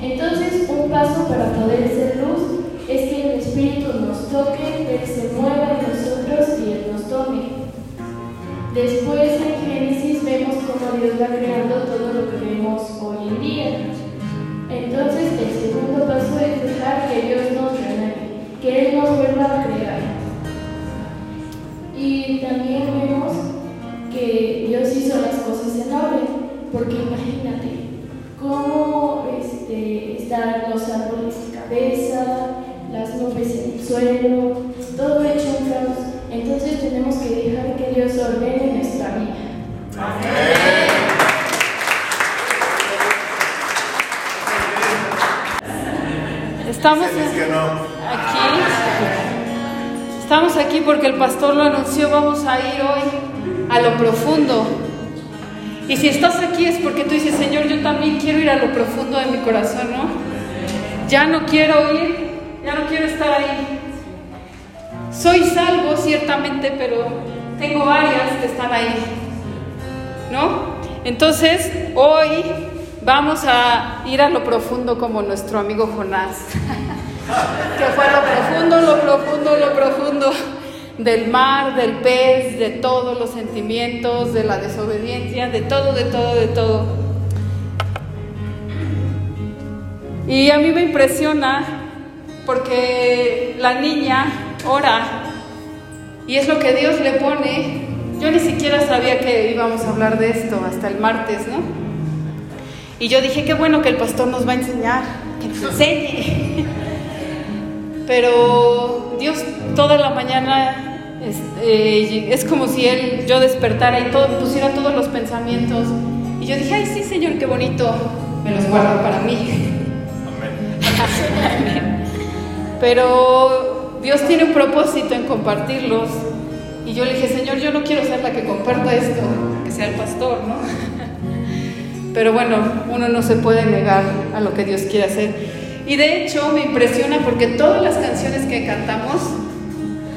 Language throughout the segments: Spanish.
Entonces, un paso para poder ser luz es que el Espíritu nos toque, Él se mueva en nosotros y Él nos tome. Después en Génesis vemos cómo Dios va creando todo lo que vemos hoy en día. Entonces el segundo paso es dejar que Dios nos renueve, que Él nos vuelva a crear. Los árboles de cabeza, las nubes en el suelo, todo hecho un caos. Entonces tenemos que dejar que Dios ordene nuestra vida. Estamos aquí. Estamos aquí porque el pastor lo anunció. Vamos a ir hoy a lo profundo. Y si estás aquí es porque tú dices, Señor, yo también quiero ir a lo profundo de mi corazón, ¿no? Ya no quiero ir, ya no quiero estar ahí. Soy salvo, ciertamente, pero tengo varias que están ahí, ¿no? Entonces, hoy vamos a ir a lo profundo como nuestro amigo Jonás, que fue lo profundo, lo profundo, lo profundo del mar, del pez, de todos los sentimientos, de la desobediencia, de todo, de todo, de todo. Y a mí me impresiona porque la niña ora y es lo que Dios le pone. Yo ni siquiera sabía que íbamos a hablar de esto hasta el martes, ¿no? Y yo dije, qué bueno que el pastor nos va a enseñar, que nos enseñe. Pero Dios toda la mañana es, eh, es como si Él, yo despertara y todo, pusiera todos los pensamientos. Y yo dije, ay, sí, Señor, qué bonito, me los guardo para mí. Pero Dios tiene un propósito en compartirlos. Y yo le dije, Señor, yo no quiero ser la que comparta esto, que sea el pastor, ¿no? Pero bueno, uno no se puede negar a lo que Dios quiere hacer. Y de hecho me impresiona porque todas las canciones que cantamos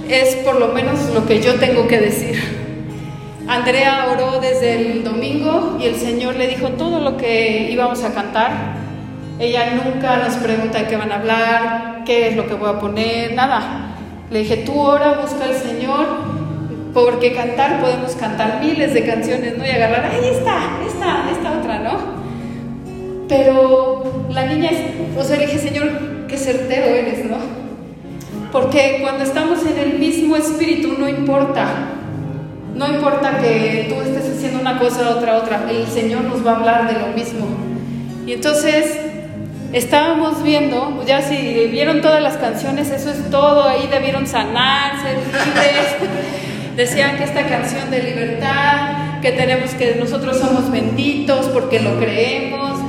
es por lo menos lo que yo tengo que decir. Andrea oró desde el domingo y el Señor le dijo todo lo que íbamos a cantar. Ella nunca nos pregunta de qué van a hablar, qué es lo que voy a poner, nada. Le dije, tú ora, busca al Señor, porque cantar podemos cantar miles de canciones, ¿no? Y agarrar, ahí está, esta, esta otra, ¿no? Pero la niña, o sea, le dije, Señor, qué certero eres, ¿no? Porque cuando estamos en el mismo espíritu no importa, no importa que tú estés haciendo una cosa, otra, otra, el Señor nos va a hablar de lo mismo. Y entonces estábamos viendo, ya si vieron todas las canciones, eso es todo, ahí debieron sanarse, libres. Decían que esta canción de libertad, que tenemos que nosotros somos benditos porque lo creemos,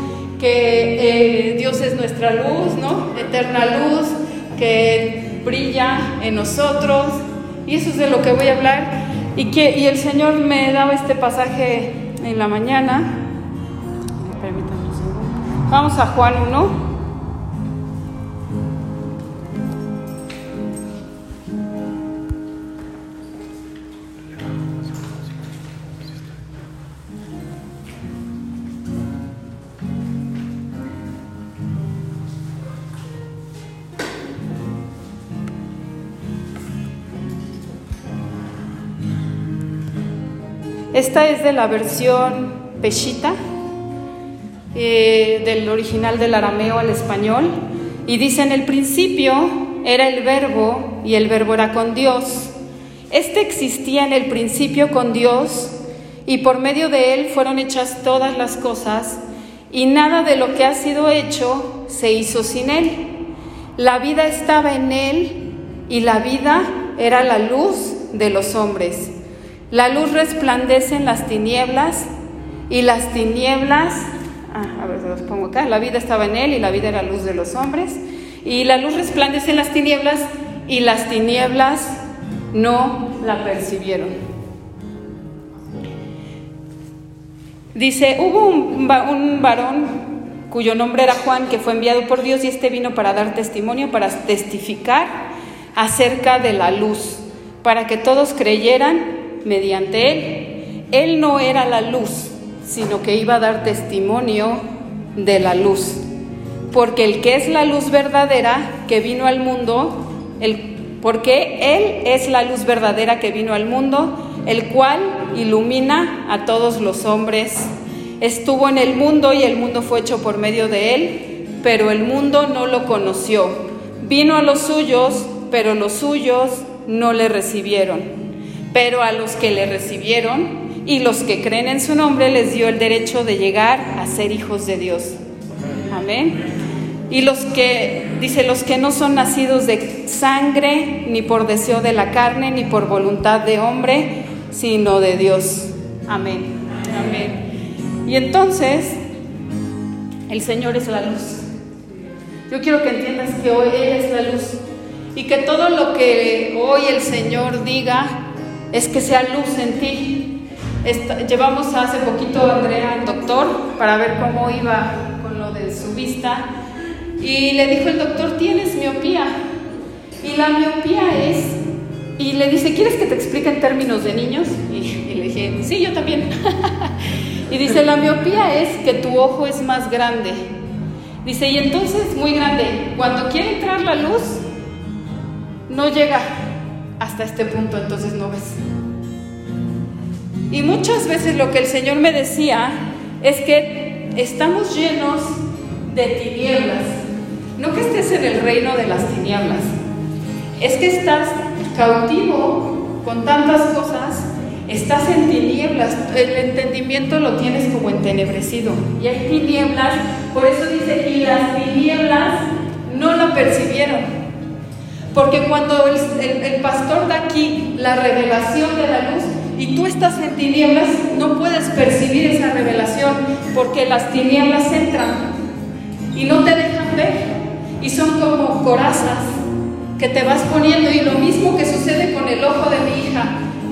que eh, Dios es nuestra luz, ¿no? Eterna luz, que brilla en nosotros. Y eso es de lo que voy a hablar. Y, que, y el Señor me daba este pasaje en la mañana. Vamos a Juan 1. Esta es de la versión Peshita, eh, del original del arameo al español, y dice, en el principio era el verbo y el verbo era con Dios. Este existía en el principio con Dios y por medio de él fueron hechas todas las cosas y nada de lo que ha sido hecho se hizo sin él. La vida estaba en él y la vida era la luz de los hombres. La luz resplandece en las tinieblas y las tinieblas, ah, a ver, se los pongo acá, la vida estaba en él y la vida era luz de los hombres. Y la luz resplandece en las tinieblas y las tinieblas no la percibieron. Dice, hubo un, un varón cuyo nombre era Juan, que fue enviado por Dios y este vino para dar testimonio, para testificar acerca de la luz, para que todos creyeran mediante él. Él no era la luz, sino que iba a dar testimonio de la luz. porque el que es la luz verdadera que vino al mundo, el, porque Él es la luz verdadera que vino al mundo, el cual ilumina a todos los hombres. Estuvo en el mundo y el mundo fue hecho por medio de Él, pero el mundo no lo conoció. Vino a los suyos, pero los suyos no le recibieron. Pero a los que le recibieron y los que creen en su nombre les dio el derecho de llegar a ser hijos de Dios. Amén. Y los que, dice, los que no son nacidos de sangre, ni por deseo de la carne, ni por voluntad de hombre, sino de Dios. Amén. Amén. Y entonces, el Señor es la luz. Yo quiero que entiendas que hoy Él es la luz y que todo lo que hoy el Señor diga es que sea luz en ti. Llevamos hace poquito a Andrea al doctor para ver cómo iba con lo de su vista y le dijo el doctor, tienes miopía. Y la miopía es, y le dice, ¿quieres que te explique en términos de niños? Y, le dije, sí, yo también. y dice, la miopía es que tu ojo es más grande. Dice, y entonces, muy grande, cuando quiere entrar la luz, no llega hasta este punto, entonces no ves. Y muchas veces lo que el Señor me decía es que estamos llenos de tinieblas. No que estés en el reino de las tinieblas, es que estás cautivo con tantas cosas, estás en tinieblas, el entendimiento lo tienes como entenebrecido. Y hay tinieblas, por eso dice, y las tinieblas no lo percibieron. Porque cuando el, pastor da aquí la revelación de la luz y tú estás en tinieblas, no puedes percibir esa revelación porque las tinieblas entran y no te dejan ver y son como corazas que te vas poniendo y lo mismo que sucede con el ojo de mi hija,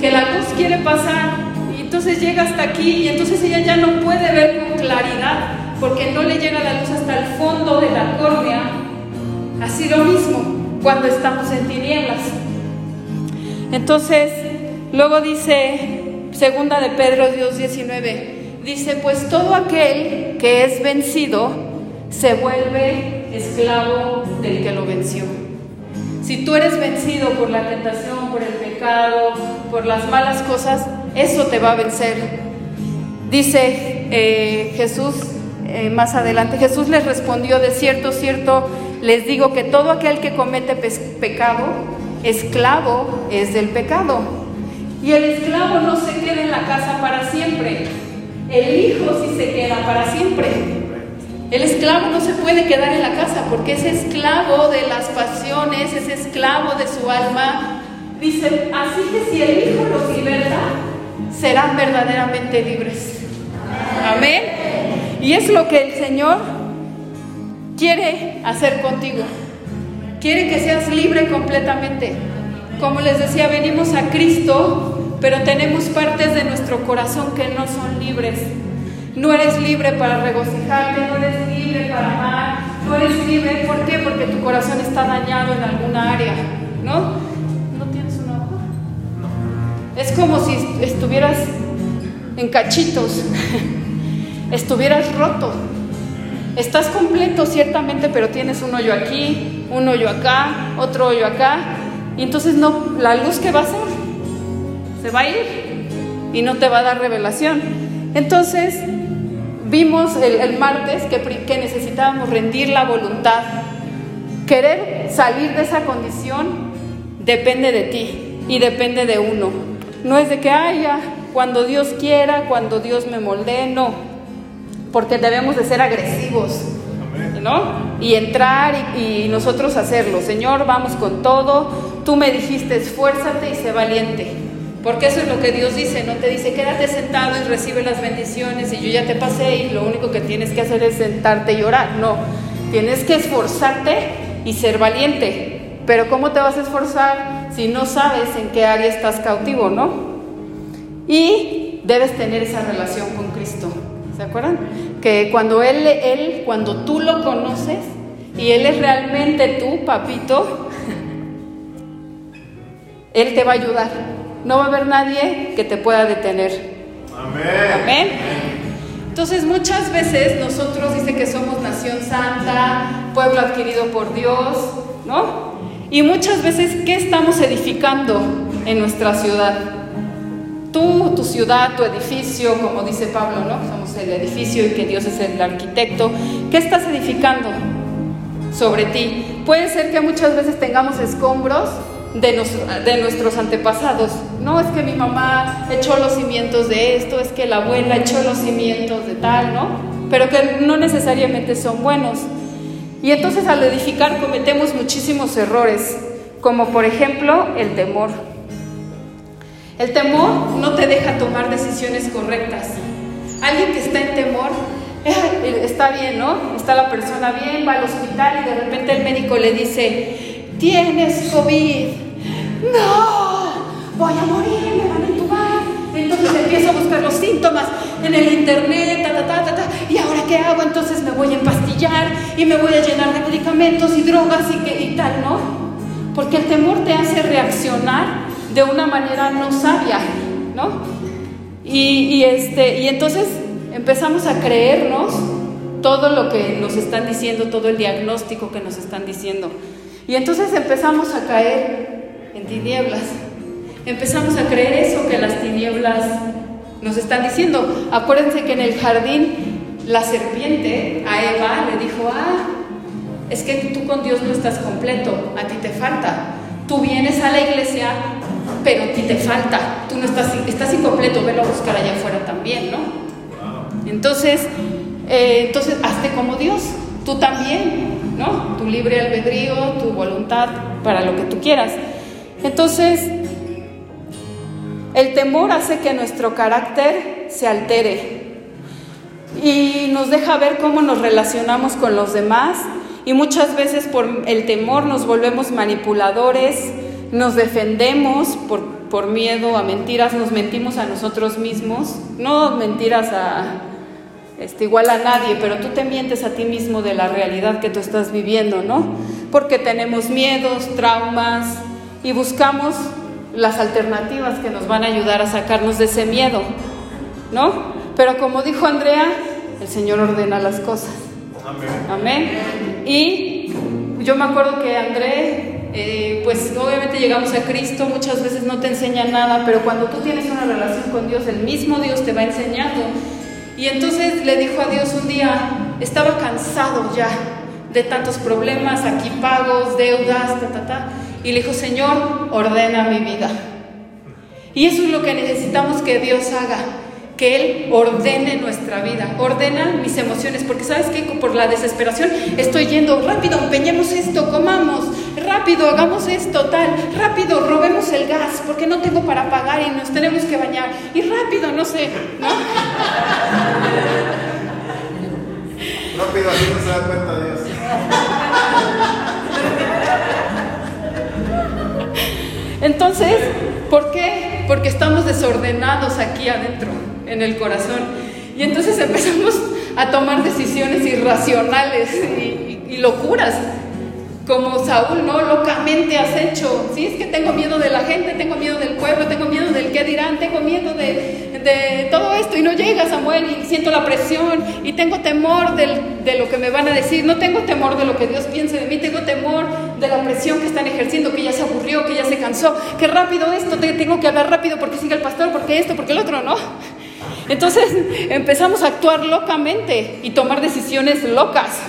que la luz quiere pasar y entonces llega hasta aquí y entonces ella ya no puede ver con claridad porque no le llega la luz hasta el fondo de la córnea. Así lo mismo cuando estamos en tinieblas. Entonces, luego dice, segunda de Pedro Dios 19, dice, pues todo aquel que es vencido se vuelve esclavo del que lo venció. Si tú eres vencido por la tentación, por el pecado, por las malas cosas, eso te va a vencer. Dice eh, Jesús eh, más adelante, Jesús les respondió, de cierto, cierto, les digo que todo aquel que comete pecado, esclavo es del pecado. Y el esclavo no se queda en la casa para siempre, el hijo sí se queda para siempre. El esclavo no se puede quedar en la casa porque es esclavo de las pasiones, es esclavo de su alma. Dice, así que si el Hijo los liberta, serán verdaderamente libres. Amén. Y es lo que el Señor quiere hacer contigo. Quiere que seas libre completamente. Como les decía, venimos a Cristo, pero tenemos partes de nuestro corazón que no son libres. No eres libre para regocijarte, no eres libre para amar, no eres libre, ¿por qué? Porque tu corazón está dañado en alguna área, ¿no? ¿No tienes un ojo? Es como si estuvieras en cachitos, estuvieras roto. Estás completo ciertamente, pero tienes un hoyo aquí, un hoyo acá, otro hoyo acá, y entonces no, la luz que va a hacer se va a ir y no te va a dar revelación. Entonces, Vimos el, martes que, que necesitábamos rendir la voluntad. Querer salir de esa condición depende de ti y depende de uno. No es de que, haya cuando Dios quiera, cuando Dios me moldee, no. Porque debemos de ser agresivos, ¿no? Y entrar y, y nosotros hacerlo. Señor, vamos con todo. Tú me dijiste, esfuérzate y sé valiente. Porque eso es lo que Dios dice, no te dice quédate sentado y recibe las bendiciones y yo ya te pasé y lo único que tienes que hacer es sentarte y orar. No, tienes que esforzarte y ser valiente. Pero ¿cómo te vas a esforzar si no sabes en qué área estás cautivo, no? Y debes tener esa relación con Cristo. ¿Se acuerdan? Que cuando él, él, cuando tú lo conoces y Él es realmente tú, papito, Él te va a ayudar no va a haber nadie que te pueda detener. Amén. Amén. Entonces muchas veces nosotros dice que somos nación santa, pueblo adquirido por Dios, ¿no? Y muchas veces, ¿qué estamos edificando en nuestra ciudad? Tú, tu ciudad, tu edificio, como dice Pablo, ¿no? Somos el edificio y que Dios es el arquitecto. ¿Qué estás edificando sobre ti? Puede ser que muchas veces tengamos escombros de, de, nuestros antepasados. No es que mi mamá echó los cimientos de esto, es que la abuela echó los cimientos de tal, ¿no? Pero que no necesariamente son buenos. Y entonces al edificar cometemos muchísimos errores, como por ejemplo el temor. El temor no te deja tomar decisiones correctas. Alguien que está en temor eh, está bien, ¿no? Está la persona bien, va al hospital y de repente el médico le dice, tienes COVID. No, voy a morir, me van a entubar. Entonces empiezo a buscar los síntomas en el internet, ta, ta, ta, ta, ¿Y ahora qué hago? Entonces me voy a empastillar y me voy a llenar de medicamentos y drogas y, y tal, ¿no? Porque el temor te hace reaccionar de una manera no sabia, ¿no? Y, este, y entonces empezamos a creernos todo lo que nos están diciendo, todo el diagnóstico que nos están diciendo. Y entonces empezamos a caer en tinieblas. Empezamos a creer eso que las tinieblas nos están diciendo. Acuérdense que en el jardín la serpiente a Eva le dijo, ah, es que tú con Dios no estás completo, a ti te falta. Tú vienes a la iglesia, pero a ti te falta. Tú no estás, estás incompleto, velo a buscar allá afuera también, ¿no? Entonces, eh, entonces, hazte como Dios, tú también, Tu libre albedrío, tu voluntad para lo que tú quieras. Entonces, el temor hace que nuestro carácter se altere y nos deja ver cómo nos relacionamos con los demás y muchas veces por el temor nos volvemos manipuladores, nos defendemos por, por miedo a mentiras, nos mentimos a nosotros mismos, no mentiras a este, igual a nadie, pero tú te mientes a ti mismo de la realidad que tú estás viviendo, ¿no? Porque tenemos miedos, traumas y buscamos las alternativas que nos van a ayudar a sacarnos de ese miedo, ¿no? Pero como dijo Andrea, el Señor ordena las cosas. Amén. Y yo me acuerdo que André, eh, pues obviamente llegamos a Cristo, muchas veces no te enseña nada, pero cuando tú tienes una relación con Dios, el mismo Dios te va enseñando. Y entonces le dijo a Dios un día, estaba cansado ya de tantos problemas, aquí pagos, deudas, ta, ta, ta. Y le dijo, Señor, ordena mi vida. Y eso es lo que necesitamos que Dios haga, que Él ordene nuestra vida, ordena mis emociones, porque sabes que por la desesperación estoy yendo, rápido, empeñemos esto, comamos, rápido, hagamos esto, tal, rápido, robemos el gas, porque no tengo para pagar y nos tenemos que bañar, y rápido, no sé, ¿no? Rápido, así no se da cuenta Dios. Entonces, ¿por qué? Porque estamos desordenados aquí adentro, en el corazón. Y entonces empezamos a tomar decisiones irracionales y, locuras como Saúl, ¿no? Locamente has hecho. Sí, es que tengo miedo de la gente, tengo miedo del pueblo, tengo miedo del qué dirán, tengo miedo de, de todo esto y no llega Samuel y siento la presión y tengo temor de lo que me van a decir, no tengo temor de lo que Dios piense de mí, tengo temor de la presión que están ejerciendo, que ya se aburrió, que ya se cansó, que rápido esto, tengo que hablar rápido porque sigue el pastor, porque esto, porque el otro, ¿no? Entonces empezamos a actuar locamente y tomar decisiones locas.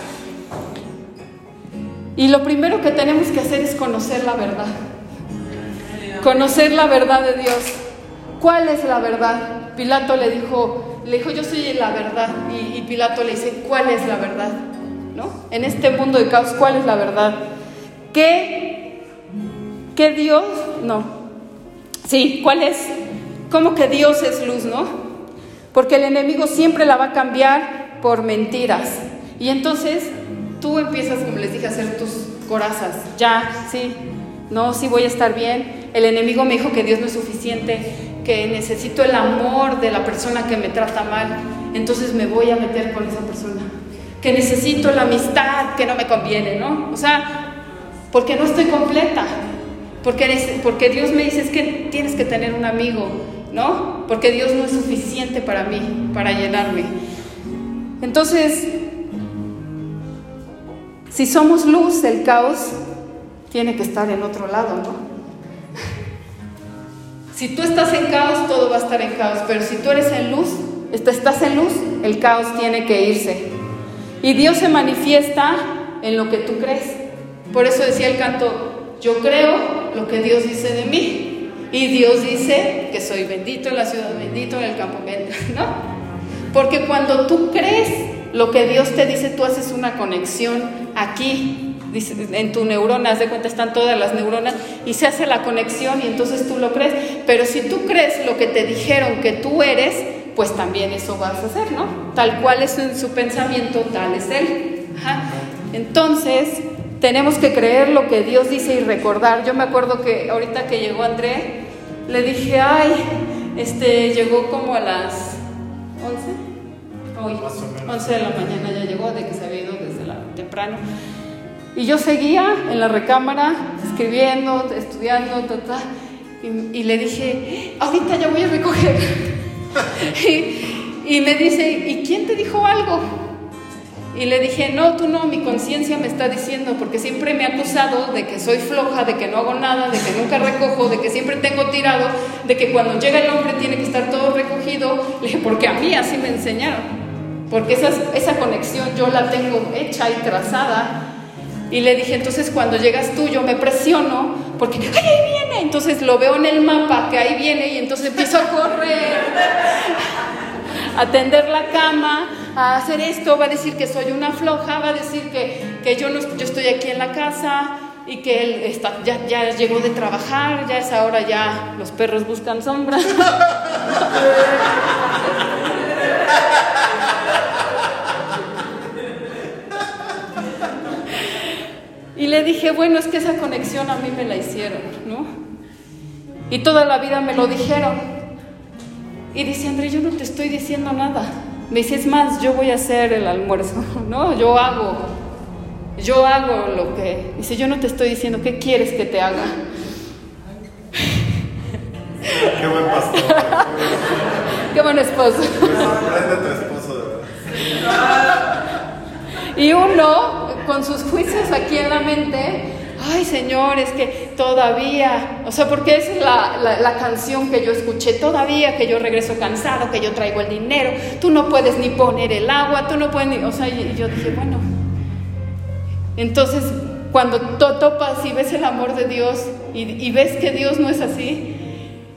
Y lo primero que tenemos que hacer es conocer la verdad. Conocer la verdad de Dios. ¿Cuál es la verdad? Pilato le dijo, le dijo, yo soy la verdad. Y, Pilato le dice, ¿cuál es la verdad? ¿No? En este mundo de caos, ¿cuál es la verdad? ¿Qué, qué Dios? No. Sí, ¿cuál es? ¿Cómo que Dios es luz, no? Porque el enemigo siempre la va a cambiar por mentiras. Y entonces tú empiezas, como les dije, a hacer tus corazas. Ya, sí, no, sí voy a estar bien. El enemigo me dijo que Dios no es suficiente, que necesito el amor de la persona que me trata mal. Entonces me voy a meter con esa persona. Que necesito la amistad que no me conviene, ¿no? O sea, porque no estoy completa. Porque, Dios me dice es que tienes que tener un amigo, ¿no? Porque Dios no es suficiente para mí, para llenarme. Entonces, si somos luz, el caos tiene que estar en otro lado, ¿no? Si tú estás en caos, todo va a estar en caos, pero si tú eres en luz, estás en luz, el caos tiene que irse. Y Dios se manifiesta en lo que tú crees. Por eso decía el canto, yo creo lo que Dios dice de mí. Y Dios dice que soy bendito en la ciudad, bendito en el campo, ¿no? Porque cuando tú crees lo que Dios te dice, tú haces una conexión aquí en tu neurona, de cuenta, están todas las neuronas y se hace la conexión y entonces tú lo crees. Pero si tú crees lo que te dijeron que tú eres, pues también eso vas a hacer, ¿no? Tal cual es en su pensamiento, tal es él. Entonces, tenemos que creer lo que Dios dice y recordar. Yo me acuerdo que ahorita que llegó André, le dije, ay, este, llegó como a las 11, hoy, 11 de la mañana ya llegó, de que se había ido desde la, temprano. Y yo seguía en la recámara, escribiendo, estudiando, y, le dije, ahorita ya voy a recoger. y, y me dice, ¿y quién te dijo algo? Y le dije, no, tú no, mi conciencia me está diciendo, porque siempre me ha acusado de que soy floja, de que no hago nada, de que nunca recojo, de que siempre tengo tirado, de que cuando llega el hombre tiene que estar todo recogido. Le dije, porque a mí así me enseñaron, porque esa, esa conexión yo la tengo hecha y trazada y le dije, entonces cuando llegas tú, yo me presiono, porque, ¡ay, ahí viene! Entonces lo veo en el mapa que ahí viene y entonces empiezo a correr, a tender la cama, a hacer esto, va a decir que soy una floja, va a decir que, que yo, no, yo estoy aquí en la casa y que él está, ya, ya llegó de trabajar, ya es ahora, ya los perros buscan sombra. Y le dije, bueno, es que esa conexión a mí me la hicieron, ¿no? Y toda la vida me lo dijeron. Y dice, André, yo no te estoy diciendo nada. Me dice, es más, yo voy a hacer el almuerzo, ¿no? Yo hago, yo hago lo que... Dice, yo no te estoy diciendo, ¿qué quieres que te haga? Qué buen pastor. Qué buen esposo. Tu esposo, de verdad. Y uno con sus juicios aquí en la mente, ay Señor, es que todavía, o sea, porque esa es la, canción que yo escuché, todavía que yo regreso cansado, que yo traigo el dinero, tú no puedes ni poner el agua, tú no puedes ni, o sea, y, yo dije, bueno, entonces cuando topas y ves el amor de Dios y, ves que Dios no es así,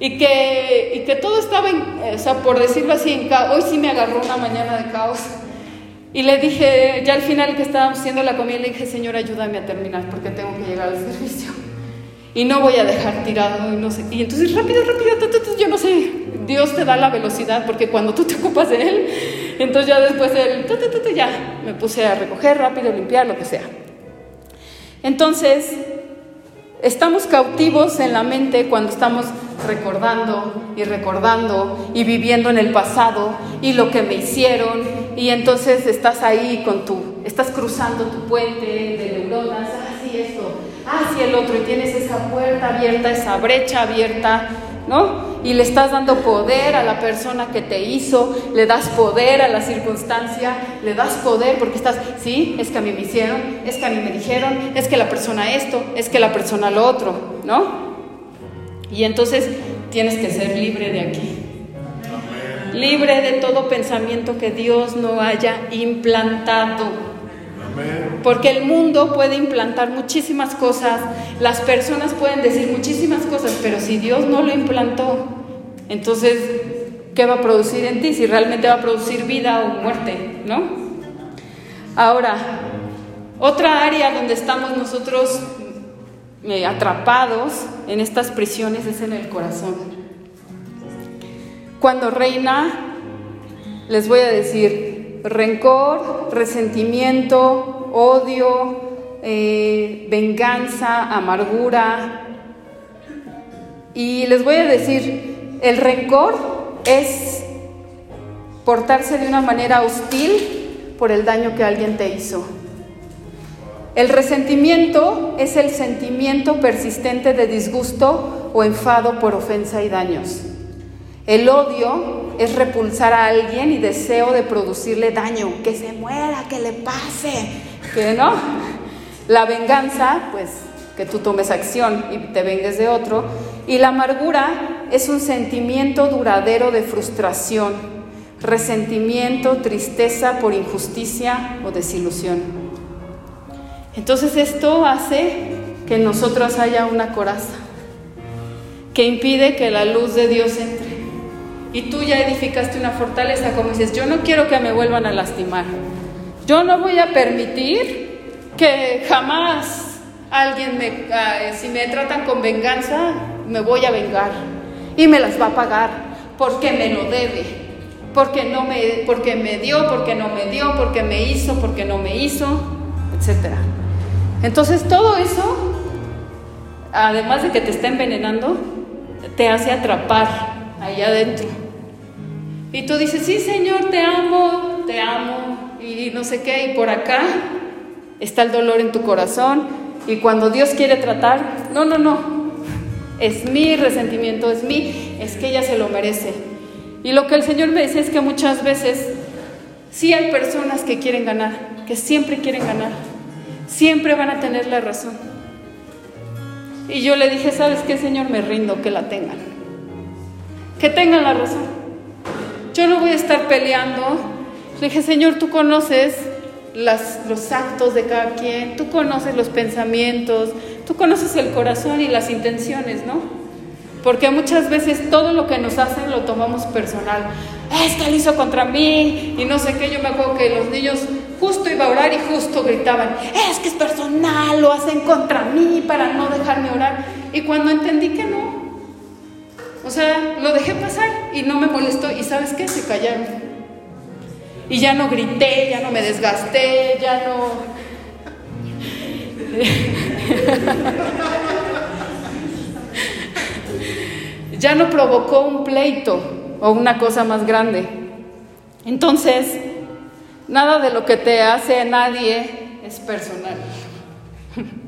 y que, y que todo estaba, en, o sea, por decirlo así. Hoy sí me agarró una mañana de caos. Y le dije, ya al final que estábamos haciendo la comida, le dije, Señor, ayúdame a terminar porque tengo que llegar al servicio. Y no voy a dejar tirado y no sé. Y entonces, rápido, rápido, yo no sé, Dios te da la velocidad porque cuando tú te ocupas de Él, entonces ya después Él, ya me puse a recoger rápido, limpiar, lo que sea. Entonces, estamos cautivos en la mente cuando estamos recordando y recordando y viviendo en el pasado y lo que me hicieron. Y entonces estás ahí con tu, estás cruzando tu puente de neuronas, así ah, esto, así ah, el otro. Y tienes esa puerta abierta, esa brecha abierta, ¿no? Y le estás dando poder a la persona que te hizo, le das poder a la circunstancia, le das poder porque estás, sí, es que a mí me hicieron, es que a mí me dijeron, es que la persona esto, es que la persona lo otro, ¿no? Y entonces tienes que ser libre de aquí. Libre de todo pensamiento que Dios no haya implantado. Porque el mundo puede implantar muchísimas cosas, las personas pueden decir muchísimas cosas, pero si Dios no lo implantó, entonces, ¿qué va a producir en ti? Si realmente va a producir vida o muerte, ¿no? Ahora, otra área donde estamos nosotros eh, atrapados en estas prisiones es en el corazón. Cuando reina, les voy a decir, rencor, resentimiento, odio, eh, venganza, amargura. Y les voy a decir, el rencor es portarse de una manera hostil por el daño que alguien te hizo. El resentimiento es el sentimiento persistente de disgusto o enfado por ofensa y daños. El odio es repulsar a alguien y deseo de producirle daño, que se muera, que le pase, que no. La venganza, pues que tú tomes acción y te vengues de otro. Y la amargura es un sentimiento duradero de frustración, resentimiento, tristeza por injusticia o desilusión. Entonces esto hace que en nosotros haya una coraza que impide que la luz de Dios entre. Y tú ya edificaste una fortaleza, como dices, yo no quiero que me vuelvan a lastimar. Yo no voy a permitir que jamás alguien me, ah, si me tratan con venganza, me voy a vengar y me las va a pagar porque me lo debe, porque no me, porque me dio, porque no me dio, porque me hizo, porque no me hizo, etcétera. Entonces todo eso, además de que te está envenenando, te hace atrapar ahí adentro. Y tú dices, sí, Señor, te amo, te amo, y no sé qué, y por acá está el dolor en tu corazón, y cuando Dios quiere tratar, no, no, no, es mi resentimiento, es mi, es que ella se lo merece. Y lo que el Señor me dice es que muchas veces sí hay personas que quieren ganar, que siempre quieren ganar, siempre van a tener la razón. Y yo le dije, ¿sabes qué, Señor? Me rindo, que la tengan. Que tengan la razón. Yo no voy a estar peleando. Le dije, Señor, tú conoces los actos de cada quien, tú conoces los pensamientos, tú conoces el corazón y las intenciones, ¿no? Porque muchas veces todo lo que nos hacen lo tomamos personal. Es que él hizo contra mí y no sé qué. Yo me acuerdo que los niños justo iba a orar y justo gritaban, es que es personal, lo hacen contra mí para no dejarme orar. Y cuando entendí que no, o sea, lo dejé pasar y no me molestó. ¿Y sabes qué? Se callaron. Y ya no grité, ya no me desgasté, ya no... ya no provocó un pleito o una cosa más grande. Entonces, nada de lo que te hace nadie es personal.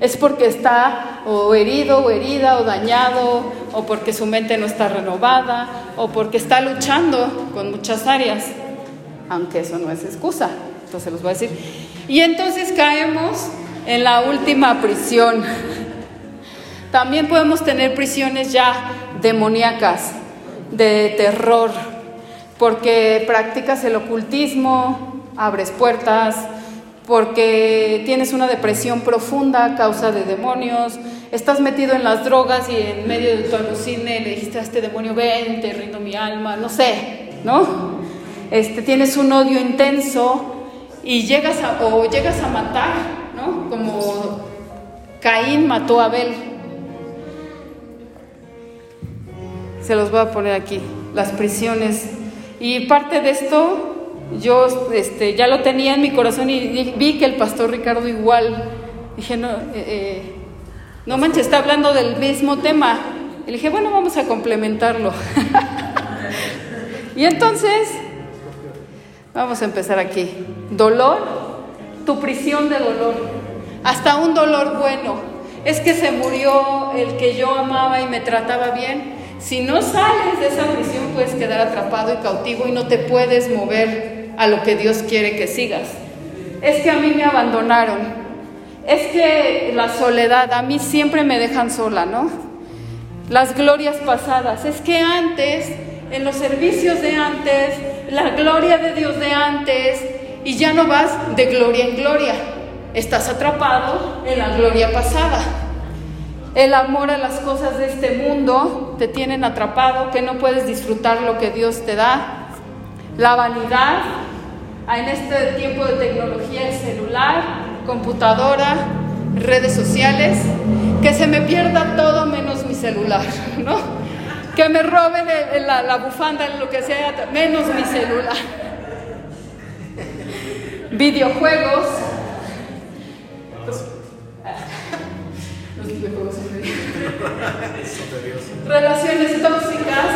Es porque está o herido o herida o dañado o porque su mente no está renovada o porque está luchando con muchas áreas, aunque eso no es excusa, entonces los voy a decir. Y entonces caemos en la última prisión. También podemos tener prisiones ya demoníacas, de terror, porque practicas el ocultismo, abres puertas, porque tienes una depresión profunda a causa de demonios, estás metido en las drogas y en medio de tu alucine le dijiste a este demonio, ven, te rindo mi alma, no sé, ¿no? Este, tienes un odio intenso y llegas a, o llegas a matar, ¿no? Como Caín mató a Abel. Se los voy a poner aquí, las prisiones. Y parte de esto yo este, ya lo tenía en mi corazón y vi que el pastor Ricardo igual. Dije, no, eh, eh, no manches, está hablando del mismo tema. Y dije, bueno, vamos a complementarlo. y entonces, vamos a empezar aquí. Dolor, tu prisión de dolor. Hasta un dolor bueno. Es que se murió el que yo amaba y me trataba bien. Si no sales de esa prisión puedes quedar atrapado y cautivo y no te puedes mover a lo que Dios quiere que sigas. Es que a mí me abandonaron. Es que la soledad, a mí siempre me dejan sola, ¿no? Las glorias pasadas. Es que antes, en los servicios de antes, la gloria de Dios de antes, y ya no vas de gloria en gloria. Estás atrapado en la gloria pasada. El amor a las cosas de este mundo te tienen atrapado, que no puedes disfrutar lo que Dios te da. La vanidad, en este tiempo de tecnología, el celular, computadora, redes sociales, que se me pierda todo menos mi celular, ¿no? Que me roben la, la bufanda, lo que sea, menos mi celular. Videojuegos, Relaciones tóxicas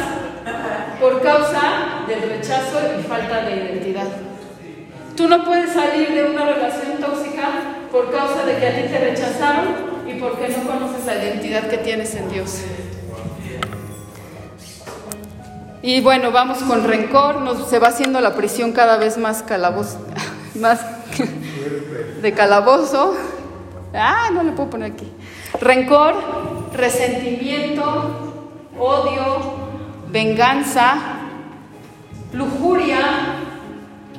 por causa del rechazo y falta de identidad. Tú no puedes salir de una relación tóxica por causa de que a ti te rechazaron y porque no conoces la identidad que tienes en Dios. Y bueno, vamos con rencor, nos, se va haciendo la prisión cada vez más calabozo, más de calabozo. Ah, no le puedo poner aquí. Rencor, resentimiento, odio, venganza, lujuria,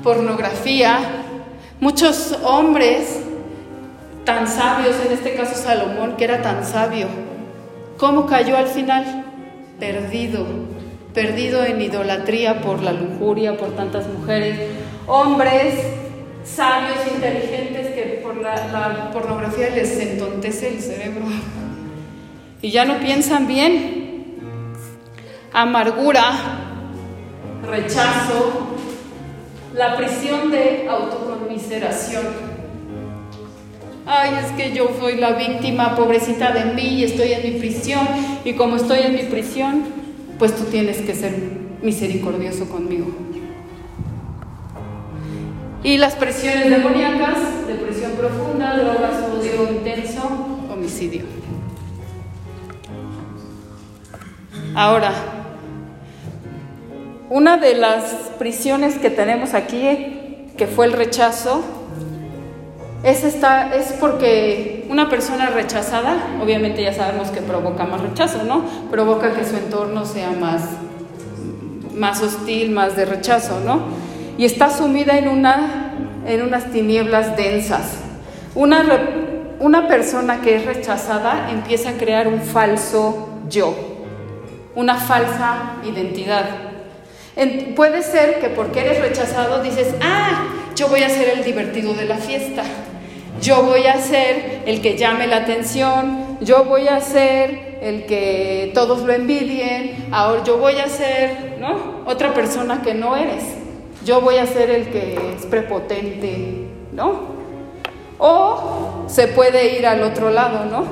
pornografía. Muchos hombres tan sabios, en este caso Salomón, que era tan sabio, ¿cómo cayó al final? Perdido, perdido en idolatría por la lujuria, por tantas mujeres. Hombres sabios, inteligentes, que por la, pornografía les entontece el cerebro y ya no piensan bien. Amargura, rechazo, la prisión de autoconmiseración. Ay, es que yo soy la víctima, pobrecita de mí, y estoy en mi prisión, y como estoy en mi prisión, pues tú tienes que ser misericordioso conmigo. Y las presiones demoníacas, depresión profunda, drogas, odio intenso, homicidio. Ahora, una de las prisiones que tenemos aquí, que fue el rechazo, es, esta, es porque una persona rechazada, obviamente ya sabemos que provoca más rechazo, ¿no? Provoca que su entorno sea más, más hostil, más de rechazo, ¿no? Y está sumida en, una, en unas tinieblas densas. Una, una persona que es rechazada empieza a crear un falso yo, una falsa identidad. puede ser que porque eres rechazado dices, ah, yo voy a ser el divertido de la fiesta, yo voy a ser el que llame la atención, yo voy a ser el que todos lo envidien, ahora yo voy a ser, ¿no? Otra persona que no eres, yo voy a ser el que es prepotente, ¿no? O se puede ir al otro lado, ¿no?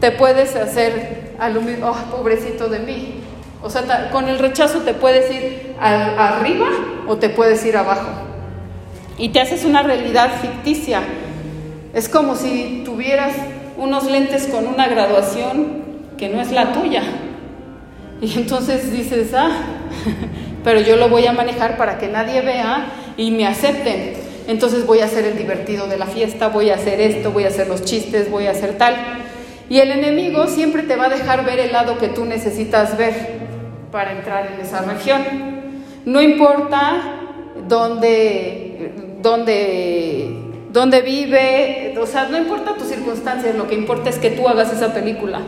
Te puedes hacer al oh, pobrecito de mí. O sea, con el rechazo te puedes ir arriba o te puedes ir abajo. Y te haces una realidad ficticia. Es como si tuvieras unos lentes con una graduación que no es la tuya. Y entonces dices, ah, pero yo lo voy a manejar para que nadie vea y me acepten. Entonces voy a ser el divertido de la fiesta, voy a hacer esto, voy a hacer los chistes, voy a hacer tal. Y el enemigo siempre te va a dejar ver el lado que tú necesitas ver para entrar en esa región. No importa dónde, dónde, dónde vive, o sea, no importa tus circunstancias, lo que importa es que tú hagas esa película.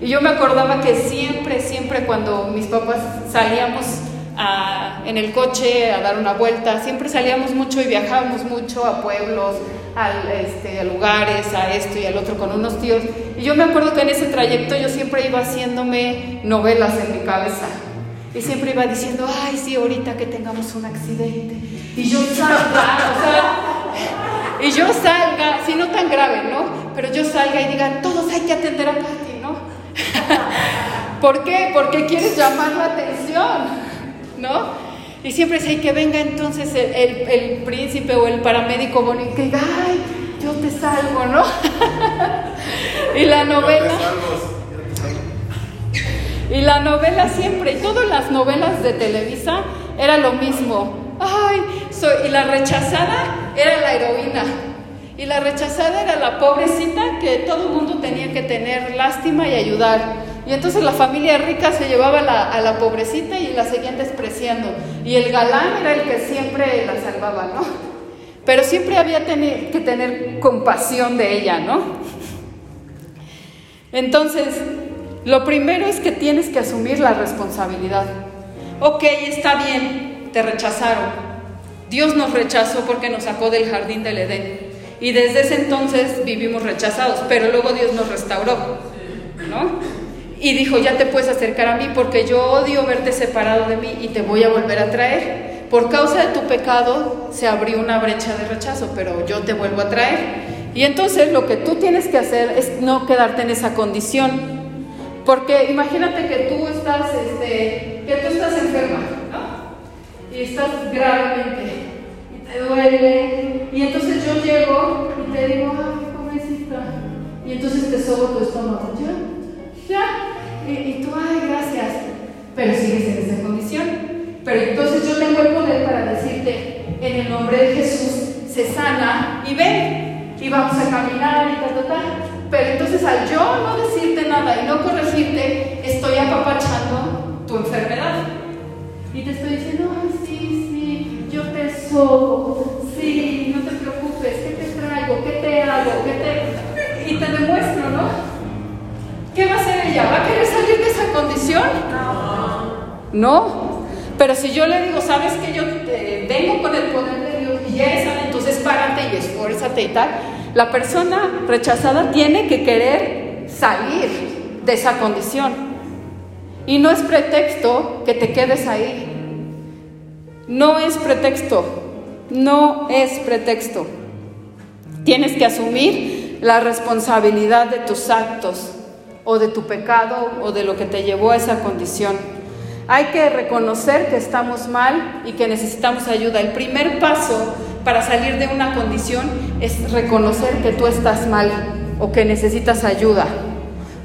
Y yo me acordaba que siempre, siempre cuando mis papás salíamos en el coche a dar una vuelta, siempre salíamos mucho y viajábamos mucho a pueblos, este, a lugares, a esto y al otro con unos tíos. Y yo me acuerdo que en ese trayecto yo siempre iba haciéndome novelas en mi cabeza. Y siempre iba diciendo, ay, sí, ahorita que tengamos un accidente. Y yo salga, o sea, y yo salga, si no tan grave, ¿no? Pero yo salga y diga, todos hay que atender a Pati, ¿no? ¿Por qué? Porque quieres llamar la atención, ¿no? Y siempre dice que venga entonces el, príncipe o el paramédico bonito que diga, ay, yo te salvo, ¿no? y la novela. Y la novela siempre, y todas las novelas de Televisa era lo mismo. Ay, soy, y la rechazada era la heroína. Y la rechazada era la pobrecita que todo el mundo tenía que tener lástima y ayudar. Y entonces la familia rica se llevaba a la pobrecita y la seguían despreciando. Y el galán era el que siempre la salvaba, ¿no? Pero siempre había que tener compasión de ella, ¿no? Entonces, lo primero es que tienes que asumir la responsabilidad. Ok, está bien, te rechazaron. Dios nos rechazó porque nos sacó del jardín del Edén. Y desde ese entonces vivimos rechazados, pero luego Dios nos restauró, ¿no? Y dijo, ya te puedes acercar a mí porque yo odio verte separado de mí y te voy a volver a traer. Por causa de tu pecado se abrió una brecha de rechazo, pero yo te vuelvo a traer. Y entonces lo que tú tienes que hacer es no quedarte en esa condición. Porque imagínate que tú estás, este, que tú estás enferma, ¿no? Y estás gravemente, y te duele, y entonces yo llego y te digo, ay, pobrecita, y entonces te sobo tu estómago, ¿ya? Ya. Y, tú, ay, gracias. Pero sigues en esa condición Pero entonces yo tengo el poder para decirte, en el nombre de Jesús, se sana y ven, y vamos a caminar y tal, tal, tal. Pero entonces al yo no decirte nada y no corregirte, estoy apapachando tu enfermedad. Y te estoy diciendo, ay, sí, sí, yo te sobo, sí, no te preocupes, ¿qué te traigo? ¿Qué te hago? ¿Qué te... Y te demuestro, ¿no? ¿Qué va a hacer ella? ¿Va a querer salir de esa condición? No. No. Pero si yo le digo, sabes que yo te vengo con el poder de Dios y ya sana, entonces párate y esfuérzate y tal, la persona rechazada tiene que querer salir de esa condición. Y no es pretexto que te quedes ahí. No es pretexto. No es pretexto. Tienes que asumir la responsabilidad de tus actos o de tu pecado o de lo que te llevó a esa condición. Hay que reconocer que estamos mal y que necesitamos ayuda. El primer paso para salir de una condición es reconocer que tú estás mal o que necesitas ayuda.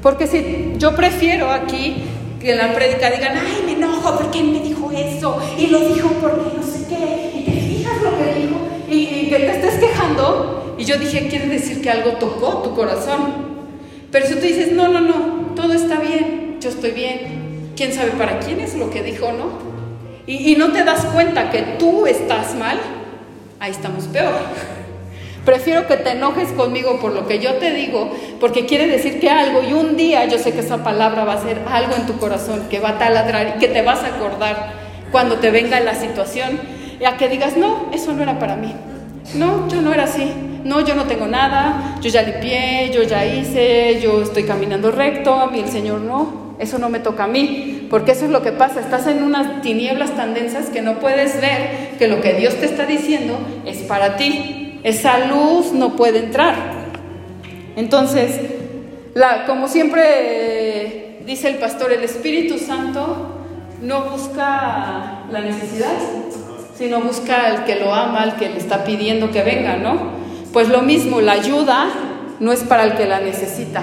Porque si yo prefiero aquí que en la prédica digan, ay, me enojo porque me dijo eso y lo dijo porque no sé qué, y te fijas lo que dijo y, y que te estés quejando, y yo dije, quiere decir que algo tocó tu corazón. Pero si tú dices, no, no, no, todo está bien, yo estoy bien, quién sabe para quién es lo que dijo, ¿no? Y, no te das cuenta que tú estás mal, ahí estamos peor. Prefiero que te enojes conmigo por lo que yo te digo, porque quiere decir que algo, y un día yo sé que esa palabra va a ser algo en tu corazón, que va a taladrar y que te vas a acordar cuando te venga la situación, y a que digas, no, eso no era para mí. No, yo no era así. No, yo no tengo nada, yo ya limpié, yo ya hice, yo estoy caminando recto, a mí el Señor no, eso no me toca a mí, porque eso es lo que pasa, estás en unas tinieblas tan densas que no puedes ver que lo que Dios te está diciendo es para ti, esa luz no puede entrar. Entonces, como siempre dice el pastor, el Espíritu Santo no busca la necesidad, sino busca al que lo ama, al que le está pidiendo que venga, ¿no? Pues lo mismo, la ayuda no es para el que la necesita,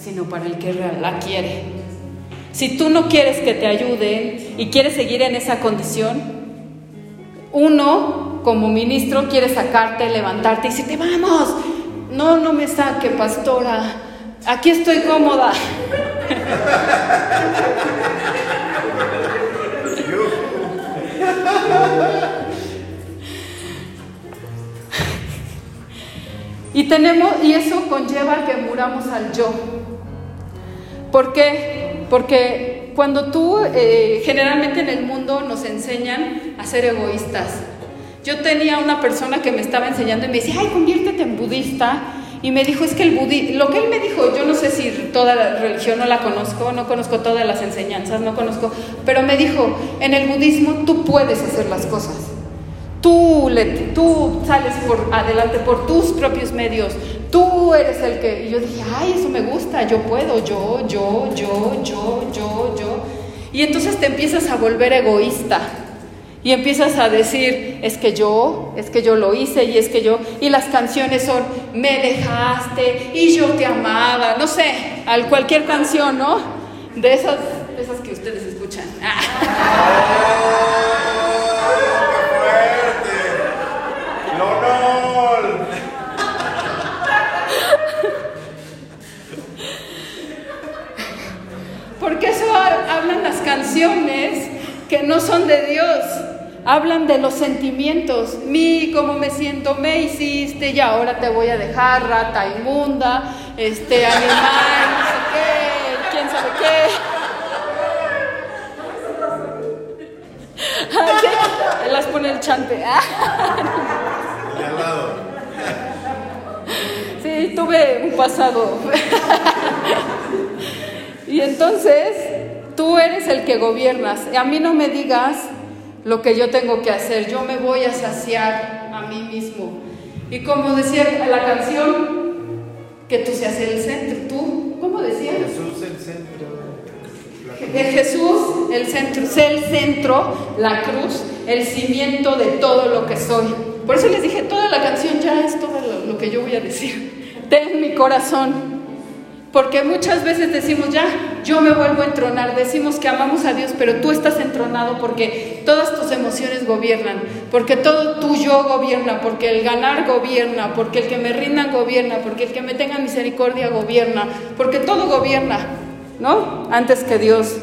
sino para el que la quiere. Si tú no quieres que te ayuden y quieres seguir en esa condición, uno como ministro quiere sacarte, levantarte y decirte, vamos, no, no me saque, pastora, aquí estoy cómoda. Y tenemos y eso conlleva que muramos al yo. ¿Por qué? Porque cuando tú eh, generalmente en el mundo nos enseñan a ser egoístas. Yo tenía una persona que me estaba enseñando y me decía, "Ay, conviértete en budista." Y me dijo, es que el budismo, lo que él me dijo, yo no sé si toda la religión no la conozco, no conozco todas las enseñanzas, no conozco, pero me dijo, en el budismo tú puedes hacer las cosas. Tú, le, tú sales por adelante por tus propios medios. Tú eres el que... Y yo dije, ay, eso me gusta, yo puedo, yo, yo, yo, yo, yo, yo. Y entonces te empiezas a volver egoísta. Y empiezas a decir, es que yo, es que yo lo hice y es que yo, y las canciones son, me dejaste y yo te amaba, no sé, al cualquier canción, ¿no? De esas, esas que ustedes escuchan. Porque eso hablan las canciones que no son de Dios. Hablan de los sentimientos. Mi, cómo me siento, me hiciste y ahora te voy a dejar, rata inmunda, este animal, no sé qué, quién sabe qué. Las pone el chante. Sí, tuve un pasado. Y entonces tú eres el que gobiernas. A mí no me digas lo que yo tengo que hacer. Yo me voy a saciar a mí mismo. Y como decía la canción, que tú seas el centro. ¿Tú? ¿Cómo decía? Jesús el centro. Jesús, el centro, sé el centro, la cruz, el cimiento de todo lo que soy. Por eso les dije, toda la canción ya es todo lo, lo que yo voy a decir. Ten mi corazón, porque muchas veces decimos, ya, yo me vuelvo a entronar. Decimos que amamos a Dios, pero tú estás entronado porque todas tus emociones gobiernan, porque todo tu yo gobierna, porque el ganar gobierna, porque el que me rindan gobierna, porque el que me tenga misericordia gobierna, porque todo gobierna, ¿no? Antes que Dios.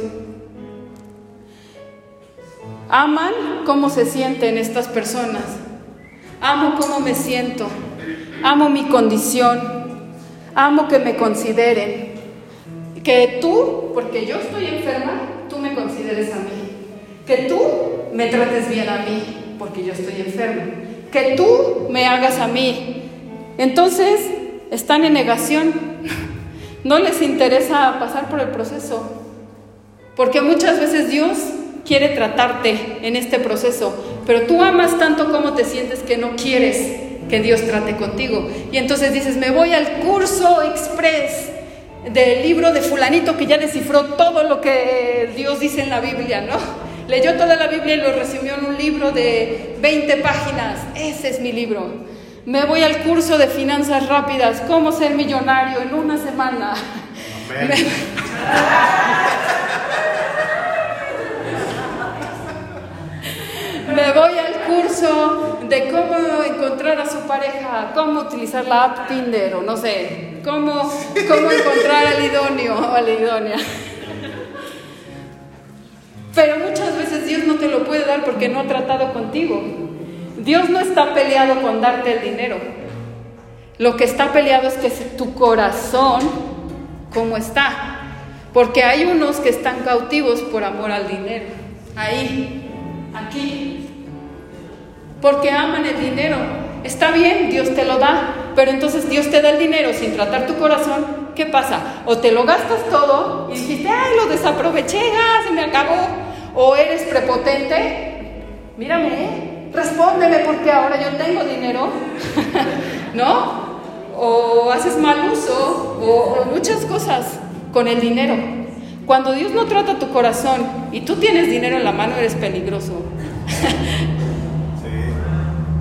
Aman cómo se sienten estas personas. Amo cómo me siento. Amo mi condición. Amo que me consideren. Que tú, porque yo estoy enferma, tú me consideres a mí. Que tú me trates bien a mí, porque yo estoy enferma. Que tú me hagas a mí. Entonces, están en negación. No les interesa pasar por el proceso. Porque muchas veces Dios quiere tratarte en este proceso, pero tú amas tanto como te sientes que no quieres que Dios trate contigo. Y entonces dices, me voy al curso express del libro de fulanito que ya descifró todo lo que Dios dice en la Biblia, ¿no? Leyó toda la Biblia y lo resumió en un libro de 20 páginas. Ese es mi libro. Me voy al curso de finanzas rápidas, cómo ser millonario en una semana. Me voy al curso de cómo encontrar a su pareja, cómo utilizar la app Tinder o no sé, cómo, cómo encontrar al idóneo o a la idónea. Pero muchas veces Dios no te lo puede dar porque no ha tratado contigo. Dios no está peleado con darte el dinero. Lo que está peleado es que tu corazón, ¿cómo está? Porque hay unos que están cautivos por amor al dinero. Ahí, aquí, porque aman el dinero. Está bien, Dios te lo da, pero entonces Dios te da el dinero sin tratar tu corazón. ¿Qué pasa? O te lo gastas todo y dijiste, ay, lo desaproveché, ah, se me acabó. O eres prepotente, mírame, ¿eh? respóndeme porque ahora yo tengo dinero, ¿no? O haces mal uso, o, o muchas cosas con el dinero. Cuando Dios no trata tu corazón y tú tienes dinero en la mano, eres peligroso.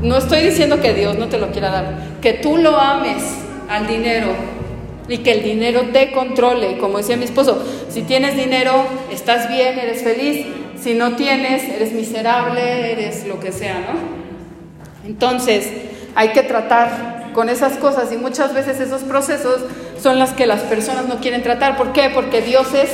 No estoy diciendo que Dios no te lo quiera dar, que tú lo ames al dinero y que el dinero te controle. Como decía mi esposo, si tienes dinero, estás bien, eres feliz. Si no tienes, eres miserable, eres lo que sea, ¿no? Entonces, hay que tratar con esas cosas y muchas veces esos procesos son las que las personas no quieren tratar. ¿Por qué? Porque Dios es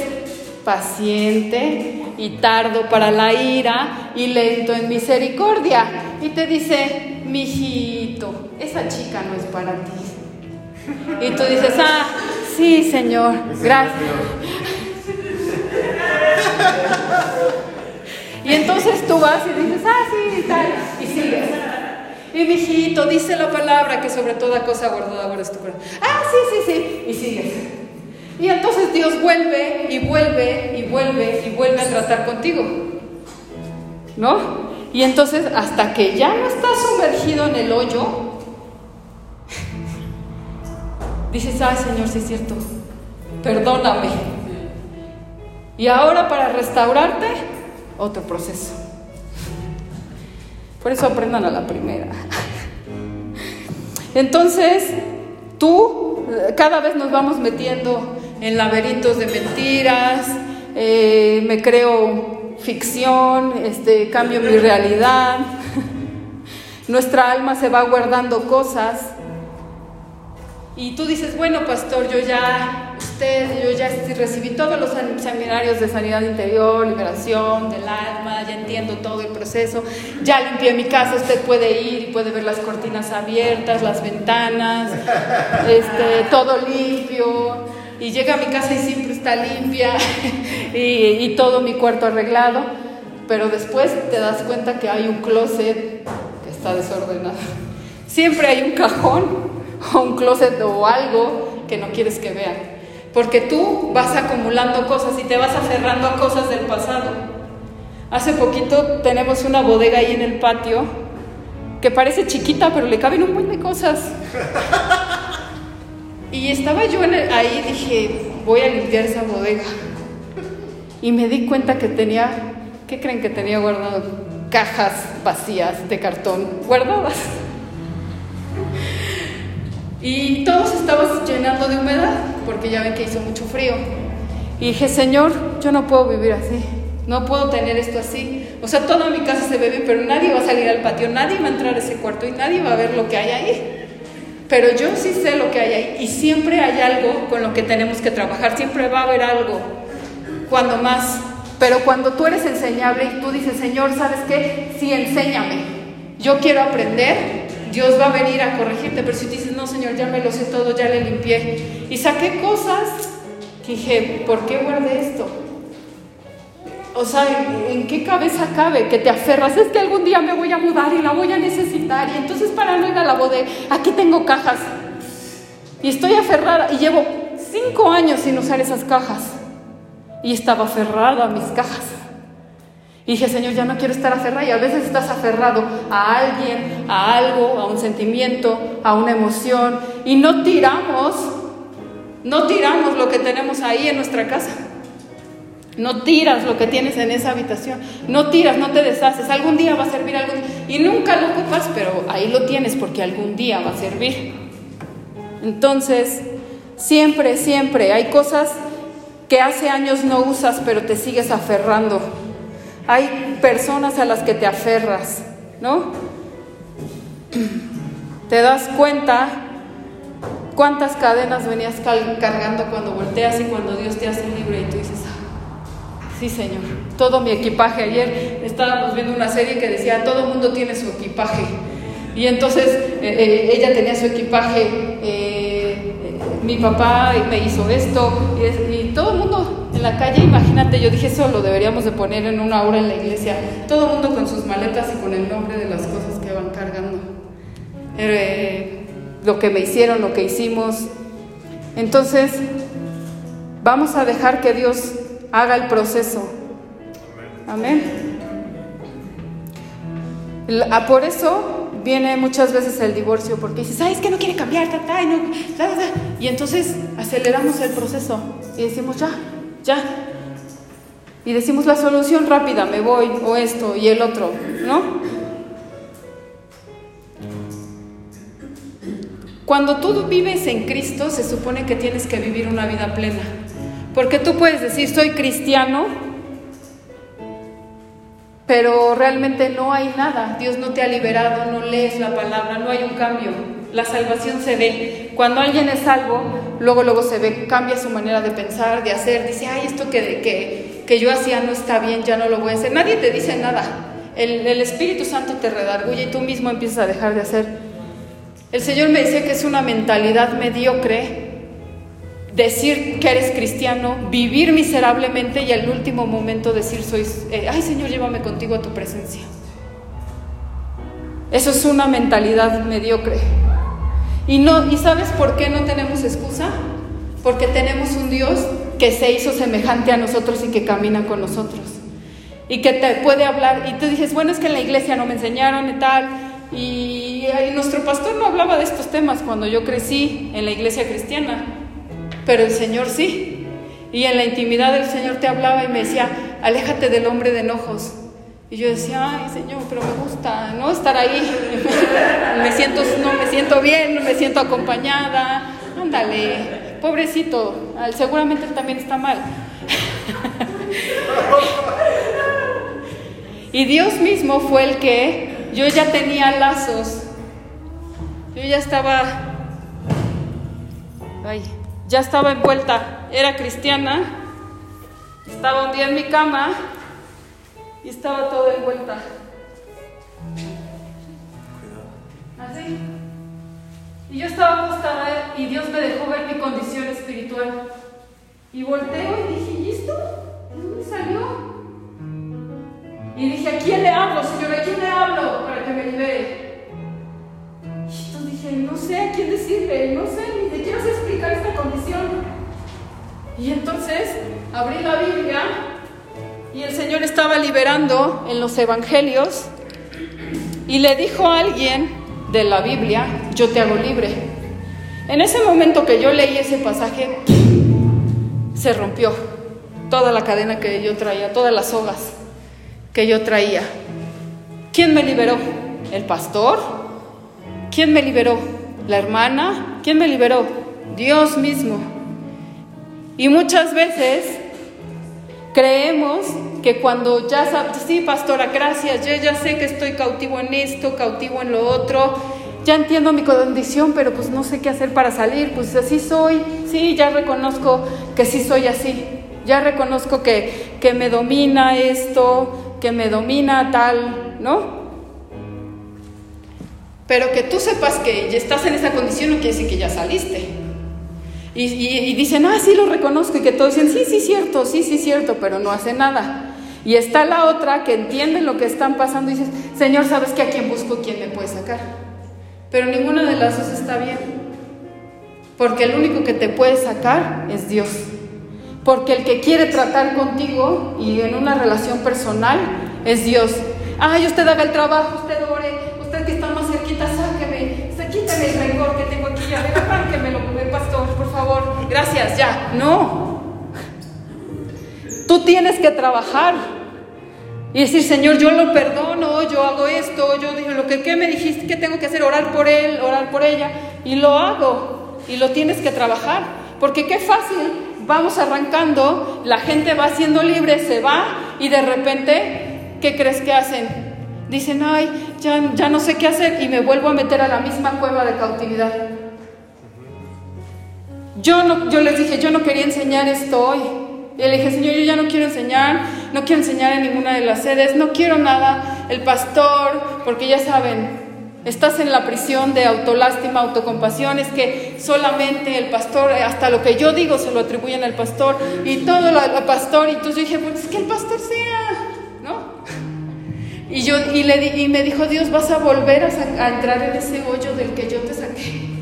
paciente y tardo para la ira y lento en misericordia. Y te dice, mijito, esa chica no es para ti. Y tú dices, ah, sí, Señor, gracias. Y entonces tú vas y dices, ah, sí, tal, y sigues. Y mijito, dice la palabra que sobre toda cosa guardada guardas tu corazón. Ah, sí, sí, sí, y sigues. Y entonces Dios vuelve y vuelve y vuelve y vuelve a tratar contigo. ¿No? Y entonces hasta que ya no estás sumergido en el hoyo, dices, ay Señor, sí es cierto, perdóname. Y ahora para restaurarte, otro proceso. Por eso aprendan a la primera. Entonces, tú, cada vez nos vamos metiendo en laberintos de mentiras, eh, me creo ficción, este, cambio mi realidad. Nuestra alma se va guardando cosas. Y tú dices, bueno, pastor, yo ya, usted, yo ya recibí todos los seminarios de sanidad interior, liberación del alma, ya entiendo todo el proceso, ya limpié mi casa, usted puede ir y puede ver las cortinas abiertas, las ventanas, este, todo limpio, y llega a mi casa y siempre está limpia y, y, todo mi cuarto arreglado, pero después te das cuenta que hay un closet que está desordenado. Siempre hay un cajón o un closet o algo que no quieres que vean, porque tú vas acumulando cosas y te vas aferrando a cosas del pasado. Hace poquito tenemos una bodega ahí en el patio que parece chiquita, pero le caben un montón de cosas. Y estaba yo ahí y dije, voy a limpiar esa bodega. Y me di cuenta que tenía, ¿qué creen que tenía guardado? Cajas vacías de cartón guardadas. Y todo se estaba llenando de humedad, porque ya ven que hizo mucho frío. Y dije, Señor, yo no puedo vivir así. No puedo tener esto así. O sea, toda mi casa se ve pero nadie va a salir al patio, nadie va a entrar a ese cuarto y nadie va a ver lo que hay ahí. Pero yo sí sé lo que hay ahí y siempre hay algo con lo que tenemos que trabajar, siempre va a haber algo. Cuando más, pero cuando tú eres enseñable y tú dices, Señor, ¿sabes qué? Sí, enséñame. Yo quiero aprender, Dios va a venir a corregirte, pero si dices, no, Señor, ya me lo sé todo, ya le limpié. Y saqué cosas que dije, ¿por qué guardé esto? O sea, ¿en qué cabeza cabe que te aferras? Es que algún día me voy a mudar y la voy a necesitar. Y entonces para no ir a la bodega, aquí tengo cajas. Y estoy aferrada y llevo cinco años sin usar esas cajas. Y estaba aferrada a mis cajas. Y dije, Señor, ya no quiero estar aferrada. Y a veces estás aferrado a alguien, a algo, a un sentimiento, a una emoción. Y no tiramos, no tiramos lo que tenemos ahí en nuestra casa. No tiras lo que tienes en esa habitación. No tiras, no te deshaces. Algún día va a servir algún y nunca lo ocupas, pero ahí lo tienes porque algún día va a servir. Entonces, siempre, siempre hay cosas que hace años no usas, pero te sigues aferrando. Hay personas a las que te aferras, ¿no? Te das cuenta cuántas cadenas venías cargando cuando volteas y cuando Dios te hace libre y tú dices, Sí, Señor. Todo mi equipaje. Ayer estábamos viendo una serie que decía, todo mundo tiene su equipaje. Y entonces eh, eh, ella tenía su equipaje, eh, mi papá me hizo esto, y, todo el mundo en la calle, imagínate, yo dije, eso lo deberíamos de poner en una hora en la iglesia, todo el mundo con sus maletas y con el nombre de las cosas que van cargando. lo que me hicieron, lo que hicimos. Entonces, vamos a dejar que Dios haga el proceso. Amén. Ah, por eso viene muchas veces el divorcio, porque dices, ay, es que no quiere cambiar, y, y entonces aceleramos el proceso y decimos, ya, ya. Y decimos la solución rápida, me voy, o esto y el otro, ¿no? Cuando tú vives en Cristo, se supone que tienes que vivir una vida plena. Porque tú puedes decir, soy cristiano, pero realmente no hay nada. Dios no te ha liberado, no lees la palabra, no hay un cambio. La salvación se ve. Cuando alguien es salvo, luego, luego se ve, cambia su manera de pensar, de hacer. Dice, ay, esto que, que, que yo hacía no está bien, ya no lo voy a hacer. Nadie te dice nada. El, el Espíritu Santo te redarguye y tú mismo empiezas a dejar de hacer. El Señor me decía que es una mentalidad mediocre decir que eres cristiano, vivir miserablemente y al último momento decir, soy, eh, ay Señor, llévame contigo a tu presencia. Eso es una mentalidad mediocre. Y, no, ¿Y sabes por qué no tenemos excusa? Porque tenemos un Dios que se hizo semejante a nosotros y que camina con nosotros. Y que te puede hablar. Y tú dices, bueno, es que en la iglesia no me enseñaron y tal. y nuestro pastor no hablaba de estos temas cuando yo crecí en la iglesia cristiana pero el Señor sí. Y en la intimidad el Señor te hablaba y me decía, aléjate del hombre de enojos. Y yo decía, ay Señor, pero me gusta no estar ahí. me siento, no me siento bien, no me siento acompañada. Ándale, pobrecito, seguramente él también está mal. y Dios mismo fue el que yo ya tenía lazos. Yo ya estaba. Ay, ya estaba envuelta, era cristiana, estaba un día en mi cama y estaba toda envuelta. Así. Y yo estaba acostada y Dios me dejó ver mi condición espiritual. Y volteo y dije, ¿y esto? ¿De dónde salió? Y dije, ¿a quién le hablo, Señor? ¿A quién le hablo para que me libere? no sé a quién decirle, no sé, ni te quiero explicar esta condición. Y entonces abrí la Biblia y el Señor estaba liberando en los evangelios y le dijo a alguien de la Biblia, yo te hago libre. En ese momento que yo leí ese pasaje, se rompió toda la cadena que yo traía, todas las sogas que yo traía. ¿Quién me liberó? ¿El pastor? ¿Quién me liberó? ¿La hermana? ¿Quién me liberó? Dios mismo. Y muchas veces Creemos que cuando ya sabes, sí, pastora, gracias, yo ya sé que estoy cautivo en esto, cautivo en lo otro, ya entiendo mi condición, pero pues no sé qué hacer para salir, pues así soy, sí, ya reconozco que sí soy así, ya reconozco que, que me domina esto, que me domina tal, ¿no? Pero que tú sepas que ya estás en esa condición no quiere decir que ya saliste. Y, dicen, ah, sí lo reconozco, y que todos dicen, sí, sí, cierto, sí, sí, cierto, pero no hace nada. Y está la otra que entiende lo que están pasando y dices, Señor, ¿sabes que a quién busco, quién me puede sacar? Pero ninguna de las dos está bien. Porque el único que te puede sacar es Dios. Porque el que quiere tratar contigo y en una relación personal es Dios. Ay, usted haga el trabajo, usted que está más cerquita, sáqueme, quítame el rencor que tengo aquí, a ver, arránquemelo, pastor, por favor, gracias, ya. No. Tú tienes que trabajar y decir, Señor, yo lo perdono, yo hago esto, yo digo lo que ¿qué me dijiste que tengo que hacer, orar por él, orar por ella, y lo hago, y lo tienes que trabajar, porque qué fácil, vamos arrancando, la gente va siendo libre, se va, y de repente, ¿qué crees que hacen? Dicen, ay, ya, ya no sé qué hacer, y me vuelvo a meter a la misma cueva de cautividad. Yo, no, yo les dije, yo no quería enseñar esto hoy. Y le dije, Señor, yo ya no quiero enseñar, no quiero enseñar en ninguna de las sedes, no quiero nada. El pastor, porque ya saben, estás en la prisión de autolástima, autocompasión, es que solamente el pastor, hasta lo que yo digo se lo atribuyen al pastor y todo al pastor. Y entonces dije, pues es que el pastor sea, ¿no? Y, yo, y, le, y me dijo, Dios, vas a volver a, a entrar en ese hoyo del que yo te saqué.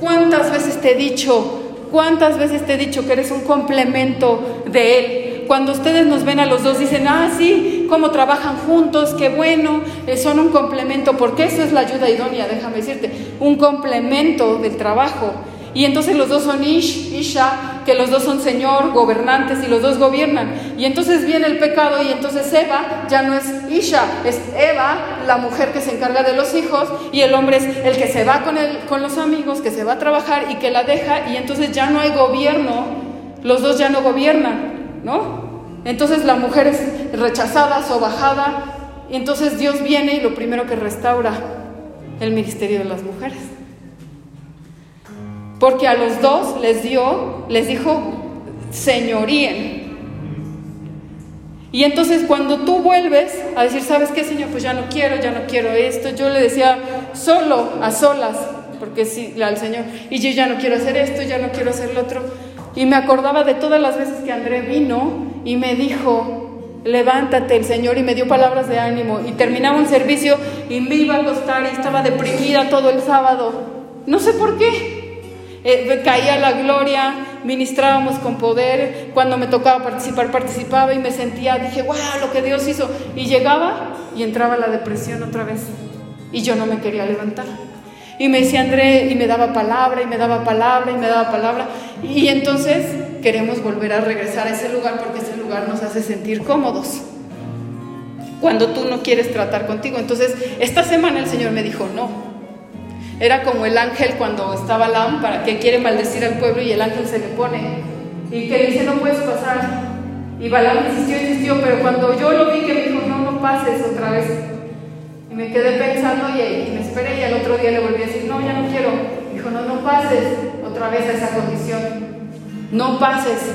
¿Cuántas veces te he dicho, ¿Cuántas veces te he dicho que eres un complemento de Él? Cuando ustedes nos ven a los dos dicen, ah, sí, cómo trabajan juntos, qué bueno, eh, son un complemento, porque eso es la ayuda idónea, déjame decirte, un complemento del trabajo. Y entonces los dos son Ish, Isha, que los dos son Señor, gobernantes y los dos gobiernan. Y entonces viene el pecado y entonces Eva ya no es Isha, es Eva, la mujer que se encarga de los hijos, y el hombre es el que se va con, el, con los amigos, que se va a trabajar y que la deja, y entonces ya no hay gobierno, los dos ya no gobiernan, ¿no? Entonces la mujer es rechazada, sobajada, y entonces Dios viene y lo primero que restaura el ministerio de las mujeres. Porque a los dos les dio, les dijo, señoríen. Y entonces cuando tú vuelves a decir, ¿sabes qué, Señor? Pues ya no quiero, ya no quiero esto. Yo le decía solo, a solas, porque sí, al Señor. Y yo ya no quiero hacer esto, ya no quiero hacer lo otro. Y me acordaba de todas las veces que André vino y me dijo, levántate el Señor y me dio palabras de ánimo. Y terminaba un servicio y me iba a acostar y estaba deprimida todo el sábado. No sé por qué, eh, caía la gloria, ministrábamos con poder, cuando me tocaba participar, participaba y me sentía, dije, wow, lo que Dios hizo. Y llegaba y entraba la depresión otra vez. Y yo no me quería levantar. Y me decía André, y me daba palabra, y me daba palabra, y me daba palabra. Y entonces queremos volver a regresar a ese lugar porque ese lugar nos hace sentir cómodos. Cuando tú no quieres tratar contigo. Entonces, esta semana el Señor me dijo, no, era como el ángel cuando estaba lámpara, que quiere maldecir al pueblo y el ángel se le pone y que dice no puedes pasar. Y Balaam insistió, insistió, pero cuando yo lo vi que me dijo no, no pases otra vez. Y me quedé pensando y, me esperé y al otro día le volví a decir no, ya no quiero. Dijo no, no pases otra vez a esa condición. No pases,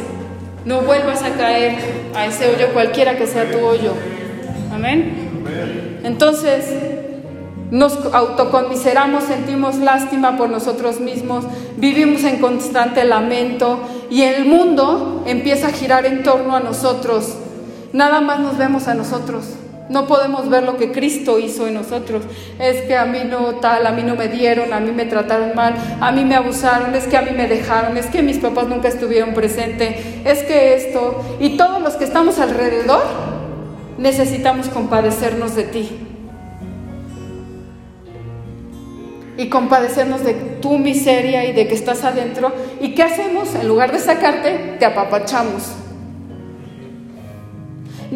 no vuelvas a caer a ese hoyo cualquiera que sea tu hoyo. Amén. Entonces, nos autoconmiseramos, sentimos lástima por nosotros mismos, vivimos en constante lamento y el mundo empieza a girar en torno a nosotros. Nada más nos vemos a nosotros. No podemos ver lo que Cristo hizo en nosotros. Es que a mí no tal, a mí no me dieron, a mí me trataron mal, a mí me abusaron, es que a mí me dejaron, es que mis papás nunca estuvieron presentes, es que esto. Y todos los que estamos alrededor necesitamos compadecernos de ti. Y compadecernos de tu miseria y de que estás adentro. ¿Y qué hacemos? En lugar de sacarte, te apapachamos.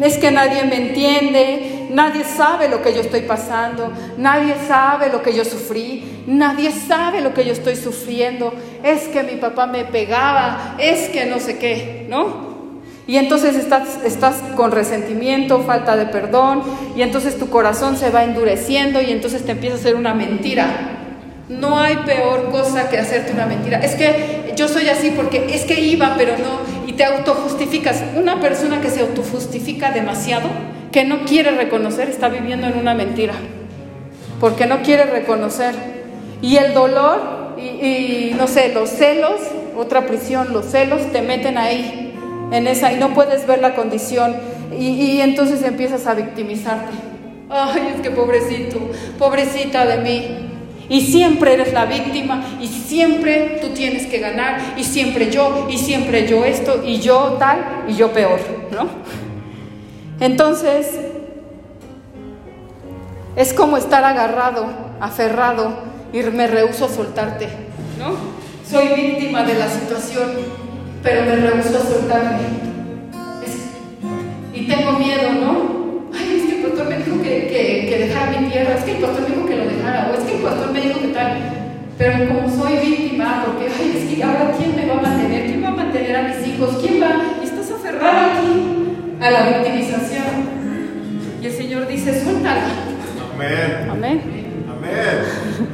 Es que nadie me entiende, nadie sabe lo que yo estoy pasando, nadie sabe lo que yo sufrí, nadie sabe lo que yo estoy sufriendo. Es que mi papá me pegaba, es que no sé qué, ¿no? Y entonces estás, estás con resentimiento, falta de perdón, y entonces tu corazón se va endureciendo y entonces te empieza a hacer una mentira. No hay peor cosa que hacerte una mentira. Es que yo soy así porque es que iba, pero no, y te autojustificas. Una persona que se autojustifica demasiado, que no quiere reconocer, está viviendo en una mentira, porque no quiere reconocer. Y el dolor y, no sé, los celos, otra prisión, los celos te meten ahí en esa y no puedes ver la condición y, entonces empiezas a victimizarte. Ay, es que pobrecito, pobrecita de mí. Y siempre eres la víctima y siempre tú tienes que ganar y siempre yo y siempre yo esto y yo tal y yo peor, ¿no? Entonces, es como estar agarrado, aferrado y me rehuso a soltarte, ¿no? Soy víctima de la situación pero me rehuso a soltarme. y tengo miedo, ¿no? Que el pastor me dijo que, que, dejara mi tierra, es que el pastor me dijo que lo dejara, o es que el pastor me dijo que tal. Pero como soy víctima, porque, ay, es que ahora quién me va a mantener, quién va a mantener a mis hijos, quién va, y estás aferrado aquí a la victimización. Y el Señor dice, suéltala. Amén. Amén. Amén.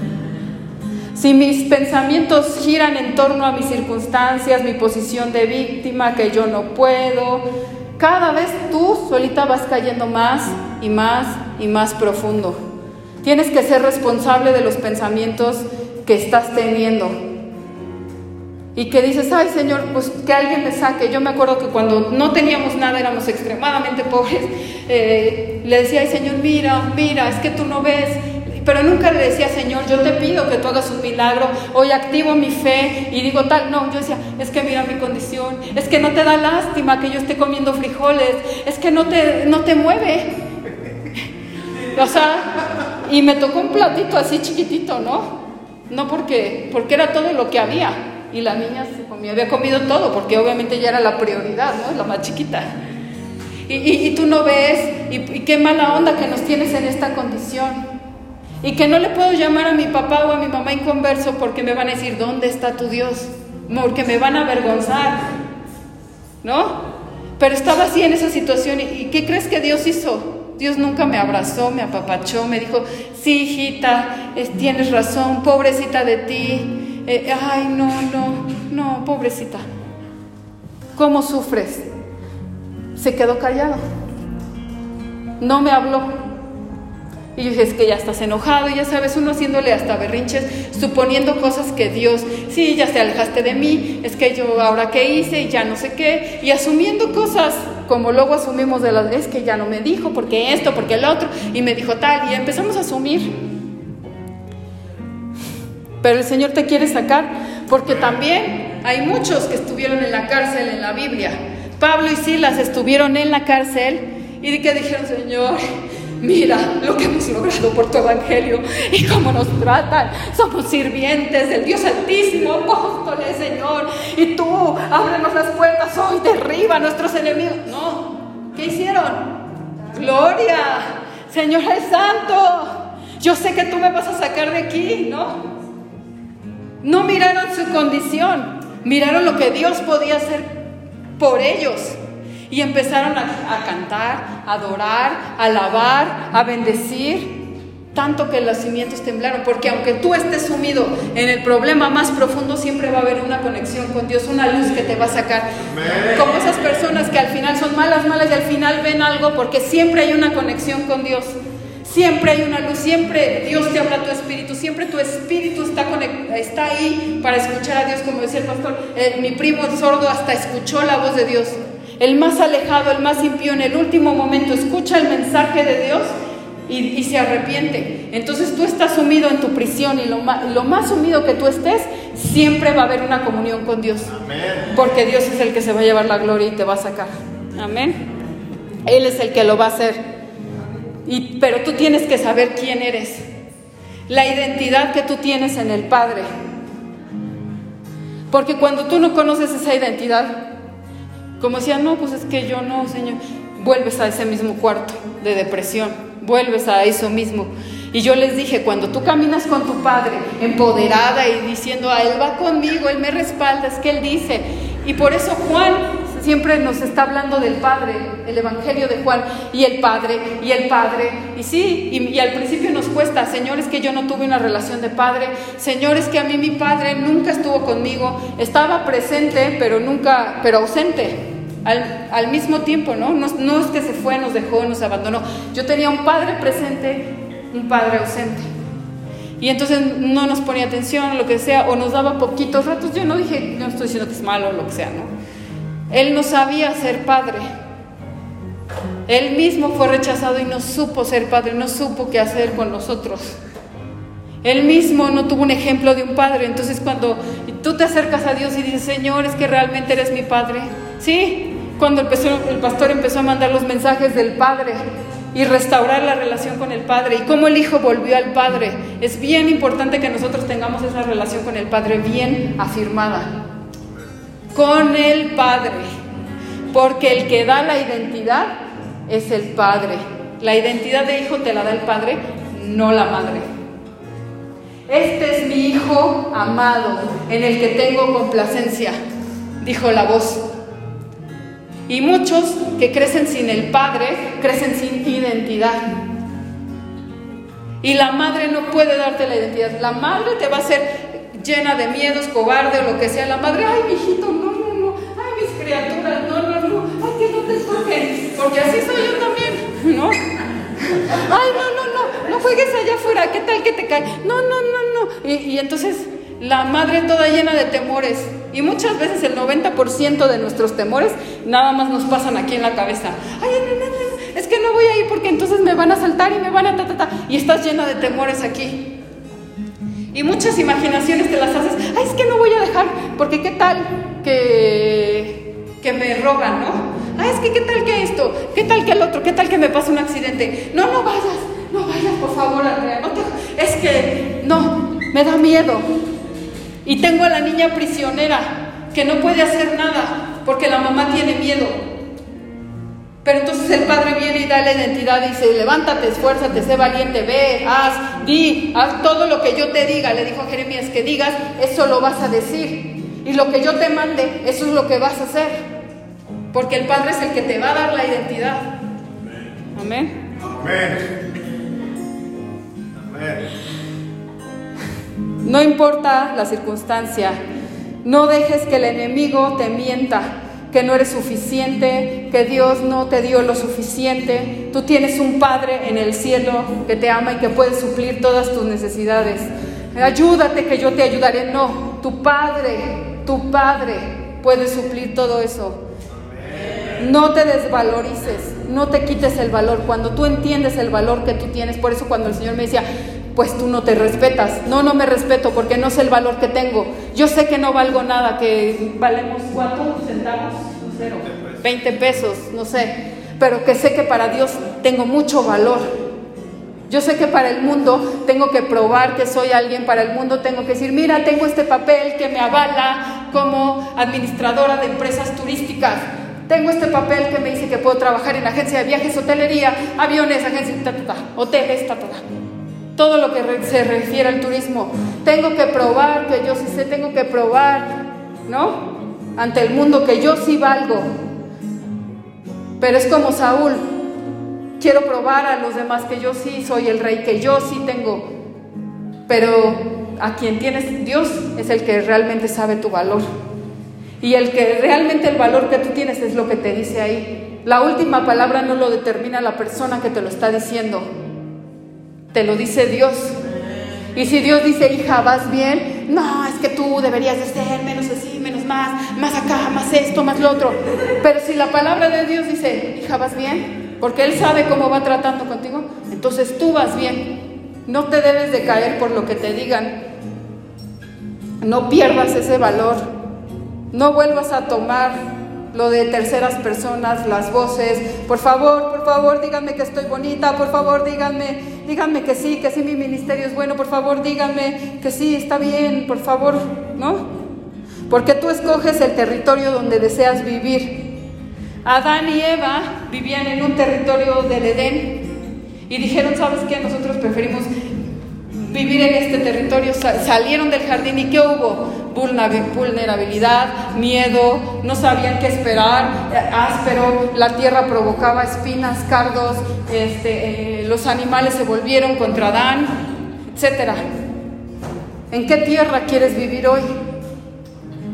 Si mis pensamientos giran en torno a mis circunstancias, mi posición de víctima, que yo no puedo, cada vez tú solita vas cayendo más y más y más profundo. Tienes que ser responsable de los pensamientos que estás teniendo. Y que dices, ay Señor, pues que alguien me saque. Yo me acuerdo que cuando no teníamos nada, éramos extremadamente pobres, eh, le decía, ay Señor, mira, mira, es que tú no ves, pero nunca le decía, Señor, yo te pido que tú hagas un milagro, hoy activo mi fe y digo tal, no, yo decía, es que mira mi condición, es que no te da lástima que yo esté comiendo frijoles, es que no te, no te mueve. O sea, y me tocó un platito así chiquitito, ¿no? No porque, porque era todo lo que había. Y la niña se comía, había comido todo, porque obviamente ya era la prioridad, ¿no? La más chiquita. Y, y, tú no ves, y, y qué mala onda que nos tienes en esta condición. Y que no le puedo llamar a mi papá o a mi mamá inconverso porque me van a decir, ¿dónde está tu Dios? Porque me van a avergonzar. ¿No? Pero estaba así en esa situación. ¿Y qué crees que Dios hizo? Dios nunca me abrazó, me apapachó, me dijo, sí, hijita, tienes razón, pobrecita de ti. Eh, ay, no, no, no, pobrecita. ¿Cómo sufres? Se quedó callado. No me habló. Y yo dije, es que ya estás enojado, ya sabes, uno haciéndole hasta berrinches, suponiendo cosas que Dios, sí, ya te alejaste de mí, es que yo ahora qué hice y ya no sé qué, y asumiendo cosas como luego asumimos de las, es que ya no me dijo, porque esto, porque el otro, y me dijo tal, y empezamos a asumir. Pero el Señor te quiere sacar, porque también hay muchos que estuvieron en la cárcel en la Biblia. Pablo y Silas estuvieron en la cárcel y que dijeron, Señor, Mira lo que hemos logrado por tu evangelio y cómo nos tratan. Somos sirvientes del Dios Altísimo, apóstoles, Señor. Y tú, ábrenos las puertas hoy, derriba a nuestros enemigos. No, ¿qué hicieron? Gloria, Señor es santo. Yo sé que tú me vas a sacar de aquí, ¿no? No miraron su condición, miraron lo que Dios podía hacer por ellos. Y empezaron a, cantar, a adorar, a alabar, a bendecir tanto que los cimientos temblaron, porque aunque tú estés sumido en el problema más profundo, siempre va a haber una conexión con Dios, una luz que te va a sacar. Como esas personas que al final son malas, malas y al final ven algo, porque siempre hay una conexión con Dios. Siempre hay una luz, siempre Dios te habla a tu espíritu, siempre tu espíritu está, está ahí para escuchar a Dios, como decía el pastor. Eh, mi primo sordo hasta escuchó la voz de Dios. El más alejado, el más impío, en el último momento escucha el mensaje de Dios y, se arrepiente. Entonces tú estás sumido en tu prisión y lo más, lo más sumido que tú estés, siempre va a haber una comunión con Dios. Porque Dios es el que se va a llevar la gloria y te va a sacar. Amén. Él es el que lo va a hacer. Y, pero tú tienes que saber quién eres. La identidad que tú tienes en el Padre. Porque cuando tú no conoces esa identidad, como decía, no, pues es que yo no, Señor. Vuelves a ese mismo cuarto de depresión, vuelves a eso mismo. Y yo les dije, cuando tú caminas con tu Padre, empoderada y diciendo, a Él va conmigo, Él me respalda, es que Él dice. Y por eso Juan siempre nos está hablando del Padre, el Evangelio de Juan, y el Padre, y el Padre. Y sí, y, al principio nos cuesta, señores, que yo no tuve una relación de Padre, señores, que a mí mi Padre nunca estuvo conmigo, estaba presente, pero nunca, pero ausente. Al, mismo tiempo, ¿no? ¿no? No es que se fue, nos dejó, nos abandonó. Yo tenía un padre presente, un padre ausente. Y entonces no nos ponía atención, lo que sea, o nos daba poquitos ratos. Yo no dije, no estoy diciendo que es malo lo que sea, ¿no? Él no sabía ser padre. Él mismo fue rechazado y no supo ser padre, no supo qué hacer con nosotros. Él mismo no tuvo un ejemplo de un padre. Entonces cuando tú te acercas a Dios y dices, Señor, es que realmente eres mi padre. Sí, cuando empezó, el pastor empezó a mandar los mensajes del Padre y restaurar la relación con el Padre y cómo el Hijo volvió al Padre. Es bien importante que nosotros tengamos esa relación con el Padre bien afirmada. Con el Padre. Porque el que da la identidad es el Padre. La identidad de hijo te la da el Padre, no la madre. Este es mi Hijo amado, en el que tengo complacencia, dijo la voz. Y muchos que crecen sin el padre, crecen sin identidad. Y la madre no puede darte la identidad. La madre te va a hacer llena de miedos, cobarde o lo que sea. La madre, ay, mijito, no, no, no. Ay, mis criaturas, no, no, no. Ay, que no te toquen. Porque así soy yo también, ¿no? Ay, no, no, no. No juegues allá afuera. ¿Qué tal que te cae? No, no, no, no. Y entonces la madre toda llena de temores. Y muchas veces el 90% de nuestros temores nada más nos pasan aquí en la cabeza. Ay, no, no, no, es que no voy a ir porque entonces me van a saltar y me van a ta, ta, ta. Y estás llena de temores aquí. Y muchas imaginaciones te las haces. Ay, es que no voy a dejar, porque qué tal que, que me roban, ¿no? Ay, es que qué tal que esto, qué tal que el otro, qué tal que me pasa un accidente. No, no vayas, no vayas, por favor, Andrea. No te... Es que, no, me da miedo. Y tengo a la niña prisionera que no puede hacer nada porque la mamá tiene miedo. Pero entonces el padre viene y da la identidad y dice, levántate, esfuérzate, sé valiente, ve, haz, di, haz todo lo que yo te diga. Le dijo a Jeremías que digas, eso lo vas a decir. Y lo que yo te mande, eso es lo que vas a hacer. Porque el padre es el que te va a dar la identidad. Amén. Amén. Amén. No importa la circunstancia, no dejes que el enemigo te mienta, que no eres suficiente, que Dios no te dio lo suficiente. Tú tienes un Padre en el cielo que te ama y que puede suplir todas tus necesidades. Ayúdate que yo te ayudaré. No, tu Padre, tu Padre puede suplir todo eso. No te desvalorices, no te quites el valor. Cuando tú entiendes el valor que tú tienes, por eso cuando el Señor me decía, pues tú no te respetas. No, no me respeto porque no sé el valor que tengo. Yo sé que no valgo nada, que valemos cuatro centavos, cero, 20 pesos, no sé, pero que sé que para Dios tengo mucho valor. Yo sé que para el mundo tengo que probar que soy alguien, para el mundo tengo que decir, mira, tengo este papel que me avala como administradora de empresas turísticas. Tengo este papel que me dice que puedo trabajar en agencia de viajes, hotelería, aviones, agencia, ta, ta, ta, hoteles, todo lo que se refiere al turismo. Tengo que probar que yo sí sé, tengo que probar, ¿no? Ante el mundo que yo sí valgo. Pero es como Saúl, quiero probar a los demás que yo sí soy el rey, que yo sí tengo. Pero a quien tienes Dios es el que realmente sabe tu valor. Y el que realmente el valor que tú tienes es lo que te dice ahí. La última palabra no lo determina la persona que te lo está diciendo, te lo dice Dios. Y si Dios dice, hija, vas bien, no, es que tú deberías de ser menos así, menos más, más acá, más esto, más lo otro. Pero si la palabra de Dios dice, hija, vas bien, porque Él sabe cómo va tratando contigo, entonces tú vas bien. No te debes de caer por lo que te digan. No pierdas ese valor. No vuelvas a tomar lo de terceras personas, las voces. Por favor, por favor, díganme que estoy bonita, por favor, díganme, díganme que sí, que sí mi ministerio es bueno, por favor, díganme que sí, está bien, por favor, ¿no? Porque tú escoges el territorio donde deseas vivir. Adán y Eva vivían en un territorio del Edén y dijeron, ¿sabes qué? Nosotros preferimos vivir en este territorio. Salieron del jardín y ¿qué hubo? vulnerabilidad, miedo, no sabían qué esperar, eh, áspero, la tierra provocaba espinas, cardos, este, eh, los animales se volvieron contra Adán, etc. ¿En qué tierra quieres vivir hoy?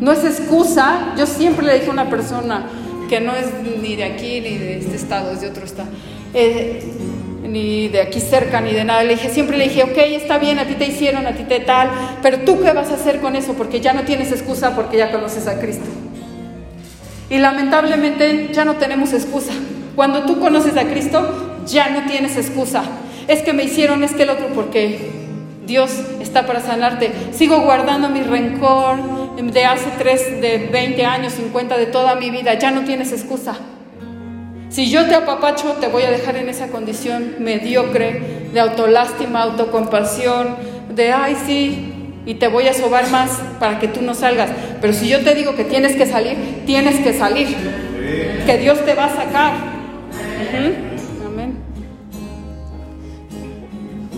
No es excusa, yo siempre le dije a una persona que no es ni de aquí ni de este estado, es de otro estado. Eh, ni de aquí cerca, ni de nada. Le dije, siempre le dije, ok, está bien, a ti te hicieron, a ti te tal, pero tú qué vas a hacer con eso, porque ya no tienes excusa porque ya conoces a Cristo. Y lamentablemente ya no tenemos excusa. Cuando tú conoces a Cristo, ya no tienes excusa. Es que me hicieron, es que el otro, porque Dios está para sanarte. Sigo guardando mi rencor de hace 3, de 20 años, 50, de toda mi vida. Ya no tienes excusa. Si yo te apapacho, te voy a dejar en esa condición mediocre de autolástima, autocompasión, de ay sí, y te voy a sobar más para que tú no salgas. Pero si yo te digo que tienes que salir, tienes que salir. Que Dios te va a sacar. Amén.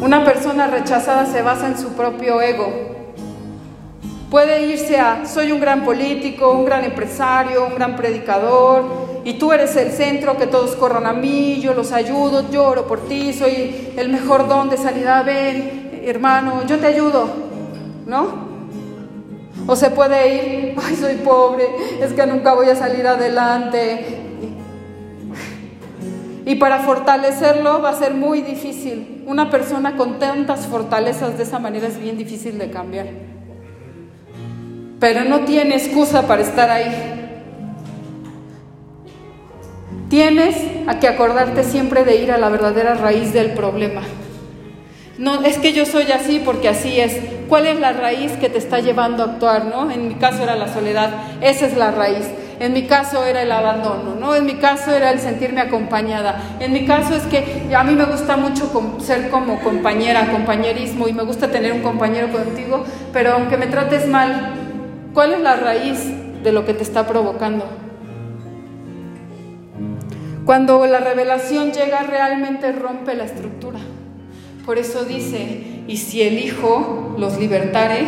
Una persona rechazada se basa en su propio ego. Puede irse a, soy un gran político, un gran empresario, un gran predicador, y tú eres el centro, que todos corran a mí, yo los ayudo, lloro por ti, soy el mejor don de sanidad, ven, hermano, yo te ayudo, ¿no? O se puede ir, ay, soy pobre, es que nunca voy a salir adelante. Y para fortalecerlo va a ser muy difícil. Una persona con tantas fortalezas de esa manera es bien difícil de cambiar pero no tiene excusa para estar ahí. Tienes a que acordarte siempre de ir a la verdadera raíz del problema. No, es que yo soy así porque así es. ¿Cuál es la raíz que te está llevando a actuar, no? En mi caso era la soledad, esa es la raíz. En mi caso era el abandono, ¿no? En mi caso era el sentirme acompañada. En mi caso es que a mí me gusta mucho ser como compañera, compañerismo y me gusta tener un compañero contigo, pero aunque me trates mal, ¿Cuál es la raíz de lo que te está provocando? Cuando la revelación llega realmente rompe la estructura. Por eso dice, y si el Hijo los libertare,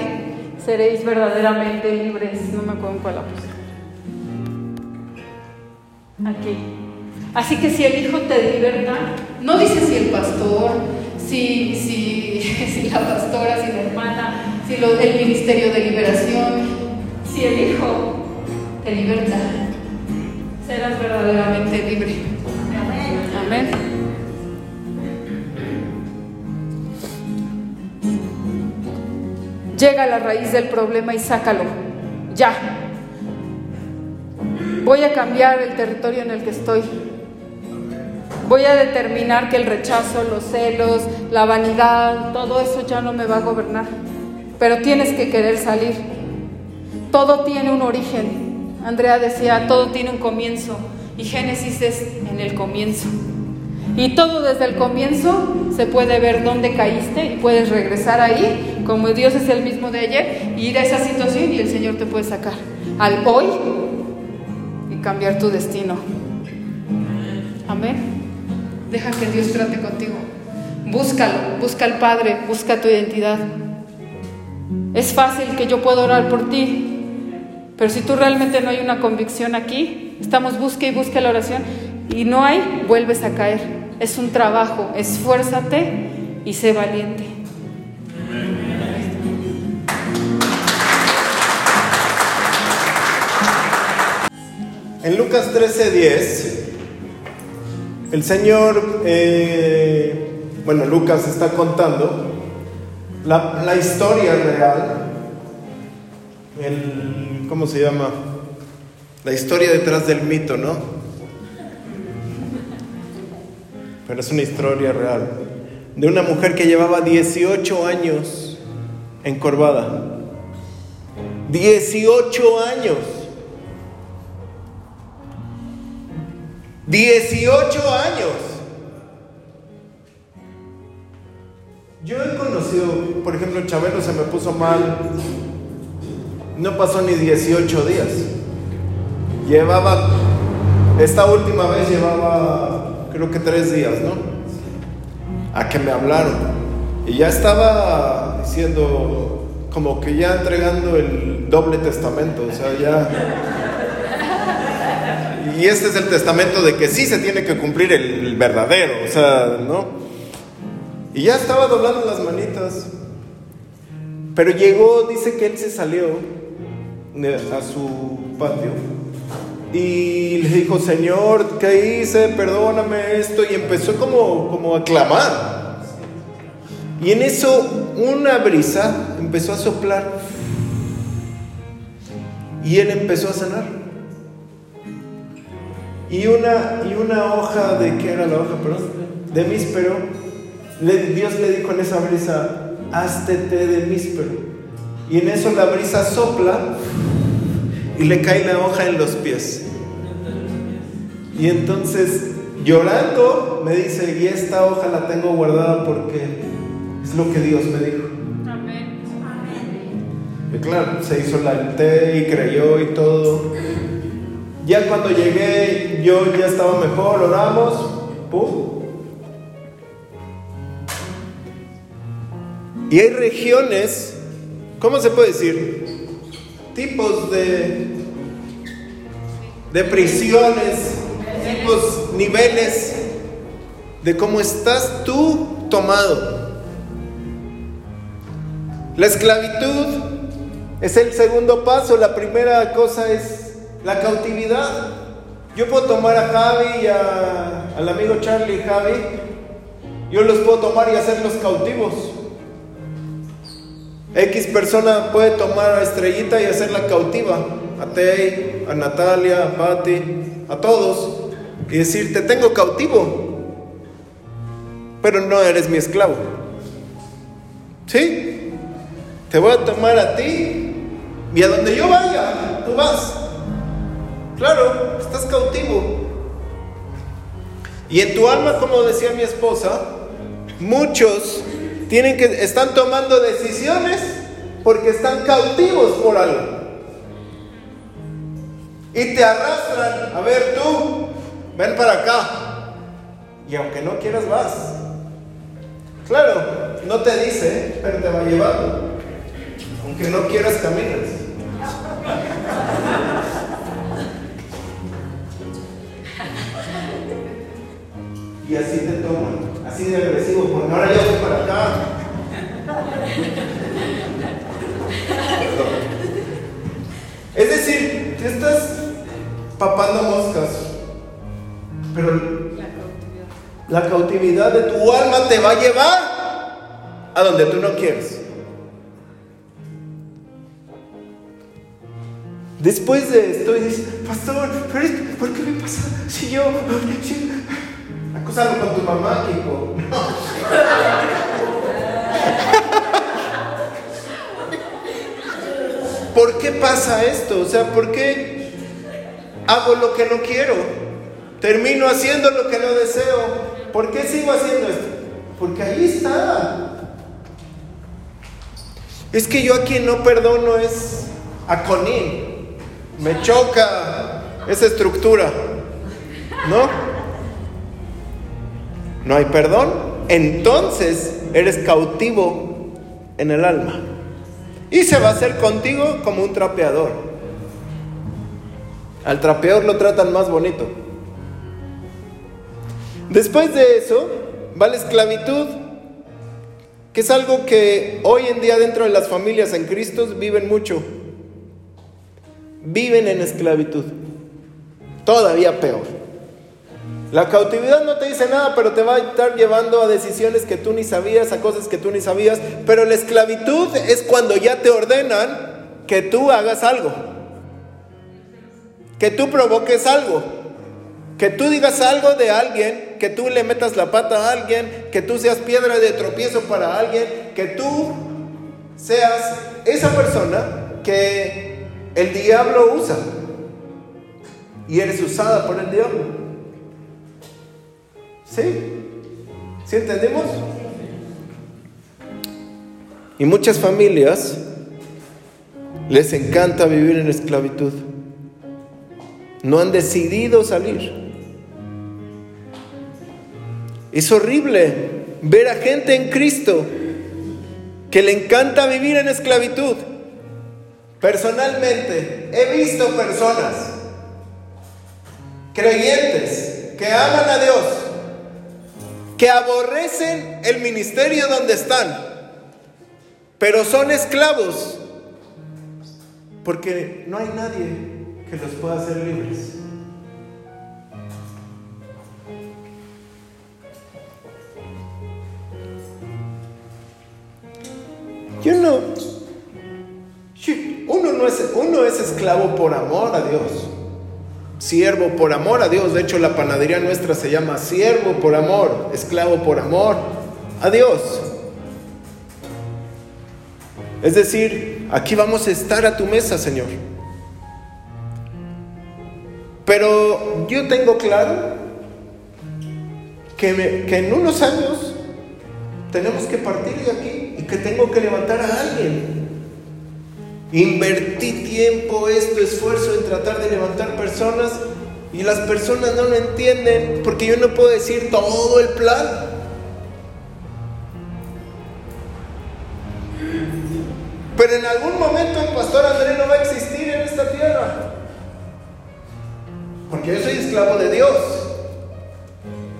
seréis verdaderamente libres. No me acuerdo cuál la puse. Aquí. Así que si el Hijo te liberta, no dice si el pastor, si, si, si la pastora, si la hermana, si el ministerio de liberación, si el Hijo te liberta, serás verdaderamente libre. Amén. Llega a la raíz del problema y sácalo. Ya. Voy a cambiar el territorio en el que estoy. Voy a determinar que el rechazo, los celos, la vanidad, todo eso ya no me va a gobernar. Pero tienes que querer salir. Todo tiene un origen. Andrea decía, todo tiene un comienzo. Y Génesis es en el comienzo. Y todo desde el comienzo se puede ver dónde caíste y puedes regresar ahí, como Dios es el mismo de ayer, y ir a esa situación y el Señor te puede sacar al hoy y cambiar tu destino. Amén. Deja que Dios trate contigo. Búscalo, busca al Padre, busca tu identidad. Es fácil que yo pueda orar por ti, pero si tú realmente no hay una convicción aquí, estamos busque y busque la oración y no hay, vuelves a caer. Es un trabajo, esfuérzate y sé valiente. En Lucas 13:10, el Señor, eh, bueno, Lucas está contando la, la historia real, el ¿cómo se llama? La historia detrás del mito, ¿no? Pero es una historia real. De una mujer que llevaba 18 años encorvada. 18 años. 18 años. Yo he conocido, por ejemplo, Chabelo se me puso mal no pasó ni 18 días. Llevaba, esta última vez llevaba creo que tres días, ¿no? A que me hablaron. Y ya estaba diciendo, como que ya entregando el doble testamento, o sea, ya... Y este es el testamento de que sí se tiene que cumplir el, verdadero, o sea, ¿no? Y ya estaba doblando las manitas. Pero llegó, dice que él se salió a su patio y le dijo, Señor, ¿qué hice? Perdóname esto. Y empezó como, como a clamar. Y en eso una brisa empezó a soplar. Y él empezó a sanar. Y una, y una hoja de, ¿qué era la hoja? Perdón, de míspero. Dios le dijo en esa brisa, hazte de míspero. Y en eso la brisa sopla y le cae la hoja en los pies. Y entonces, llorando, me dice, y esta hoja la tengo guardada porque es lo que Dios me dijo. Amén. Y claro, se hizo la té y creyó y todo. Ya cuando llegué, yo ya estaba mejor, oramos, ¡pum! Y hay regiones, ¿cómo se puede decir? Tipos de, de prisiones tipos, niveles de cómo estás tú tomado. La esclavitud es el segundo paso. La primera cosa es la cautividad. Yo puedo tomar a Javi y al amigo Charlie Javi. Yo los puedo tomar y hacerlos cautivos. X persona puede tomar a Estrellita y hacerla cautiva. A Tei, a Natalia, a Patti, a todos y decir, te tengo cautivo, pero no eres mi esclavo. ¿Sí? Te voy a tomar a ti y a donde yo vaya, tú vas. Claro, estás cautivo. Y en tu alma, como decía mi esposa, muchos tienen que están tomando decisiones porque están cautivos por algo. Y te arrastran, a ver tú, ven para acá. Y aunque no quieras, vas. Claro, no te dice, pero te va llevando. Aunque no quieras, caminas. Y así te toman, así de agresivo, porque ahora yo voy para acá. Es decir, te estás papando moscas pero la cautividad. de tu alma te va a llevar a donde tú no quieres. Después de esto, dices, pastor, ¿por qué me pasa? Si yo, si, acusando con tu mamá, hijo. ¿Por qué pasa esto? O sea, ¿por qué hago lo que no quiero? Termino haciendo lo que no deseo. ¿Por qué sigo haciendo esto? Porque ahí está. Es que yo a quien no perdono es a Conín. Me choca esa estructura. ¿No? No hay perdón. Entonces eres cautivo en el alma. Y se va a hacer contigo como un trapeador. Al trapeador lo tratan más bonito. Después de eso va la esclavitud, que es algo que hoy en día dentro de las familias en Cristo viven mucho. Viven en esclavitud. Todavía peor. La cautividad no te dice nada, pero te va a estar llevando a decisiones que tú ni sabías, a cosas que tú ni sabías. Pero la esclavitud es cuando ya te ordenan que tú hagas algo. Que tú provoques algo. Que tú digas algo de alguien, que tú le metas la pata a alguien, que tú seas piedra de tropiezo para alguien, que tú seas esa persona que el diablo usa y eres usada por el diablo. ¿Sí? ¿Sí entendemos? Y muchas familias les encanta vivir en esclavitud. No han decidido salir. Es horrible ver a gente en Cristo que le encanta vivir en esclavitud. Personalmente, he visto personas, creyentes, que aman a Dios, que aborrecen el ministerio donde están, pero son esclavos, porque no hay nadie que los pueda hacer libres. Yo no, uno no, es, uno es esclavo por amor a Dios, siervo por amor a Dios. De hecho, la panadería nuestra se llama siervo por amor, esclavo por amor a Dios. Es decir, aquí vamos a estar a tu mesa, Señor. Pero yo tengo claro que, que en unos años tenemos que partir de aquí y que tengo que levantar a alguien. Invertí tiempo, esto, esfuerzo en tratar de levantar personas y las personas no lo entienden porque yo no puedo decir todo el plan. Pero en algún momento el pastor Andrés no va a existir en esta tierra. Porque yo soy esclavo de Dios,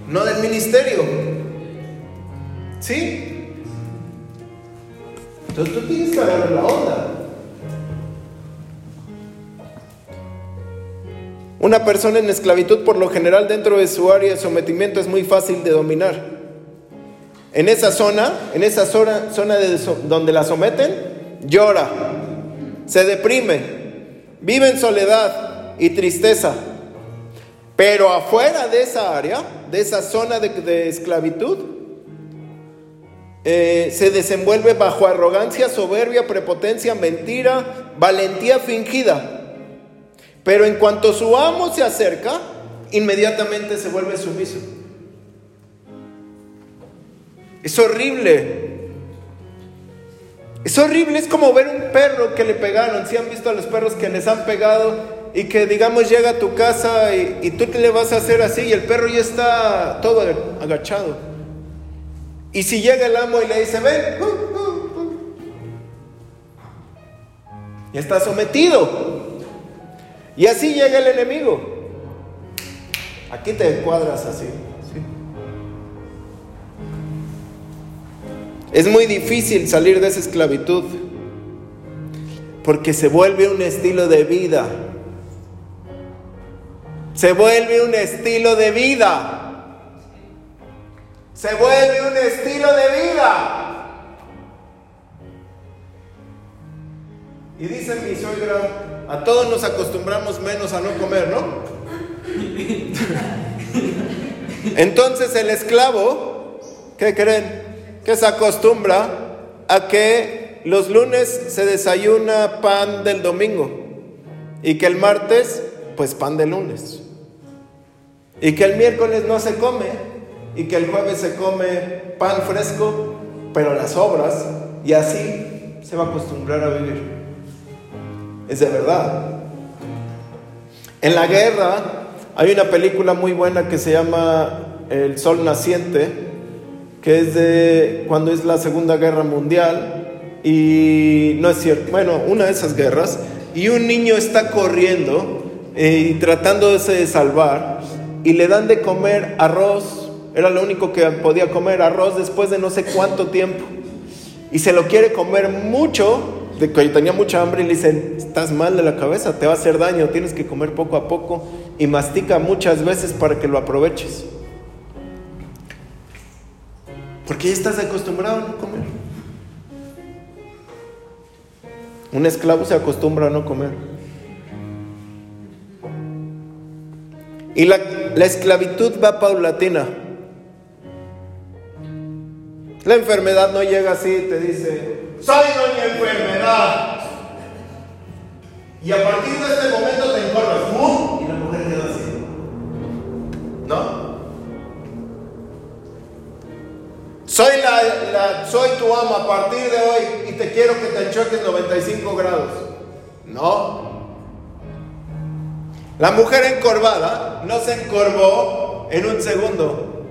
no del ministerio. ¿Sí? Entonces tú tienes que agarrar la onda. Una persona en esclavitud por lo general dentro de su área de sometimiento es muy fácil de dominar. En esa zona, en esa zona, zona de, donde la someten, llora, se deprime, vive en soledad y tristeza. Pero afuera de esa área, de esa zona de, esclavitud, eh, se desenvuelve bajo arrogancia, soberbia, prepotencia, mentira, valentía fingida. Pero en cuanto su amo se acerca, inmediatamente se vuelve sumiso. Es horrible. Es horrible, es como ver un perro que le pegaron. Si han visto a los perros que les han pegado y que digamos llega a tu casa y, tú te le vas a hacer así y el perro ya está todo agachado. Y si llega el amo y le dice, ven, uh, uh, uh", y está sometido. Y así llega el enemigo. Aquí te cuadras así. Es muy difícil salir de esa esclavitud porque se vuelve un estilo de vida. Se vuelve un estilo de vida. Se vuelve un estilo de vida. Y dice mi suegra, a todos nos acostumbramos menos a no comer, ¿no? Entonces el esclavo, ¿qué creen? Que se acostumbra a que los lunes se desayuna pan del domingo y que el martes, pues pan de lunes. Y que el miércoles no se come y que el jueves se come pan fresco, pero las obras, y así se va a acostumbrar a vivir. Es de verdad. En la guerra hay una película muy buena que se llama El Sol Naciente, que es de cuando es la Segunda Guerra Mundial, y no es cierto, bueno, una de esas guerras, y un niño está corriendo eh, y tratando de salvar, y le dan de comer arroz, era lo único que podía comer, arroz después de no sé cuánto tiempo. Y se lo quiere comer mucho, de que tenía mucha hambre y le dicen, estás mal de la cabeza, te va a hacer daño, tienes que comer poco a poco y mastica muchas veces para que lo aproveches. Porque ya estás acostumbrado a no comer. Un esclavo se acostumbra a no comer. Y la, esclavitud va paulatina. La enfermedad no llega así, te dice, soy doña enfermedad. Y a partir de este momento te encorvas. Y la mujer queda así. ¿No? Soy, la, soy tu ama a partir de hoy y te quiero que te enchoques 95 grados. No. La mujer encorvada no se encorvó en un segundo.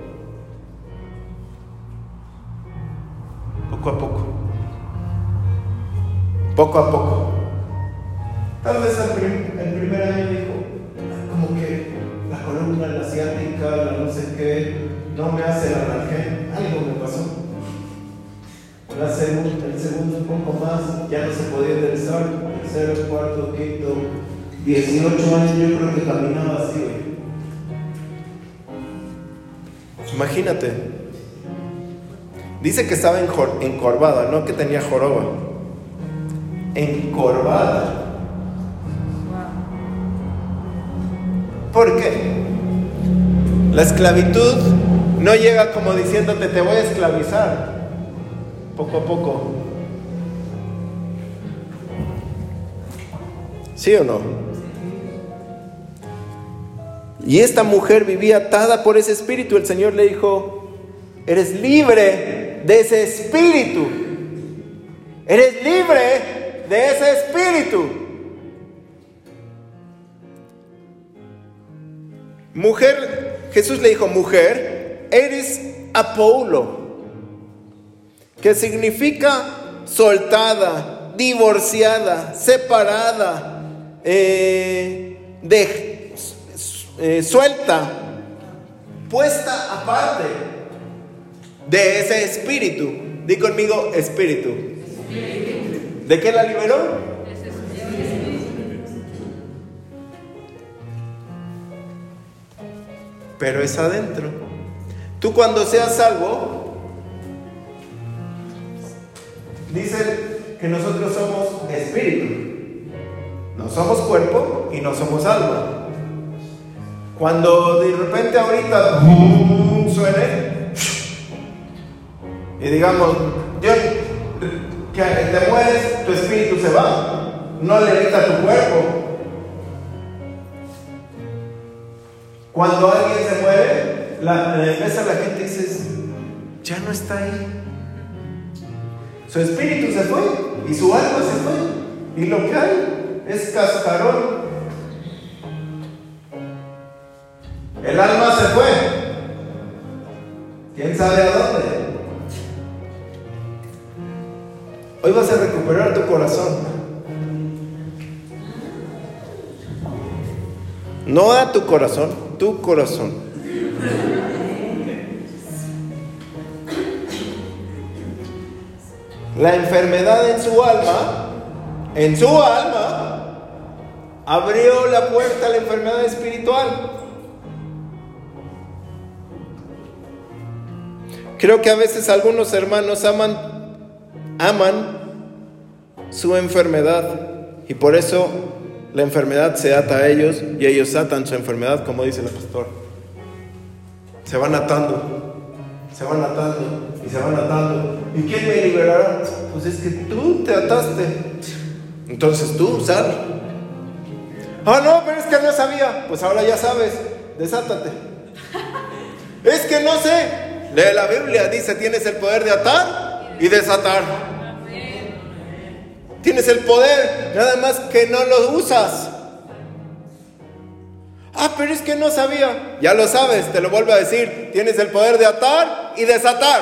Poco a poco. Poco a poco. Tal vez el, primer año dijo, como que la columna, la asiática, la no sé qué, no me hace la naranja, algo me pasó. La el segundo un poco más, ya no se podía enderezar, tercero, cuarto, quinto, 18 años yo creo que caminaba así, Imagínate. Dice que estaba encorvada, no que tenía joroba. Encorvada. ¿Por qué? La esclavitud no llega como diciéndote te voy a esclavizar. Poco a poco. ¿Sí o no? Y esta mujer vivía atada por ese espíritu. El Señor le dijo, eres libre de ese espíritu. Eres libre de ese espíritu. Mujer, Jesús le dijo, mujer, eres Apolo, que significa soltada, divorciada, separada, eh, eh, suelta, puesta aparte de ese espíritu. Di conmigo espíritu. ¿De qué la liberó? pero es adentro. Tú cuando seas salvo, dice que nosotros somos espíritu. No somos cuerpo y no somos alma. Cuando de repente ahorita suene y digamos, Dios, que te mueres, tu espíritu se va. No le evita tu cuerpo, Cuando alguien se muere, la, la la gente dice, ya no está ahí. Su espíritu se fue y su alma se fue. Y lo que hay es cascarón. El alma se fue. ¿Quién sabe a dónde? Hoy vas a recuperar tu corazón. No a tu corazón, tu corazón. La enfermedad en su alma, en su alma, abrió la puerta a la enfermedad espiritual. Creo que a veces algunos hermanos aman, aman su enfermedad y por eso la enfermedad se ata a ellos y ellos atan su enfermedad, como dice el pastor. Se van atando, se van atando y se van atando. ¿Y quién me liberará? Pues es que tú te ataste. Entonces tú sal. Ah, no, pero es que no sabía. Pues ahora ya sabes, desátate. Es que no sé. Lee la Biblia, dice, tienes el poder de atar y desatar. Tienes el poder, nada más que no lo usas. Ah, pero es que no sabía. Ya lo sabes, te lo vuelvo a decir. Tienes el poder de atar y desatar.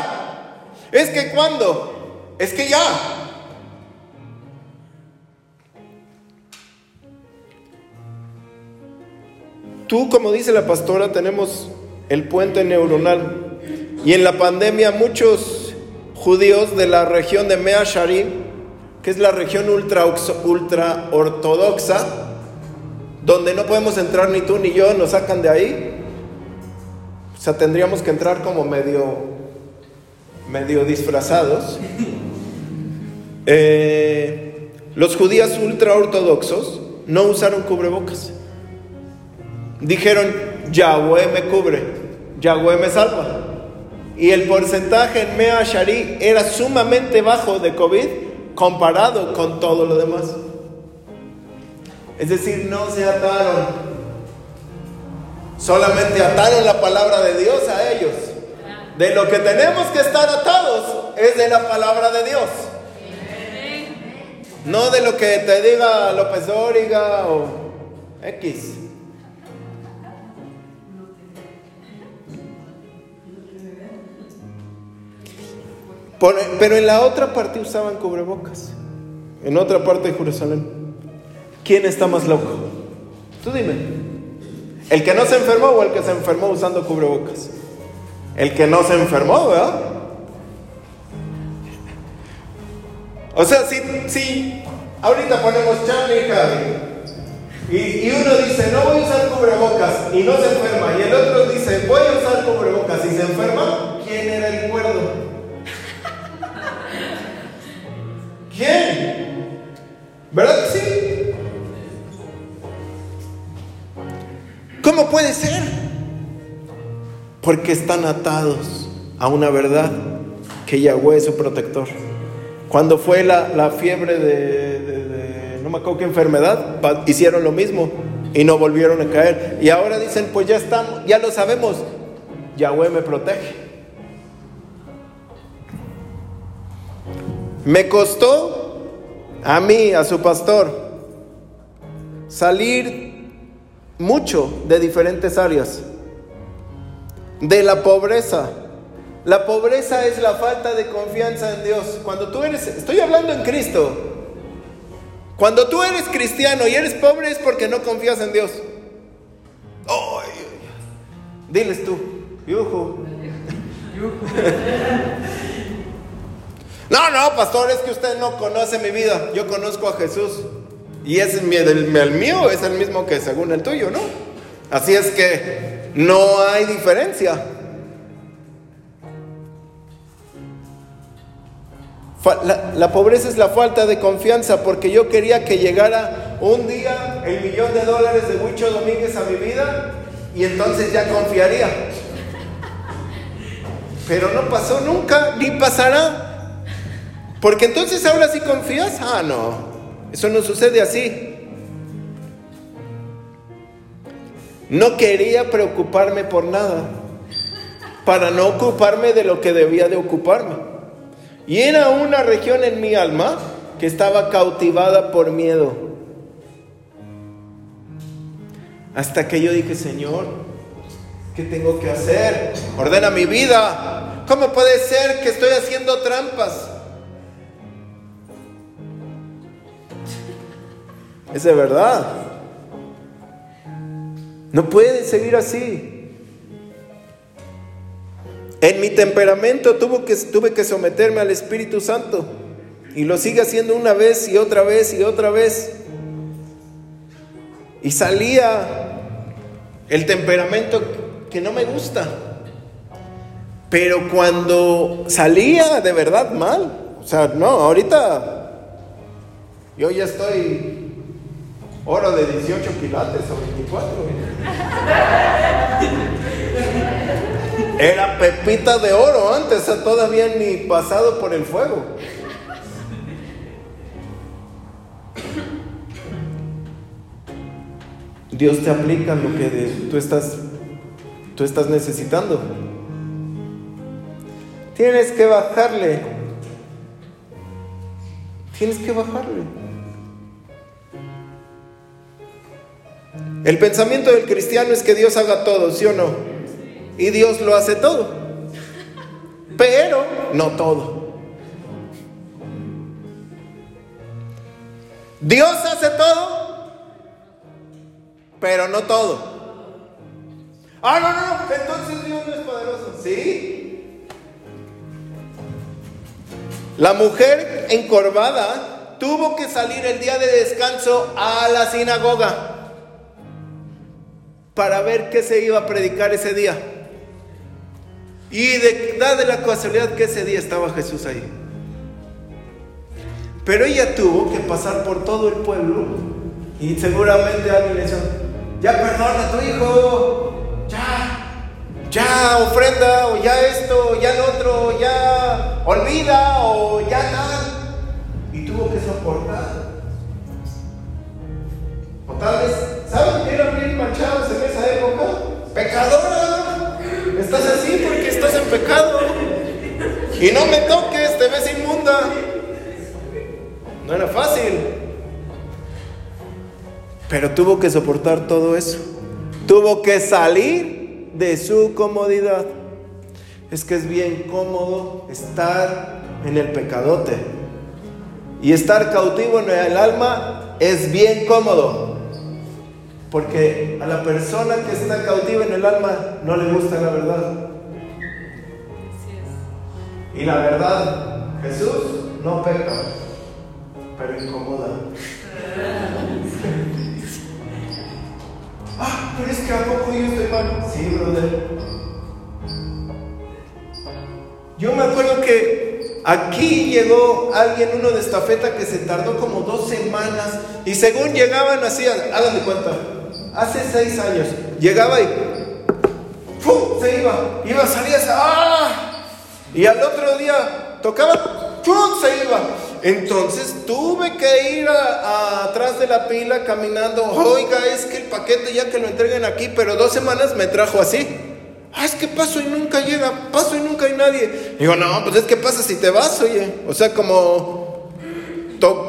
Es que cuando, es que ya. Tú, como dice la pastora, tenemos el puente neuronal. Y en la pandemia muchos judíos de la región de Mea Sharim que es la región ultra, ultra ortodoxa, donde no podemos entrar ni tú ni yo, nos sacan de ahí. O sea, tendríamos que entrar como medio, medio disfrazados. Eh, los judíos ultra ortodoxos no usaron cubrebocas. Dijeron, Yahweh me cubre, Yahweh me salva. Y el porcentaje en Mea Shari era sumamente bajo de COVID comparado con todo lo demás. Es decir, no se ataron, solamente ataron la palabra de Dios a ellos. De lo que tenemos que estar atados es de la palabra de Dios. No de lo que te diga López Dóriga o X. pero en la otra parte usaban cubrebocas. en otra parte de Jerusalén. ¿Quién está más loco? Tú dime. ¿El que no se enfermó o el que se enfermó usando cubrebocas? El que no se enfermó, ¿verdad? O sea, si, si ahorita ponemos Charlie y y, y, uno dice, no voy a usar cubrebocas y no se enferma, y el otro dice, voy a usar cubrebocas y se enferma, ¿quién era el cuerdo? ¿Quién? ¿Verdad que sí? ¿Cómo puede ser? Porque están atados a una verdad que Yahweh es su protector. Cuando fue la, la fiebre de, no me acuerdo qué enfermedad, hicieron lo mismo y no volvieron a caer. Y ahora dicen, pues ya estamos, ya lo sabemos, Yahweh me protege. Me costó a mí, a su pastor, salir mucho de diferentes áreas. De la pobreza. La pobreza es la falta de confianza en Dios. Cuando tú eres, estoy hablando en Cristo. Cuando tú eres cristiano y eres pobre es porque no confías en Dios. Diles tú, yujo. No, no, pastor, es que usted no conoce mi vida. Yo conozco a Jesús. Y es el mío es el mismo que según el tuyo, ¿no? Así es que no hay diferencia. La, la, pobreza es la falta de confianza porque yo quería que llegara un día el millón de dólares de Huicho Domínguez a mi vida y entonces ya confiaría. Pero no pasó nunca, ni pasará. Porque entonces ahora sí confías. Ah, no, eso no sucede así. No quería preocuparme por nada para no ocuparme de lo que debía de ocuparme. Y era una región en mi alma que estaba cautivada por miedo. Hasta que yo dije, Señor, ¿qué tengo que hacer? Ordena mi vida. ¿Cómo puede ser que estoy haciendo trampas? Es de verdad. No puede seguir así. En mi temperamento tuve que, tuve que someterme al Espíritu Santo y lo sigue haciendo una vez y otra vez y otra vez. Y salía el temperamento que no me gusta. Pero cuando salía de verdad mal, o sea, no, ahorita yo ya estoy oro de 18 quilates o 24. Era pepita de oro antes, todavía ni pasado por el fuego. Dios te aplica lo que tú estás, tú estás necesitando. Tienes que bajarle. Tienes que bajarle. El pensamiento del cristiano es que Dios haga todo, ¿sí o no? Y Dios lo hace todo. Pero no todo. Dios hace todo, pero no todo. Ah, no, no, no, entonces Dios no es poderoso. Sí. La mujer encorvada tuvo que salir el día de descanso a la sinagoga para ver qué se iba a predicar ese día. Y de, da de la casualidad que ese día estaba Jesús ahí. Pero ella tuvo que pasar por todo el pueblo y seguramente alguien le dijo, ya perdona a tu hijo, ya, ya ofrenda, o ya esto, ya lo otro, ya olvida, o ya nada. Y tuvo que soportar. Tal vez, ¿saben que eran bien manchados en esa época? Pecadora. Estás así porque estás en pecado. Y no me toques, te ves inmunda. No era fácil. Pero tuvo que soportar todo eso. Tuvo que salir de su comodidad. Es que es bien cómodo estar en el pecadote. Y estar cautivo en el alma es bien cómodo. Porque a la persona que está cautiva en el alma no le gusta la verdad. Y la verdad, Jesús no peca, pero incomoda. ah, pero es que a poco yo estoy mal. Sí, brother. Yo me acuerdo que aquí llegó alguien, uno de estafeta, que se tardó como dos semanas. Y según llegaban, así, hagan de cuenta, hace seis años, llegaba y ¡pum! se iba. Iba, salía, ¡ah! Y al otro día tocaba, ¡pum! se iba. Entonces tuve que ir atrás de la pila caminando. Oiga, es que el paquete ya que lo entreguen aquí, pero dos semanas me trajo así. Ah, es que paso y nunca llega, paso y nunca hay nadie. Digo, no, pues es que pasa si te vas, oye. O sea, como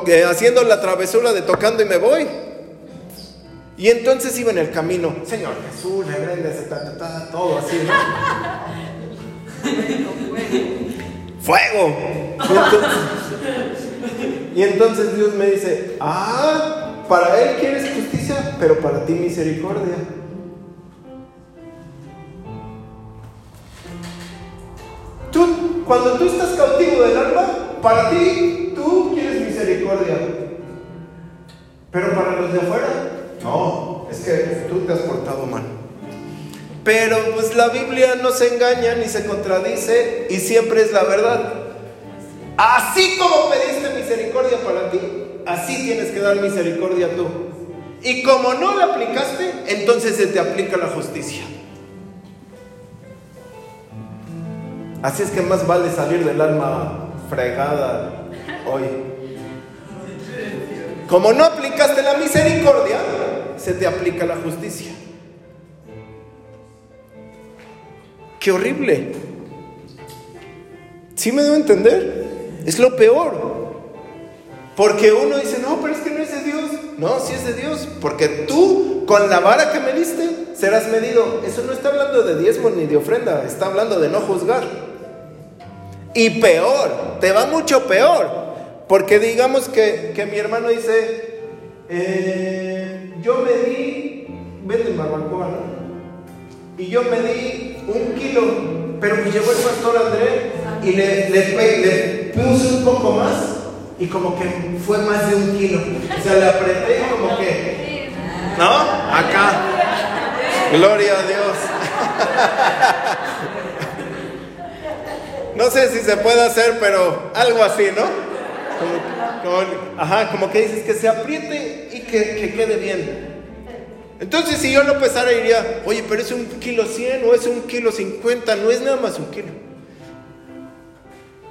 eh, haciendo la travesura de tocando y me voy. Y entonces iba en el camino, Señor Jesús, regréndese, todo así, ¡Fuego! Y entonces, Dios me dice, ah, para Él quieres justicia, pero para ti misericordia. Tú, cuando tú estás cautivo del alma, para ti, tú quieres misericordia. Pero para los de afuera, no, es que tú te has portado mal. Pero pues la Biblia no se engaña ni se contradice y siempre es la verdad. Así como pediste misericordia para ti, así tienes que dar misericordia tú. Y como no la aplicaste, entonces se te aplica la justicia. Así es que más vale salir del alma fregada hoy. Como no aplicaste la misericordia, se te aplica la justicia. Qué horrible. ¿Sí me debo entender? Es lo peor. Porque uno dice, no, pero es que no es de Dios. No, sí es de Dios. Porque tú, con la vara que me diste, serás medido. Eso no está hablando de diezmo ni de ofrenda. Está hablando de no juzgar. Y peor, te va mucho peor. Porque digamos que, mi hermano dice, eh, yo me di, vete en barbacoa, ¿no? Y yo me di un kilo, pero me llevó el pastor André y le, le, puse un poco más y como que fue más de un kilo. O sea, le apreté como que, ¿no? Acá. Gloria a Dios. No sé si se puede hacer, pero algo así, ¿no? Como, ajá, como que dices que se apriete y que, que quede bien. Entonces, si yo lo pesara, diría, oye, pero es un kilo 100 o es un kilo 50, no es nada más un kilo.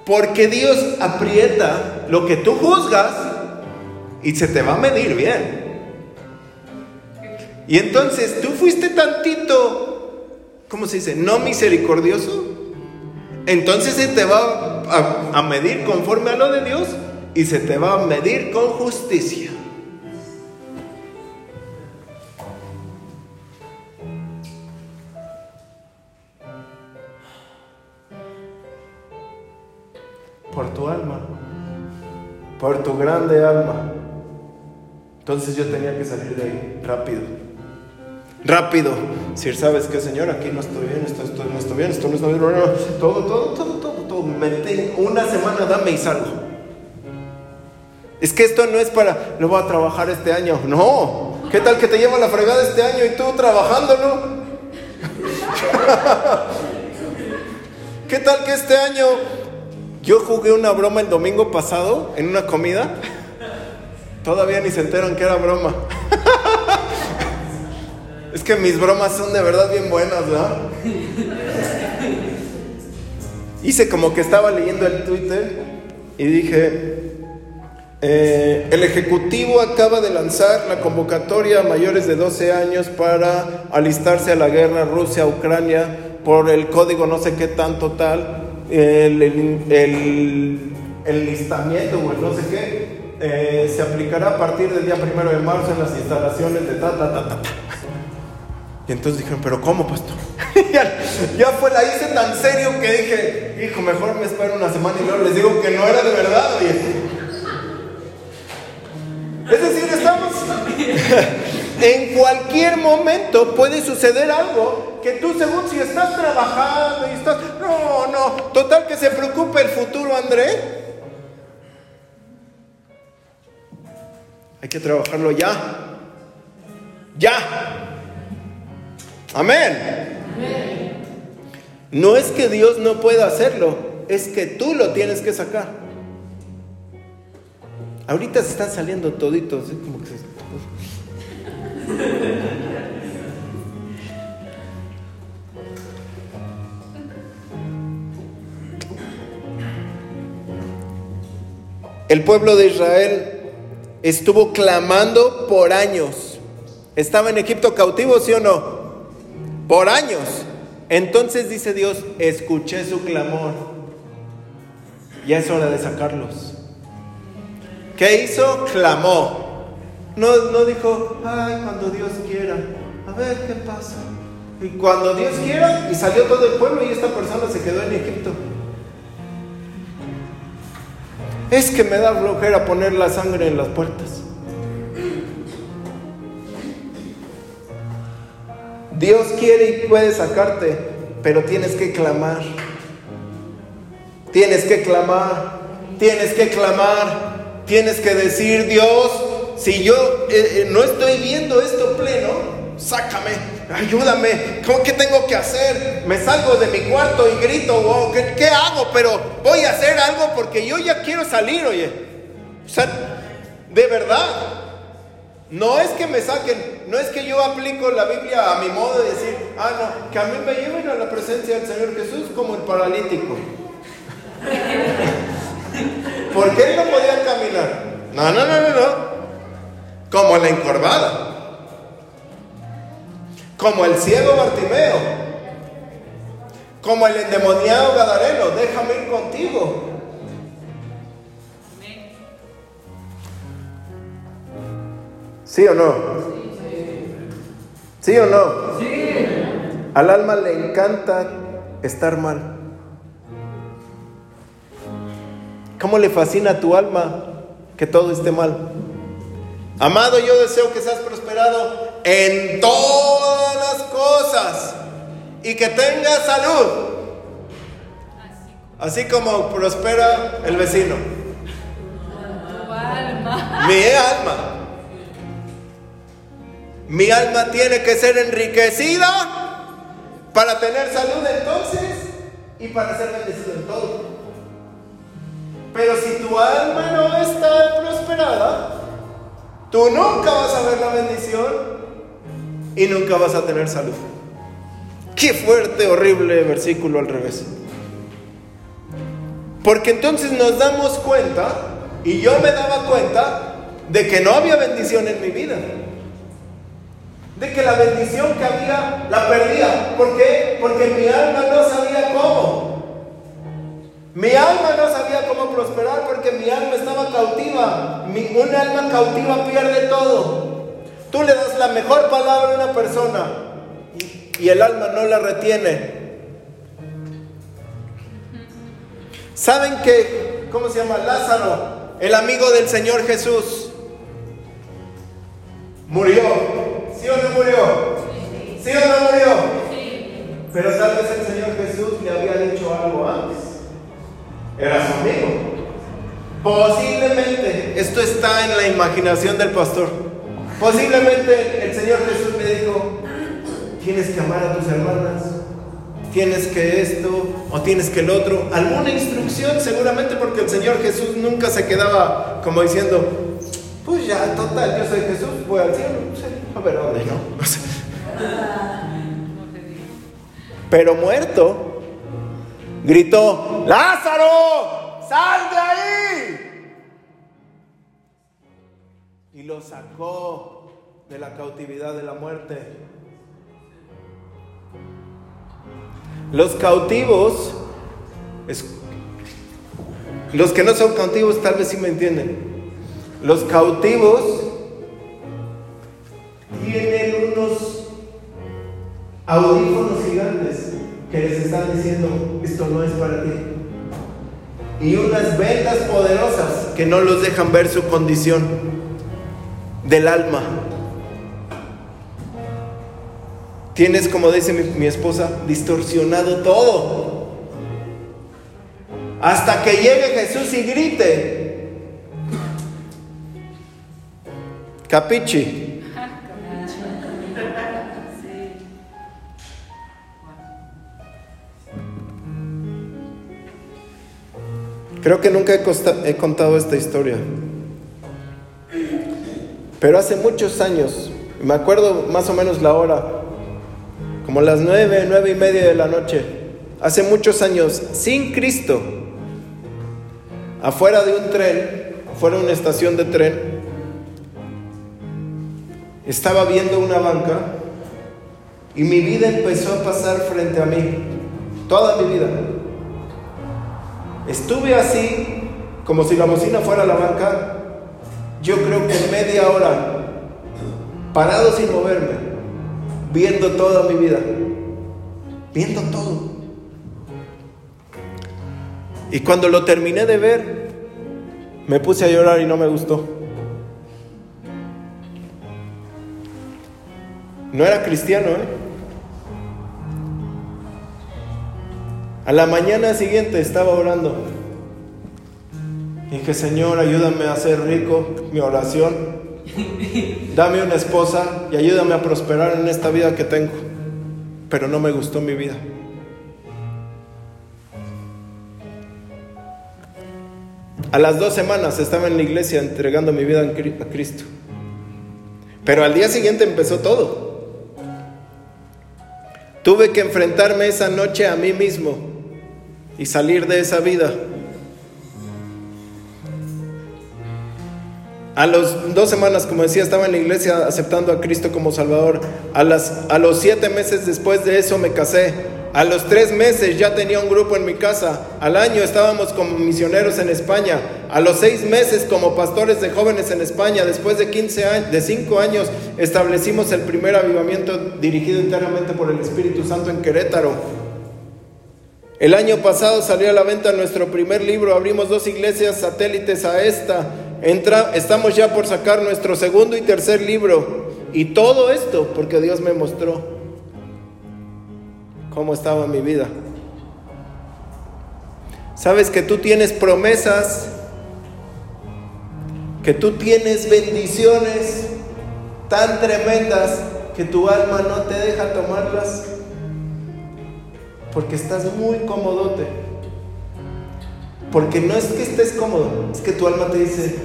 Porque Dios aprieta lo que tú juzgas y se te va a medir bien. Y entonces tú fuiste tantito, ¿cómo se dice? No misericordioso. Entonces se te va a medir conforme a lo de Dios y se te va a medir con justicia. por tu alma, por tu grande alma. Entonces yo tenía que salir de ahí rápido. Rápido. Si sabes que Señor, aquí no estoy bien, esto, no estoy bien, esto no estoy bien, todo, todo, todo, todo, todo. una semana, dame y salgo. Es que esto no es para, lo voy a trabajar este año. No. ¿Qué tal que te lleva la fregada este año y tú trabajándolo? ¿Qué tal que este año yo jugué una broma el domingo pasado en una comida. Todavía ni se enteran que era broma. es que mis bromas son de verdad bien buenas, ¿verdad? Hice como que estaba leyendo el Twitter y dije, eh, el Ejecutivo acaba de lanzar la convocatoria a mayores de 12 años para alistarse a la guerra Rusia-Ucrania por el código no sé qué tanto tal el, el, listamiento o el no sé qué eh, se aplicará a partir del día primero de marzo en las instalaciones de ta, ta, ta, ta. Y entonces dijeron, pero ¿cómo, pastor? ya, fue, la hice tan serio que dije, hijo, mejor me espero una semana y luego les digo que no era de verdad, oye. Es decir, estamos... en cualquier momento puede suceder algo que tú según si estás trabajando y estás... No, no, total que se preocupe el futuro, André. Hay que trabajarlo ya. Ya. Amén. No es que Dios no pueda hacerlo, es que tú lo tienes que sacar. Ahorita se están saliendo toditos, ¿eh? como que. El pueblo de Israel estuvo clamando por años. Estaba en Egipto cautivo, ¿sí o no? Por años. Entonces dice Dios, escuché su clamor. Ya es hora de sacarlos. ¿Qué hizo? Clamó. No, no dijo, ay, cuando Dios quiera. A ver qué pasa. Y cuando Dios quiera, y salió todo el pueblo y esta persona se quedó en Egipto. Es que me da flojera poner la sangre en las puertas. Dios quiere y puede sacarte, pero tienes que clamar. Tienes que clamar, tienes que clamar, tienes que decir, Dios, si yo eh, eh, no estoy viendo esto pleno, sácame, ayúdame, ¿cómo que tengo que hacer? Me salgo de mi cuarto y grito, wow, ¿qué, hago? Pero voy a hacer algo porque yo ya quiero salir, oye. O sea, de verdad, no es que me saquen, no es que yo aplico la Biblia a mi modo de decir, ah, no, que a mí me lleven a la presencia del Señor Jesús como el paralítico. Porque él no podía caminar. No, no, no, no, no. Como la encorvada como el ciego Bartimeo, como el endemoniado Gadareno, déjame ir contigo. ¿Sí o no? ¿Sí o no? Sí. Al alma le encanta estar mal. ¿Cómo le fascina a tu alma que todo esté mal? Amado, yo deseo que seas prosperado en todas las cosas y que tenga salud. Así como prospera el vecino. Mi alma. Mi alma tiene que ser enriquecida para tener salud entonces y para ser bendecido en todo. Pero si tu alma no está prosperada, tú nunca vas a ver la bendición y nunca vas a tener salud. Qué fuerte, horrible versículo al revés. Porque entonces nos damos cuenta, y yo me daba cuenta, de que no había bendición en mi vida. De que la bendición que había la perdía. ¿Por qué? Porque mi alma no sabía cómo. Mi alma no sabía cómo prosperar porque mi alma estaba cautiva. Mi, un alma cautiva pierde todo. Tú le das la mejor palabra a una persona y el alma no la retiene. ¿Saben que, cómo se llama? Lázaro, el amigo del Señor Jesús, murió. ¿Sí o no murió? ¿Sí o no murió? Pero tal vez el Señor Jesús le había dicho algo antes. Era su amigo. Posiblemente, esto está en la imaginación del pastor. Posiblemente el Señor Jesús me dijo, tienes que amar a tus hermanas, tienes que esto o tienes que el otro. Alguna instrucción seguramente porque el Señor Jesús nunca se quedaba como diciendo, pues ya, total, yo soy Jesús, voy al cielo. a ver dónde, ¿no? Pero muerto, gritó, Lázaro, sal de ahí y lo sacó de la cautividad de la muerte. Los cautivos, los que no son cautivos tal vez sí me entienden. Los cautivos tienen unos audífonos gigantes que les están diciendo, esto no es para ti. Y unas vendas poderosas que no los dejan ver su condición. del alma. Tienes, como dice mi, esposa, distorsionado todo. Hasta que llegue Jesús y grite. Capichi. Creo que nunca he, contado esta historia. Pero hace muchos años, me acuerdo más o menos la hora, como las nueve, nueve y media de la noche, hace muchos años, sin Cristo, afuera de un tren, afuera de una estación de tren, estaba viendo una banca y mi vida empezó a pasar frente a mí, toda mi vida. Estuve así, como si la bocina fuera la banca, yo creo que media hora, parado sin moverme, viendo toda mi vida, viendo todo. Y cuando lo terminé de ver, me puse a llorar y no me gustó. No era cristiano, ¿eh? A la mañana siguiente estaba orando. Dije, Señor, ayúdame a ser rico, mi oración. Dame una esposa y ayúdame a prosperar en esta vida que tengo. Pero no me gustó mi vida. A las dos semanas estaba en la iglesia entregando mi vida a Cristo. Pero al día siguiente empezó todo. Tuve que enfrentarme esa noche a mí mismo y salir de esa vida. A los dos semanas, como decía, estaba en la iglesia aceptando a Cristo como Salvador. A, las, a los siete meses después de eso me casé. A los tres meses ya tenía un grupo en mi casa. Al año estábamos como misioneros en España. A los seis meses como pastores de jóvenes en España. Después de 15 años, de cinco años, establecimos el primer avivamiento dirigido enteramente por el Espíritu Santo en Querétaro. El año pasado salió a la venta nuestro primer libro, abrimos dos iglesias satélites a esta, Entra, estamos ya por sacar nuestro segundo y tercer libro. Y todo esto porque Dios me mostró cómo estaba mi vida. Sabes que tú tienes promesas, que tú tienes bendiciones tan tremendas que tu alma no te deja tomarlas porque estás muy cómodote. Porque no es que estés cómodo, es que tu alma te dice,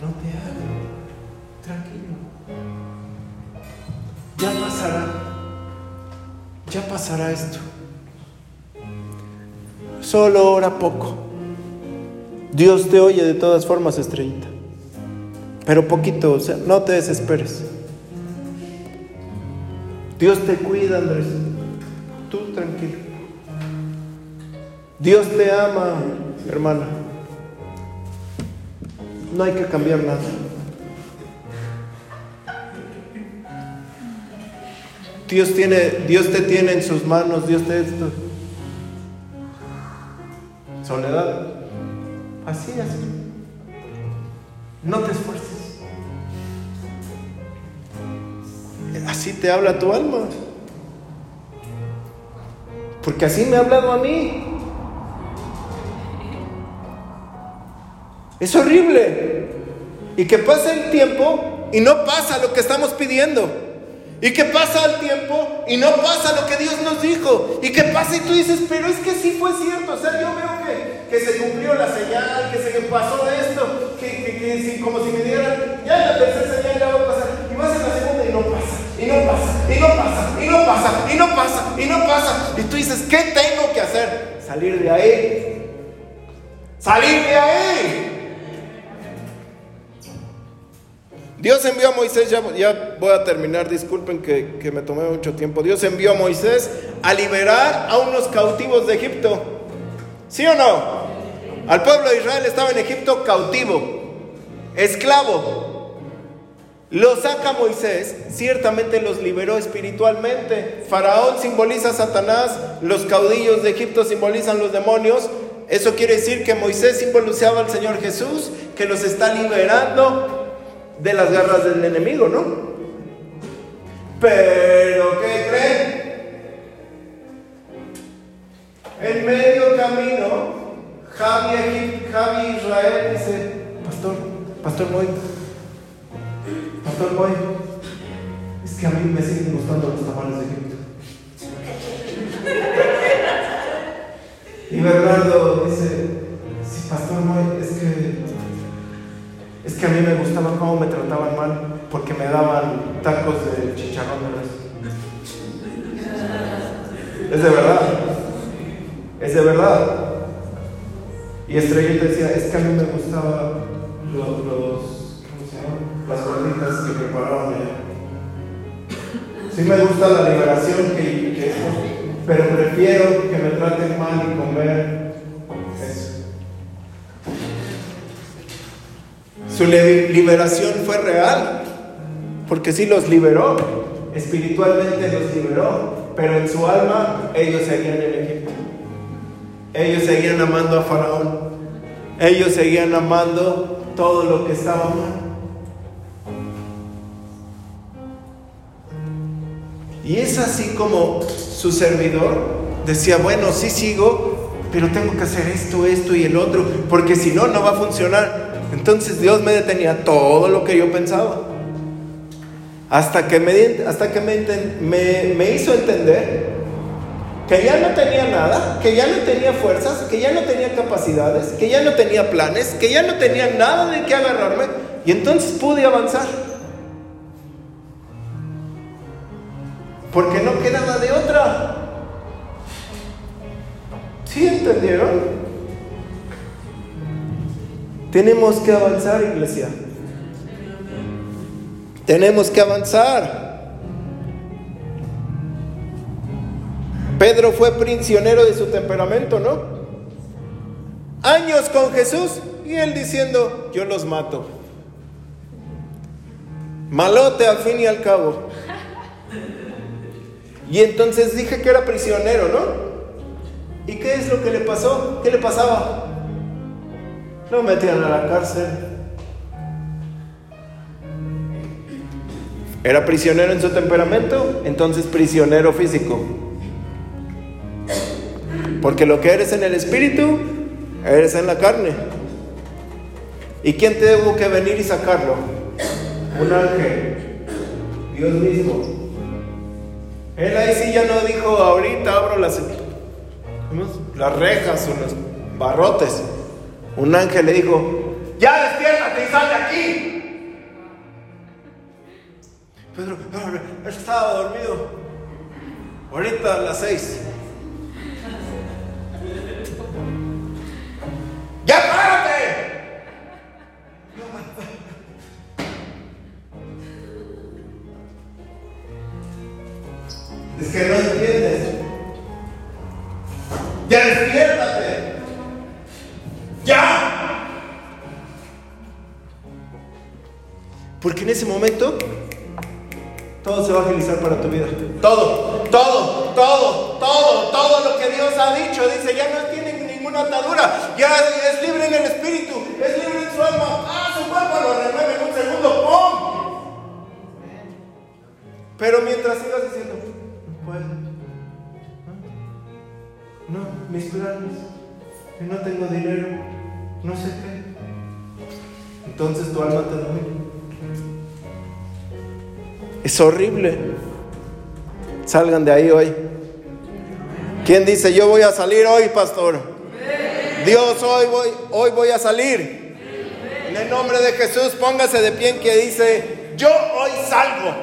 no te hagas, tranquilo. Ya pasará, ya pasará esto. Solo ora poco. Dios te oye de todas formas, estrellita. Pero poquito, o sea, no te desesperes. Dios te cuida, Andrés tranquilo. Dios te ama, hermana. No hay que cambiar nada. Dios, tiene, Dios te tiene en sus manos, Dios te. Soledad. Así, así. No te esfuerces. Así te habla tu alma. Porque así me ha hablado a mí. Es horrible. Y que pasa el tiempo y no pasa lo que estamos pidiendo. Y que pasa el tiempo y no pasa lo que Dios nos dijo. Y que pasa y tú dices, pero es que sí fue cierto. O sea, yo veo que, que se cumplió la señal, que se pasó esto, que, que, como si me dieran, ya la tercera señal ya va a pasar. Y vas en la segunda y no pasa y no pasa, y no pasa, y no pasa, y no pasa, y no pasa. Y tú dices, ¿qué tengo que hacer? Salir de ahí. Salir de ahí. Dios envió a Moisés, ya, voy a terminar, disculpen que, que, me tomé mucho tiempo. Dios envió a Moisés a liberar a unos cautivos de Egipto. ¿Sí o no? Al pueblo de Israel estaba en Egipto cautivo, esclavo. Lo saca Moisés, ciertamente los liberó espiritualmente. Faraón simboliza a Satanás, los caudillos de Egipto simbolizan los demonios. Eso quiere decir que Moisés simbolizaba al Señor Jesús, que los está liberando de las garras del enemigo, ¿no? Pero, ¿qué creen? En medio camino, Javi, Javi Israel dice, pastor, pastor Moy, pastor Moy, es que a mí me siguen gustando los tamales de Egipto. Y Bernardo dice, sí, pastor Moy, es que, es que a mí me gustaba cómo me trataban mal, porque me daban tacos de chicharrón de res. Es de verdad, es de verdad. Y Estrellita decía, es que a mí me gustaba los, los. Las gorditas que preparaban allá. Sí me gusta la liberación que, que pero prefiero que me traten mal y comer eso. Su liberación fue real, porque sí los liberó, espiritualmente los liberó, pero en su alma ellos seguían en Egipto. Ellos seguían amando a Faraón. Ellos seguían amando todo lo que estaba mal. Y es así como su servidor decía, bueno, sí sigo, pero tengo que hacer esto, esto y el otro, porque si no, no va a funcionar. Entonces Dios me detenía todo lo que yo pensaba. Hasta que me, hasta que me, me hizo entender que ya no tenía nada, que ya no tenía fuerzas, que ya no tenía capacidades, que ya no tenía planes, que ya no tenía nada de qué agarrarme, y entonces pude avanzar. Porque no quedaba de otra. ¿Sí entendieron? Tenemos que avanzar, iglesia. Tenemos que avanzar. Pedro fue prisionero de su temperamento, ¿no? Años con Jesús y él diciendo, yo los mato. Malote al fin y al cabo. Y entonces dije que era prisionero, ¿no? ¿Y qué es lo que le pasó? ¿Qué le pasaba? Lo metían a la cárcel. Era prisionero en su temperamento, entonces prisionero físico. Porque lo que eres en el espíritu, eres en la carne. ¿Y quién tuvo que venir y sacarlo? Un ángel, Dios mismo. Él ahí sí ya no dijo, ahorita abro las, las rejas o los barrotes. Un ángel le dijo, ya despiértate y sal de aquí. Pedro, estaba dormido. Ahorita a las seis. Es horrible. Salgan de ahí hoy. ¿Quién dice yo voy a salir hoy, pastor? Dios, hoy voy, hoy voy a salir. En el nombre de Jesús, póngase de pie en que dice, yo hoy salgo.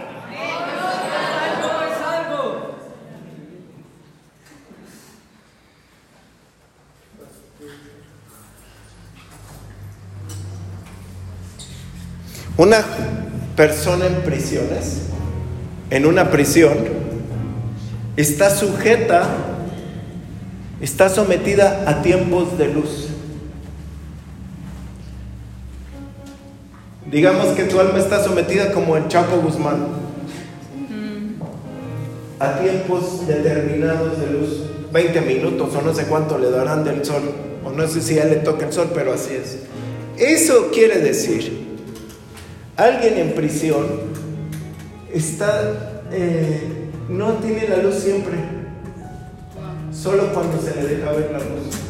Una persona en prisiones, en una prisión, está sujeta, está sometida a tiempos de luz. Digamos que tu alma está sometida como el Chapo Guzmán a tiempos determinados de luz, 20 minutos o no sé cuánto le darán del sol, o no sé si a él le toca el sol, pero así es. Eso quiere decir Alguien en prisión está, eh, no tiene la luz siempre, solo cuando se le deja ver la luz.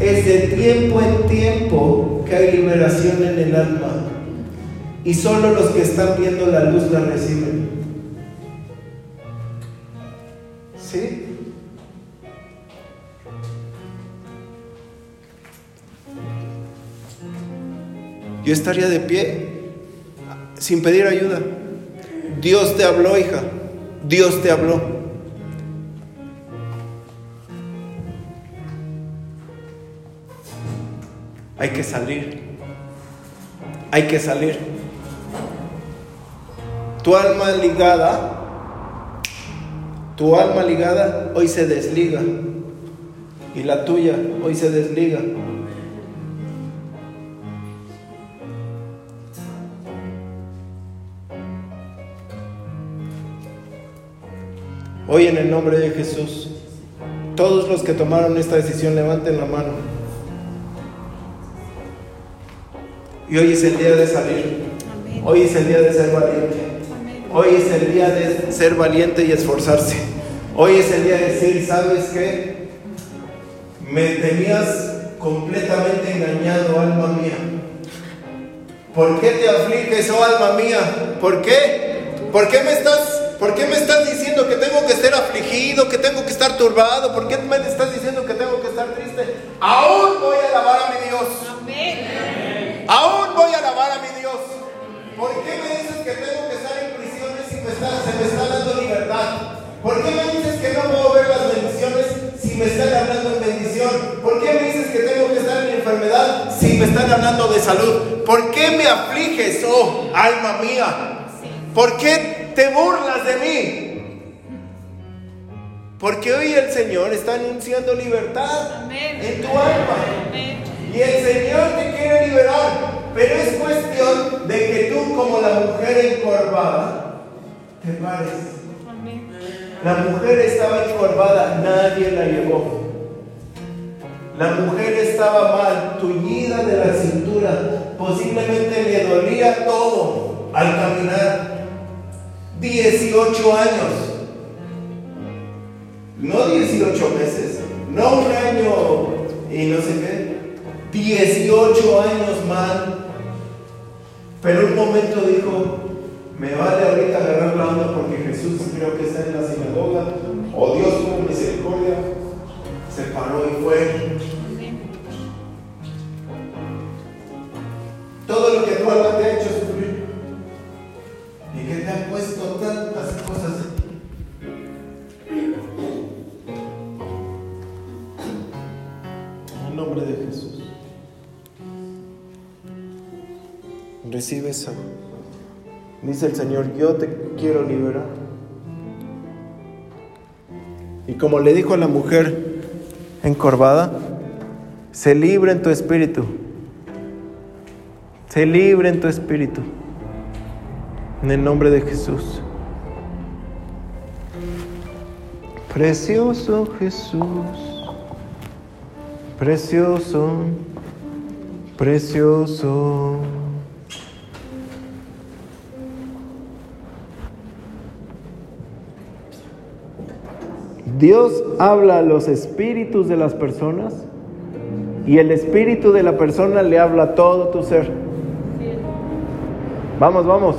Es de tiempo en tiempo que hay liberación en el alma y solo los que están viendo la luz la reciben. ¿Sí? Yo estaría de pie sin pedir ayuda. Dios te habló, hija. Dios te habló. Hay que salir. Hay que salir. Tu alma ligada, tu alma ligada hoy se desliga. Y la tuya hoy se desliga. Hoy en el nombre de Jesús, todos los que tomaron esta decisión levanten la mano. Y hoy es el día de salir. Hoy es el día de ser valiente. Hoy es el día de ser valiente y esforzarse. Hoy es el día de decir, ¿sabes qué? Me tenías completamente engañado, alma mía. ¿Por qué te afliges, oh alma mía? ¿Por qué? ¿Por qué me estás ¿Por qué me estás diciendo que tengo que ser afligido, que tengo que estar turbado? ¿Por qué me estás diciendo que tengo que estar triste? Aún voy a alabar a mi Dios. Amén. Aún voy a alabar a mi Dios. ¿Por qué me dices que tengo que estar en prisiones si me se me está dando libertad? ¿Por qué me dices que no puedo ver las bendiciones si me están hablando en bendición? ¿Por qué me dices que tengo que estar en enfermedad si me están hablando de salud? ¿Por qué me afliges, oh alma mía? ¿Por qué te burlas de mí. Porque hoy el Señor está anunciando libertad en tu alma. Y el Señor te quiere liberar. Pero es cuestión de que tú como la mujer encorvada te pares. La mujer estaba encorvada, nadie la llevó. La mujer estaba mal, tuñida de la cintura, posiblemente le dolía todo al caminar. 18 años. No 18 meses, no un año y no sé qué. 18 años mal. Pero un momento dijo, me vale ahorita agarrar la onda porque Jesús creo que está en la sinagoga. O oh, Dios con misericordia. Se paró y fue. Recibe. Dice el Señor, yo te quiero liberar. Y como le dijo a la mujer encorvada, se libre en tu espíritu. Se libre en tu espíritu. En el nombre de Jesús. Precioso Jesús. Precioso. Precioso. Dios habla a los espíritus de las personas y el espíritu de la persona le habla a todo tu ser. Vamos, vamos.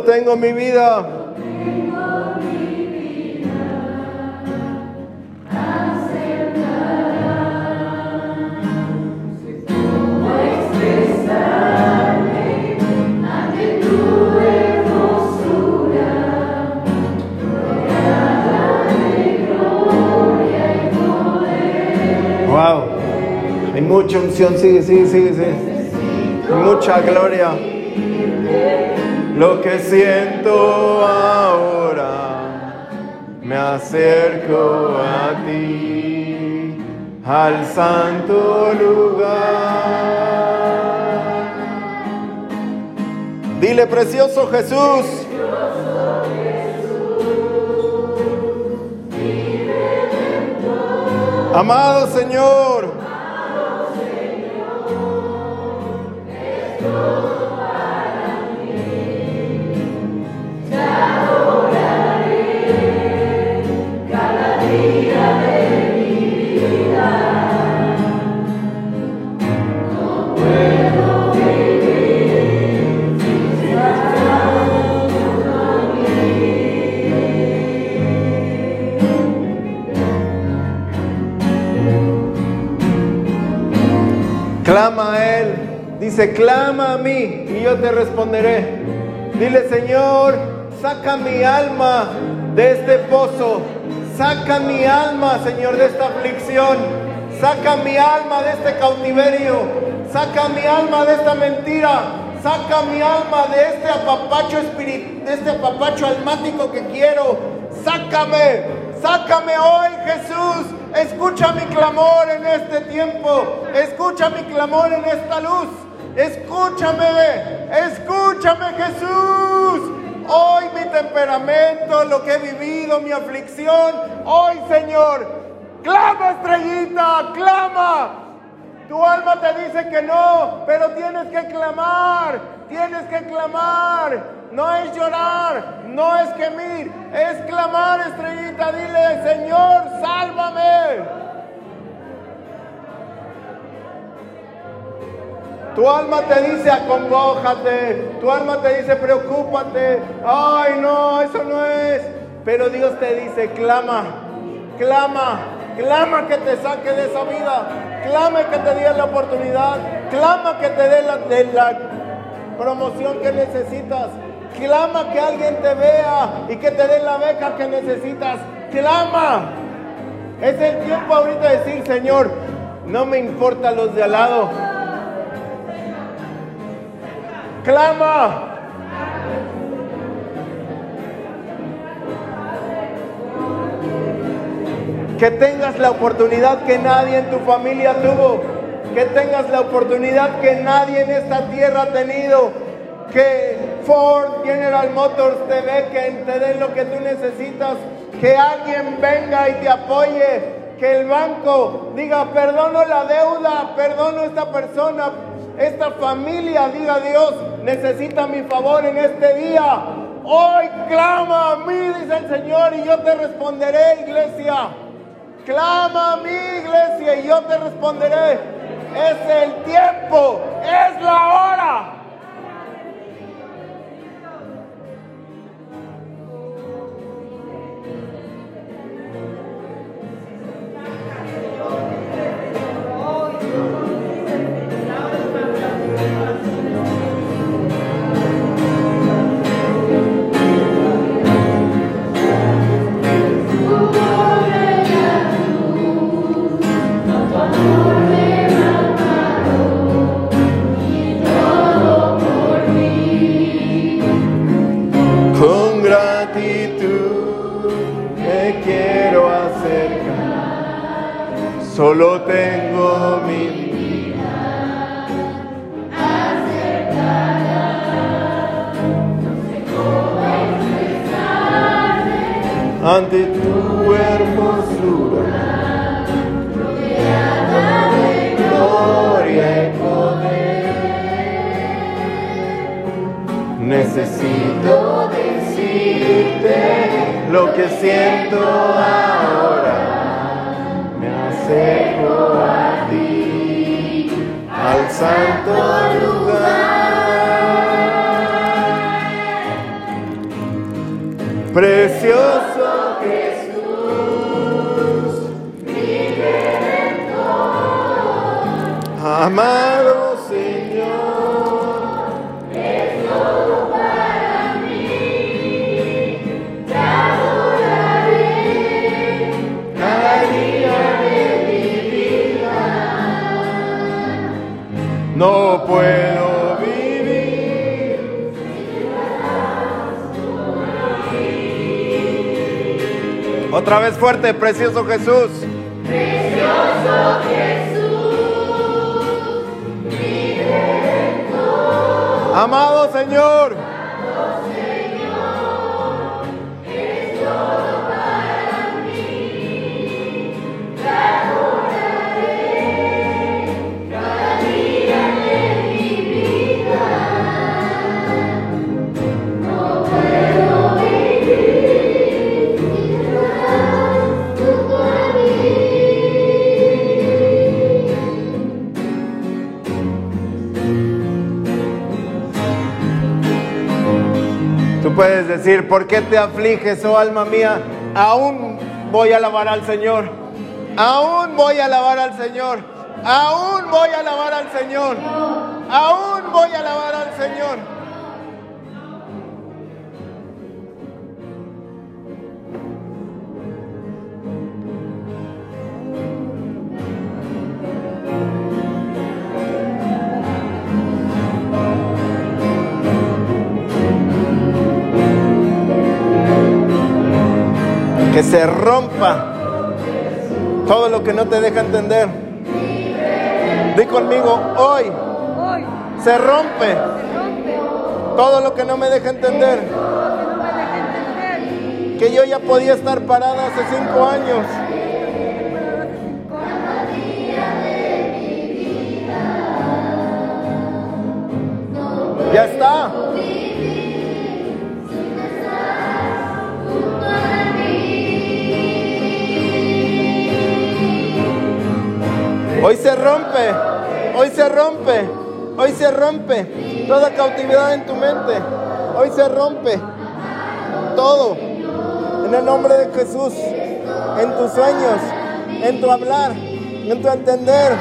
Solo tengo mi vida. Wow. Hay mucha unción, sigue, sigue, sigue, sigue. Mucha gloria. Lo que siento ahora, me acerco a ti, al santo lugar. Dile, precioso Jesús. Amado Señor. Dice, clama a mí y yo te responderé. Dile, Señor, saca mi alma de este pozo. Saca mi alma, Señor, de esta aflicción. Saca mi alma de este cautiverio. Saca mi alma de esta mentira. Saca mi alma de este apapacho espiritual, de este apapacho almático que quiero. Sácame, sácame hoy, Jesús. Escucha mi clamor en este tiempo. Escucha mi clamor en esta luz. Escúchame, escúchame Jesús. Hoy mi temperamento, lo que he vivido, mi aflicción. Hoy Señor, clama estrellita, clama. Tu alma te dice que no, pero tienes que clamar, tienes que clamar. No es llorar, no es gemir, es clamar, estrellita. Dile, Señor, sálvame. Tu alma te dice acongójate, tu alma te dice preocúpate. Ay, no, eso no es. Pero Dios te dice, clama, clama, clama que te saque de esa vida, clama que te dé la oportunidad, clama que te dé la, la promoción que necesitas. Clama que alguien te vea y que te dé la beca que necesitas. Clama. Es el tiempo ahorita de decir, Señor, no me importa los de al lado. Clama. Que tengas la oportunidad que nadie en tu familia tuvo. Que tengas la oportunidad que nadie en esta tierra ha tenido. Que Ford, General Motors te bequen, te den lo que tú necesitas. Que alguien venga y te apoye. Que el banco diga, perdono la deuda, perdono a esta persona, esta familia, diga Dios, necesita mi favor en este día. Hoy clama a mí, dice el Señor, y yo te responderé, iglesia. Clama a mí, iglesia, y yo te responderé. Es el tiempo, es la hora. Fuerte, precioso Jesús. Precioso Jesús. Amado Señor. Puedes decir, ¿por qué te afliges, oh alma mía? Aún voy a alabar al Señor. Aún voy a alabar al Señor. Aún voy a alabar al Señor. Aún voy a alabar al Señor. Que se rompa todo lo que no te deja entender. Di conmigo, hoy se rompe todo lo que no me deja entender. Que yo ya podía estar parada hace cinco años. Ya está. Hoy se rompe, hoy se rompe, hoy se rompe toda cautividad en tu mente. Hoy se rompe todo. En el nombre de Jesús, en tus sueños, en tu hablar, en tu entender.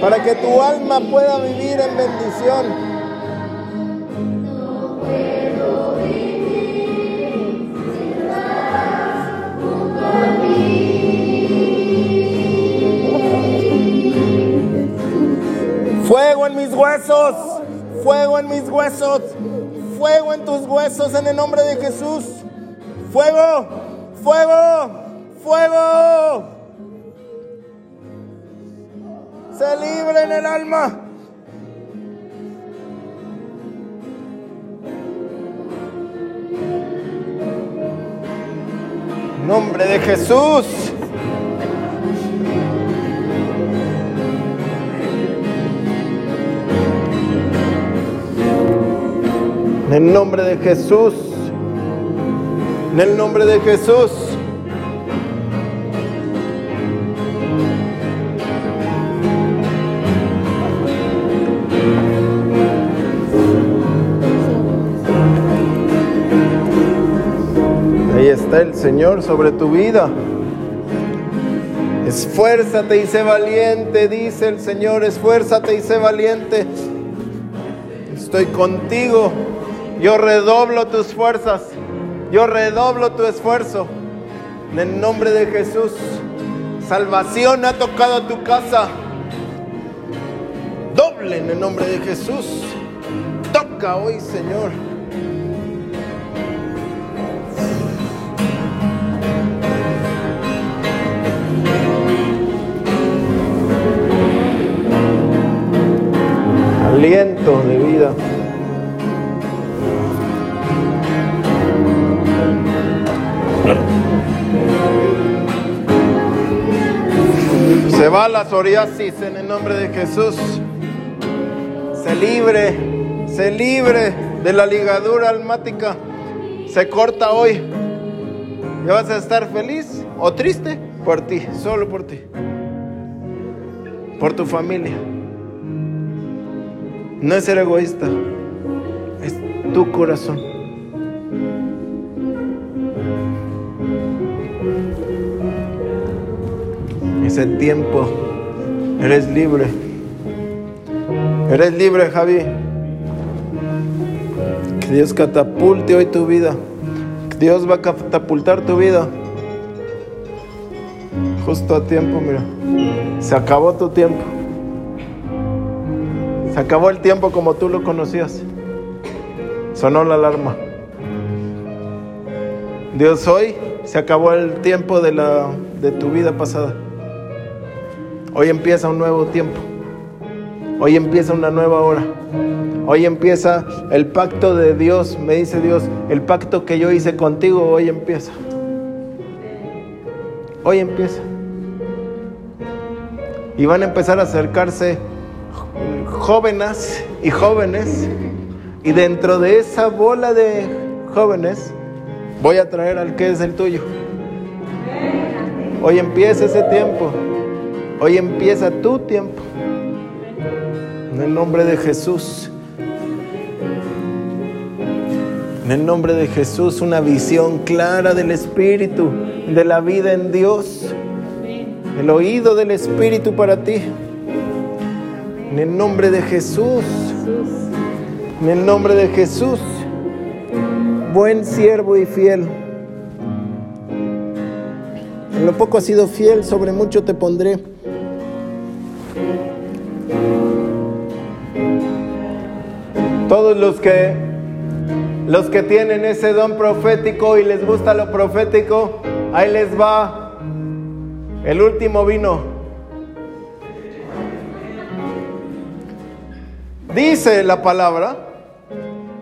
Para que tu alma pueda vivir en bendición. Fuego en mis huesos, fuego en mis huesos, fuego en tus huesos en el nombre de Jesús. Fuego, fuego, fuego. Se libre en el alma. Nombre de Jesús. En el nombre de Jesús. En el nombre de Jesús. Ahí está el Señor sobre tu vida. Esfuérzate y sé valiente, dice el Señor, esfuérzate y sé valiente. Estoy contigo. Yo redoblo tus fuerzas. Yo redoblo tu esfuerzo. En el nombre de Jesús. Salvación ha tocado tu casa. Doble en el nombre de Jesús. Toca hoy, Señor. Aliento de Se va la psoriasis en el nombre de Jesús. Se libre, se libre de la ligadura almática. Se corta hoy. ¿Ya vas a estar feliz o triste? Por ti, solo por ti. Por tu familia. No es ser egoísta. Es tu corazón. Ese tiempo. Eres libre. Eres libre, Javi. Que Dios catapulte hoy tu vida. Dios va a catapultar tu vida. Justo a tiempo, mira. Se acabó tu tiempo. Se acabó el tiempo como tú lo conocías. Sonó la alarma. Dios, hoy se acabó el tiempo de, la, de tu vida pasada. Hoy empieza un nuevo tiempo. Hoy empieza una nueva hora. Hoy empieza el pacto de Dios. Me dice Dios, el pacto que yo hice contigo hoy empieza. Hoy empieza. Y van a empezar a acercarse jóvenes y jóvenes. Y dentro de esa bola de jóvenes voy a traer al que es el tuyo. Hoy empieza ese tiempo. Hoy empieza tu tiempo. En el nombre de Jesús. En el nombre de Jesús, una visión clara del Espíritu, de la vida en Dios. El oído del Espíritu para ti. En el nombre de Jesús. En el nombre de Jesús. Buen siervo y fiel. En lo poco has sido fiel, sobre mucho te pondré. Todos los que los que tienen ese don profético y les gusta lo profético, ahí les va el último vino. Dice la palabra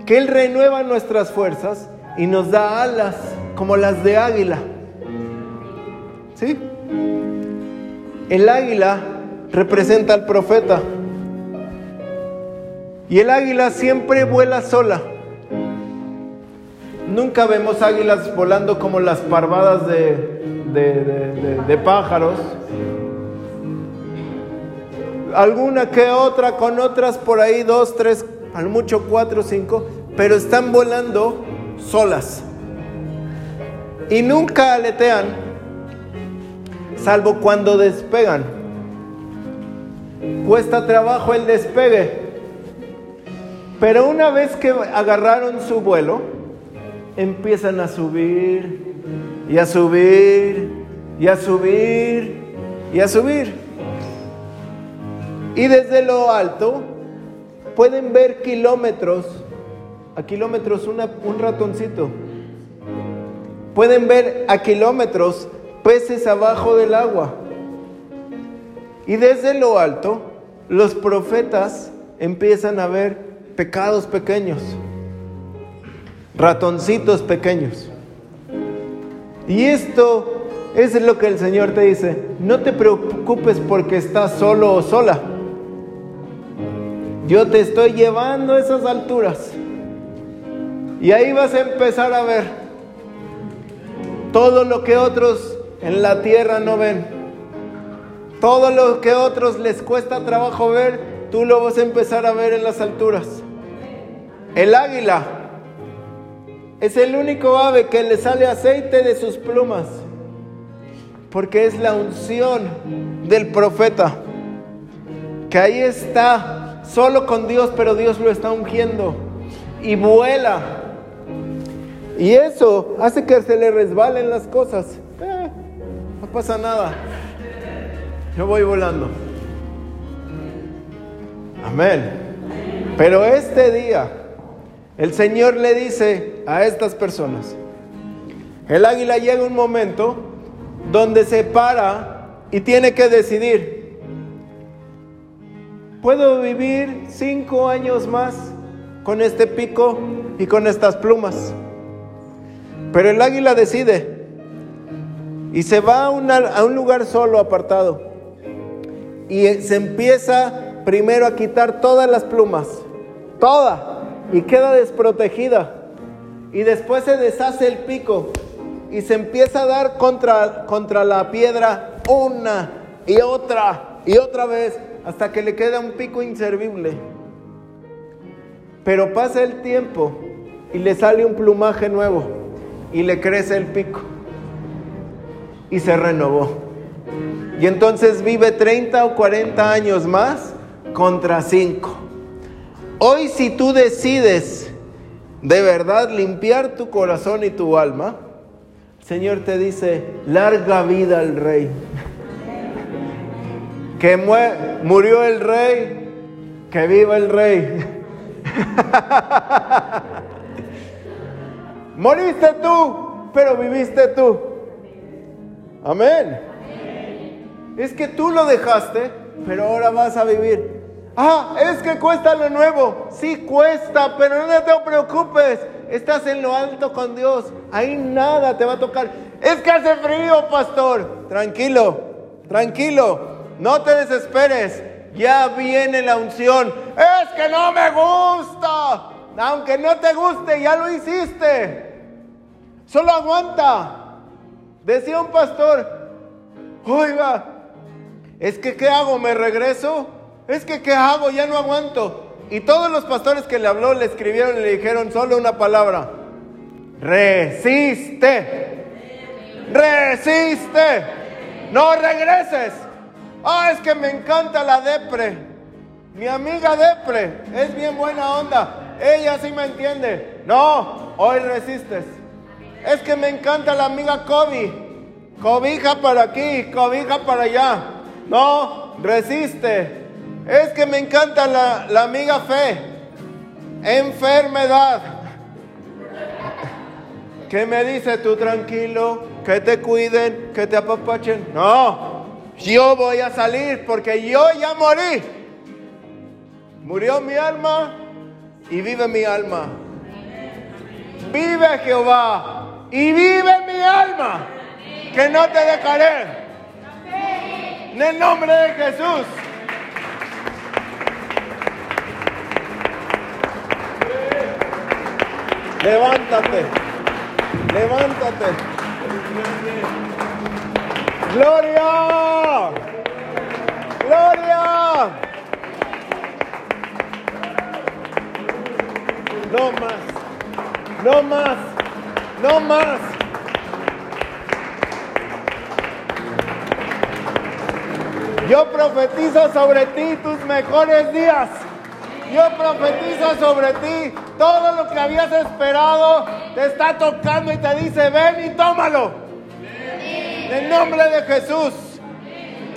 que Él renueva nuestras fuerzas y nos da alas como las de águila. ¿Sí? El águila representa al profeta. Y el águila siempre vuela sola. Nunca vemos águilas volando como las parvadas de, de, pájaros. Alguna que otra con otras por ahí, dos, tres, al mucho cuatro, cinco, pero están volando solas. Y nunca aletean, salvo cuando despegan. Cuesta trabajo el despegue. Pero una vez que agarraron su vuelo, empiezan a subir y a subir y a subir y a subir. Y desde lo alto pueden ver kilómetros, a kilómetros un ratoncito. Pueden ver a kilómetros peces abajo del agua. Y desde lo alto los profetas empiezan a ver pecados pequeños, ratoncitos pequeños. Y esto es lo que el Señor te dice, no te preocupes porque estás solo o sola. Yo te estoy llevando a esas alturas. Y ahí vas a empezar a ver todo lo que otros en la tierra no ven. Todo lo que otros les cuesta trabajo ver, tú lo vas a empezar a ver en las alturas. El águila es el único ave que le sale aceite de sus plumas, porque es la unción del profeta, que ahí está, solo con Dios, pero Dios lo está ungiendo y vuela. Y eso hace que se le resbalen las cosas. Eh, no pasa nada. Yo voy volando. Amén. Pero este día el Señor le dice a estas personas, el águila llega un momento donde se para y tiene que decidir, ¿puedo vivir cinco años más con este pico y con estas plumas? Pero el águila decide y se va a, un lugar solo, apartado, y se empieza primero a quitar todas las plumas, todas y queda desprotegida. Y después se deshace el pico y se empieza a dar contra, contra la piedra una y otra y otra vez hasta que le queda un pico inservible. Pero pasa el tiempo y le sale un plumaje nuevo y le crece el pico y se renovó. Y entonces vive 30 o 40 años más contra 5. Hoy si tú decides de verdad limpiar tu corazón y tu alma, el Señor te dice, larga vida al rey. Que murió el rey, que viva el rey. Moriste tú, pero viviste tú. Amén. Es que tú lo dejaste, pero ahora vas a vivir. Ah, es que cuesta lo nuevo. Sí cuesta, pero no te preocupes. Estás en lo alto con Dios. Ahí nada te va a tocar. Es que hace frío, pastor. Tranquilo, tranquilo. No te desesperes. Ya viene la unción. Es que no me gusta. Aunque no te guste, ya lo hiciste. Solo aguanta. Decía un pastor, oiga, es que ¿qué hago? ¿Me regreso? Es que ¿qué hago? Ya no aguanto. Y todos los pastores que le habló le escribieron y le dijeron solo una palabra. Resiste. Resiste. No regreses. Ah, es que me encanta la depre. Mi amiga depre es bien buena onda. Ella sí me entiende. No, hoy resistes. Es que me encanta la amiga Kobe. Cobija para aquí, cobija para allá. No, resiste. Es que me encanta la, la amiga fe. Enfermedad. ¿Qué me dice tú tranquilo? Que te cuiden, que te apapachen. No, yo voy a salir porque yo ya morí. Murió mi alma y vive mi alma. Vive Jehová y vive mi alma, que no te dejaré. En el nombre de Jesús. Levántate, levántate. Gloria, gloria. No más, no más no más. Yo profetizo sobre ti tus mejores días. Yo profetizo sobre ti todo lo que habías esperado. Te está tocando y te dice, ven y tómalo. En nombre de Jesús.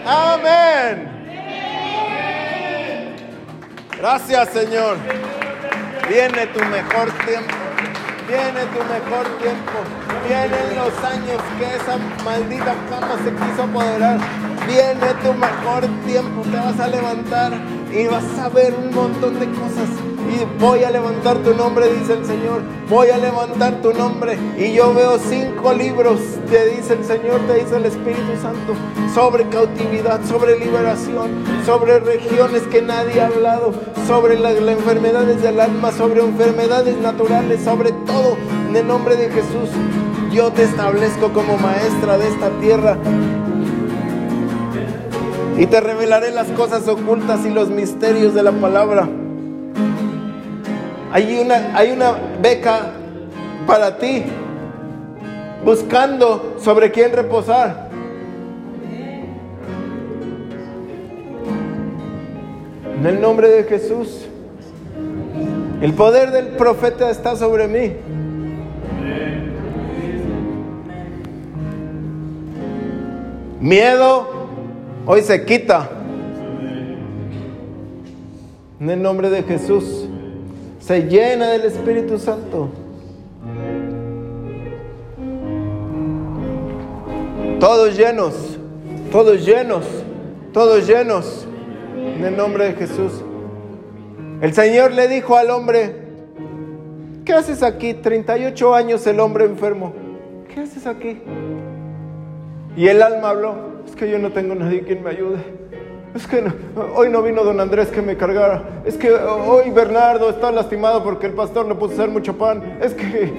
Amén. Gracias Señor. Viene tu mejor tiempo. Viene tu mejor tiempo. Vienen los años que esa maldita cama se quiso apoderar. Viene tu mejor tiempo. Te vas a levantar y vas a ver un montón de cosas. Y voy a levantar tu nombre, dice el Señor. Voy a levantar tu nombre. Y yo veo cinco libros, te dice el Señor, te dice el Espíritu Santo, sobre cautividad, sobre liberación, sobre regiones que nadie ha hablado, sobre las enfermedades del alma, sobre enfermedades naturales, sobre todo. En el nombre de Jesús, yo te establezco como maestra de esta tierra y te revelaré las cosas ocultas y los misterios de la palabra. Hay una, hay una beca para ti, buscando sobre quién reposar. En el nombre de Jesús, el poder del profeta está sobre mí. Miedo hoy se quita. En el nombre de Jesús se llena del Espíritu Santo. Todos llenos, todos llenos, todos llenos. En el nombre de Jesús. El Señor le dijo al hombre, ¿qué haces aquí? 38 años el hombre enfermo. ¿Qué haces aquí? Y el alma habló, es que yo no tengo nadie quien me ayude. Es que hoy no vino don Andrés que me cargara. Es que hoy Bernardo está lastimado porque el pastor no puso hacer mucho pan. Es que...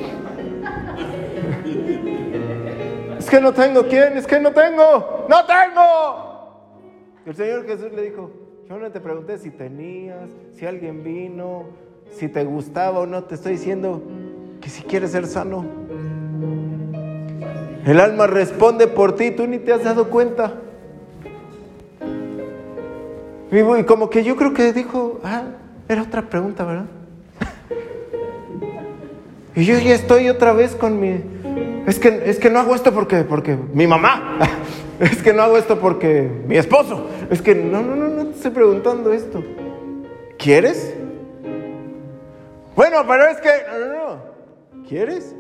Es que no tengo quién, es que no tengo, no tengo. El Señor Jesús le dijo, yo no te pregunté si tenías, si alguien vino, si te gustaba o no, te estoy diciendo que si quieres ser sano. El alma responde por ti, tú ni te has dado cuenta. Y como que yo creo que dijo, ah, era otra pregunta, ¿verdad? y yo ya estoy otra vez con mi... Es que, es que no hago esto porque, porque mi mamá. es que no hago esto porque mi esposo. Es que no, no, no, no te estoy preguntando esto. ¿Quieres? Bueno, pero es que... No, no, no. ¿Quieres?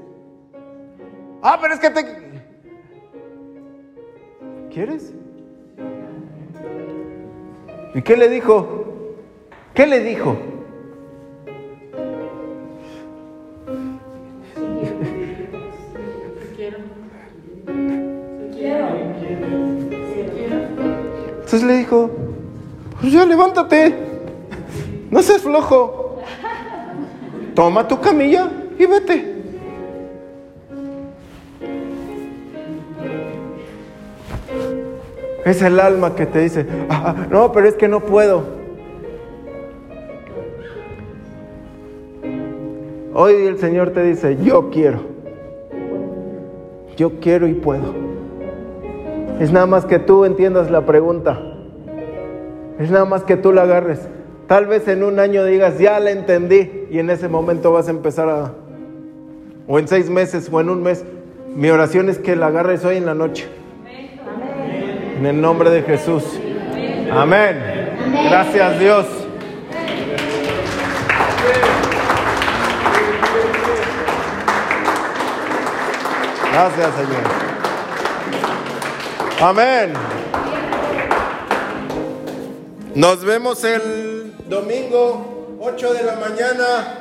Ah, pero es que te... ¿Quieres? ¿Y qué le dijo? ¿Qué le dijo? Entonces le dijo, pues ya levántate, no seas flojo, toma tu camilla y vete. Es el alma que te dice, "Ah, ah, no, pero es que no puedo. Hoy el Señor te dice, yo quiero. Yo quiero y puedo. Es nada más que tú entiendas la pregunta. Es nada más que tú la agarres. Tal vez en un año digas, ya la entendí. Y en ese momento vas a empezar a... O en seis meses o en un mes. Mi oración es que la agarres hoy en la noche. En el nombre de Jesús. Amén. Gracias Dios. Gracias Señor. Amén. Nos vemos el domingo 8 de la mañana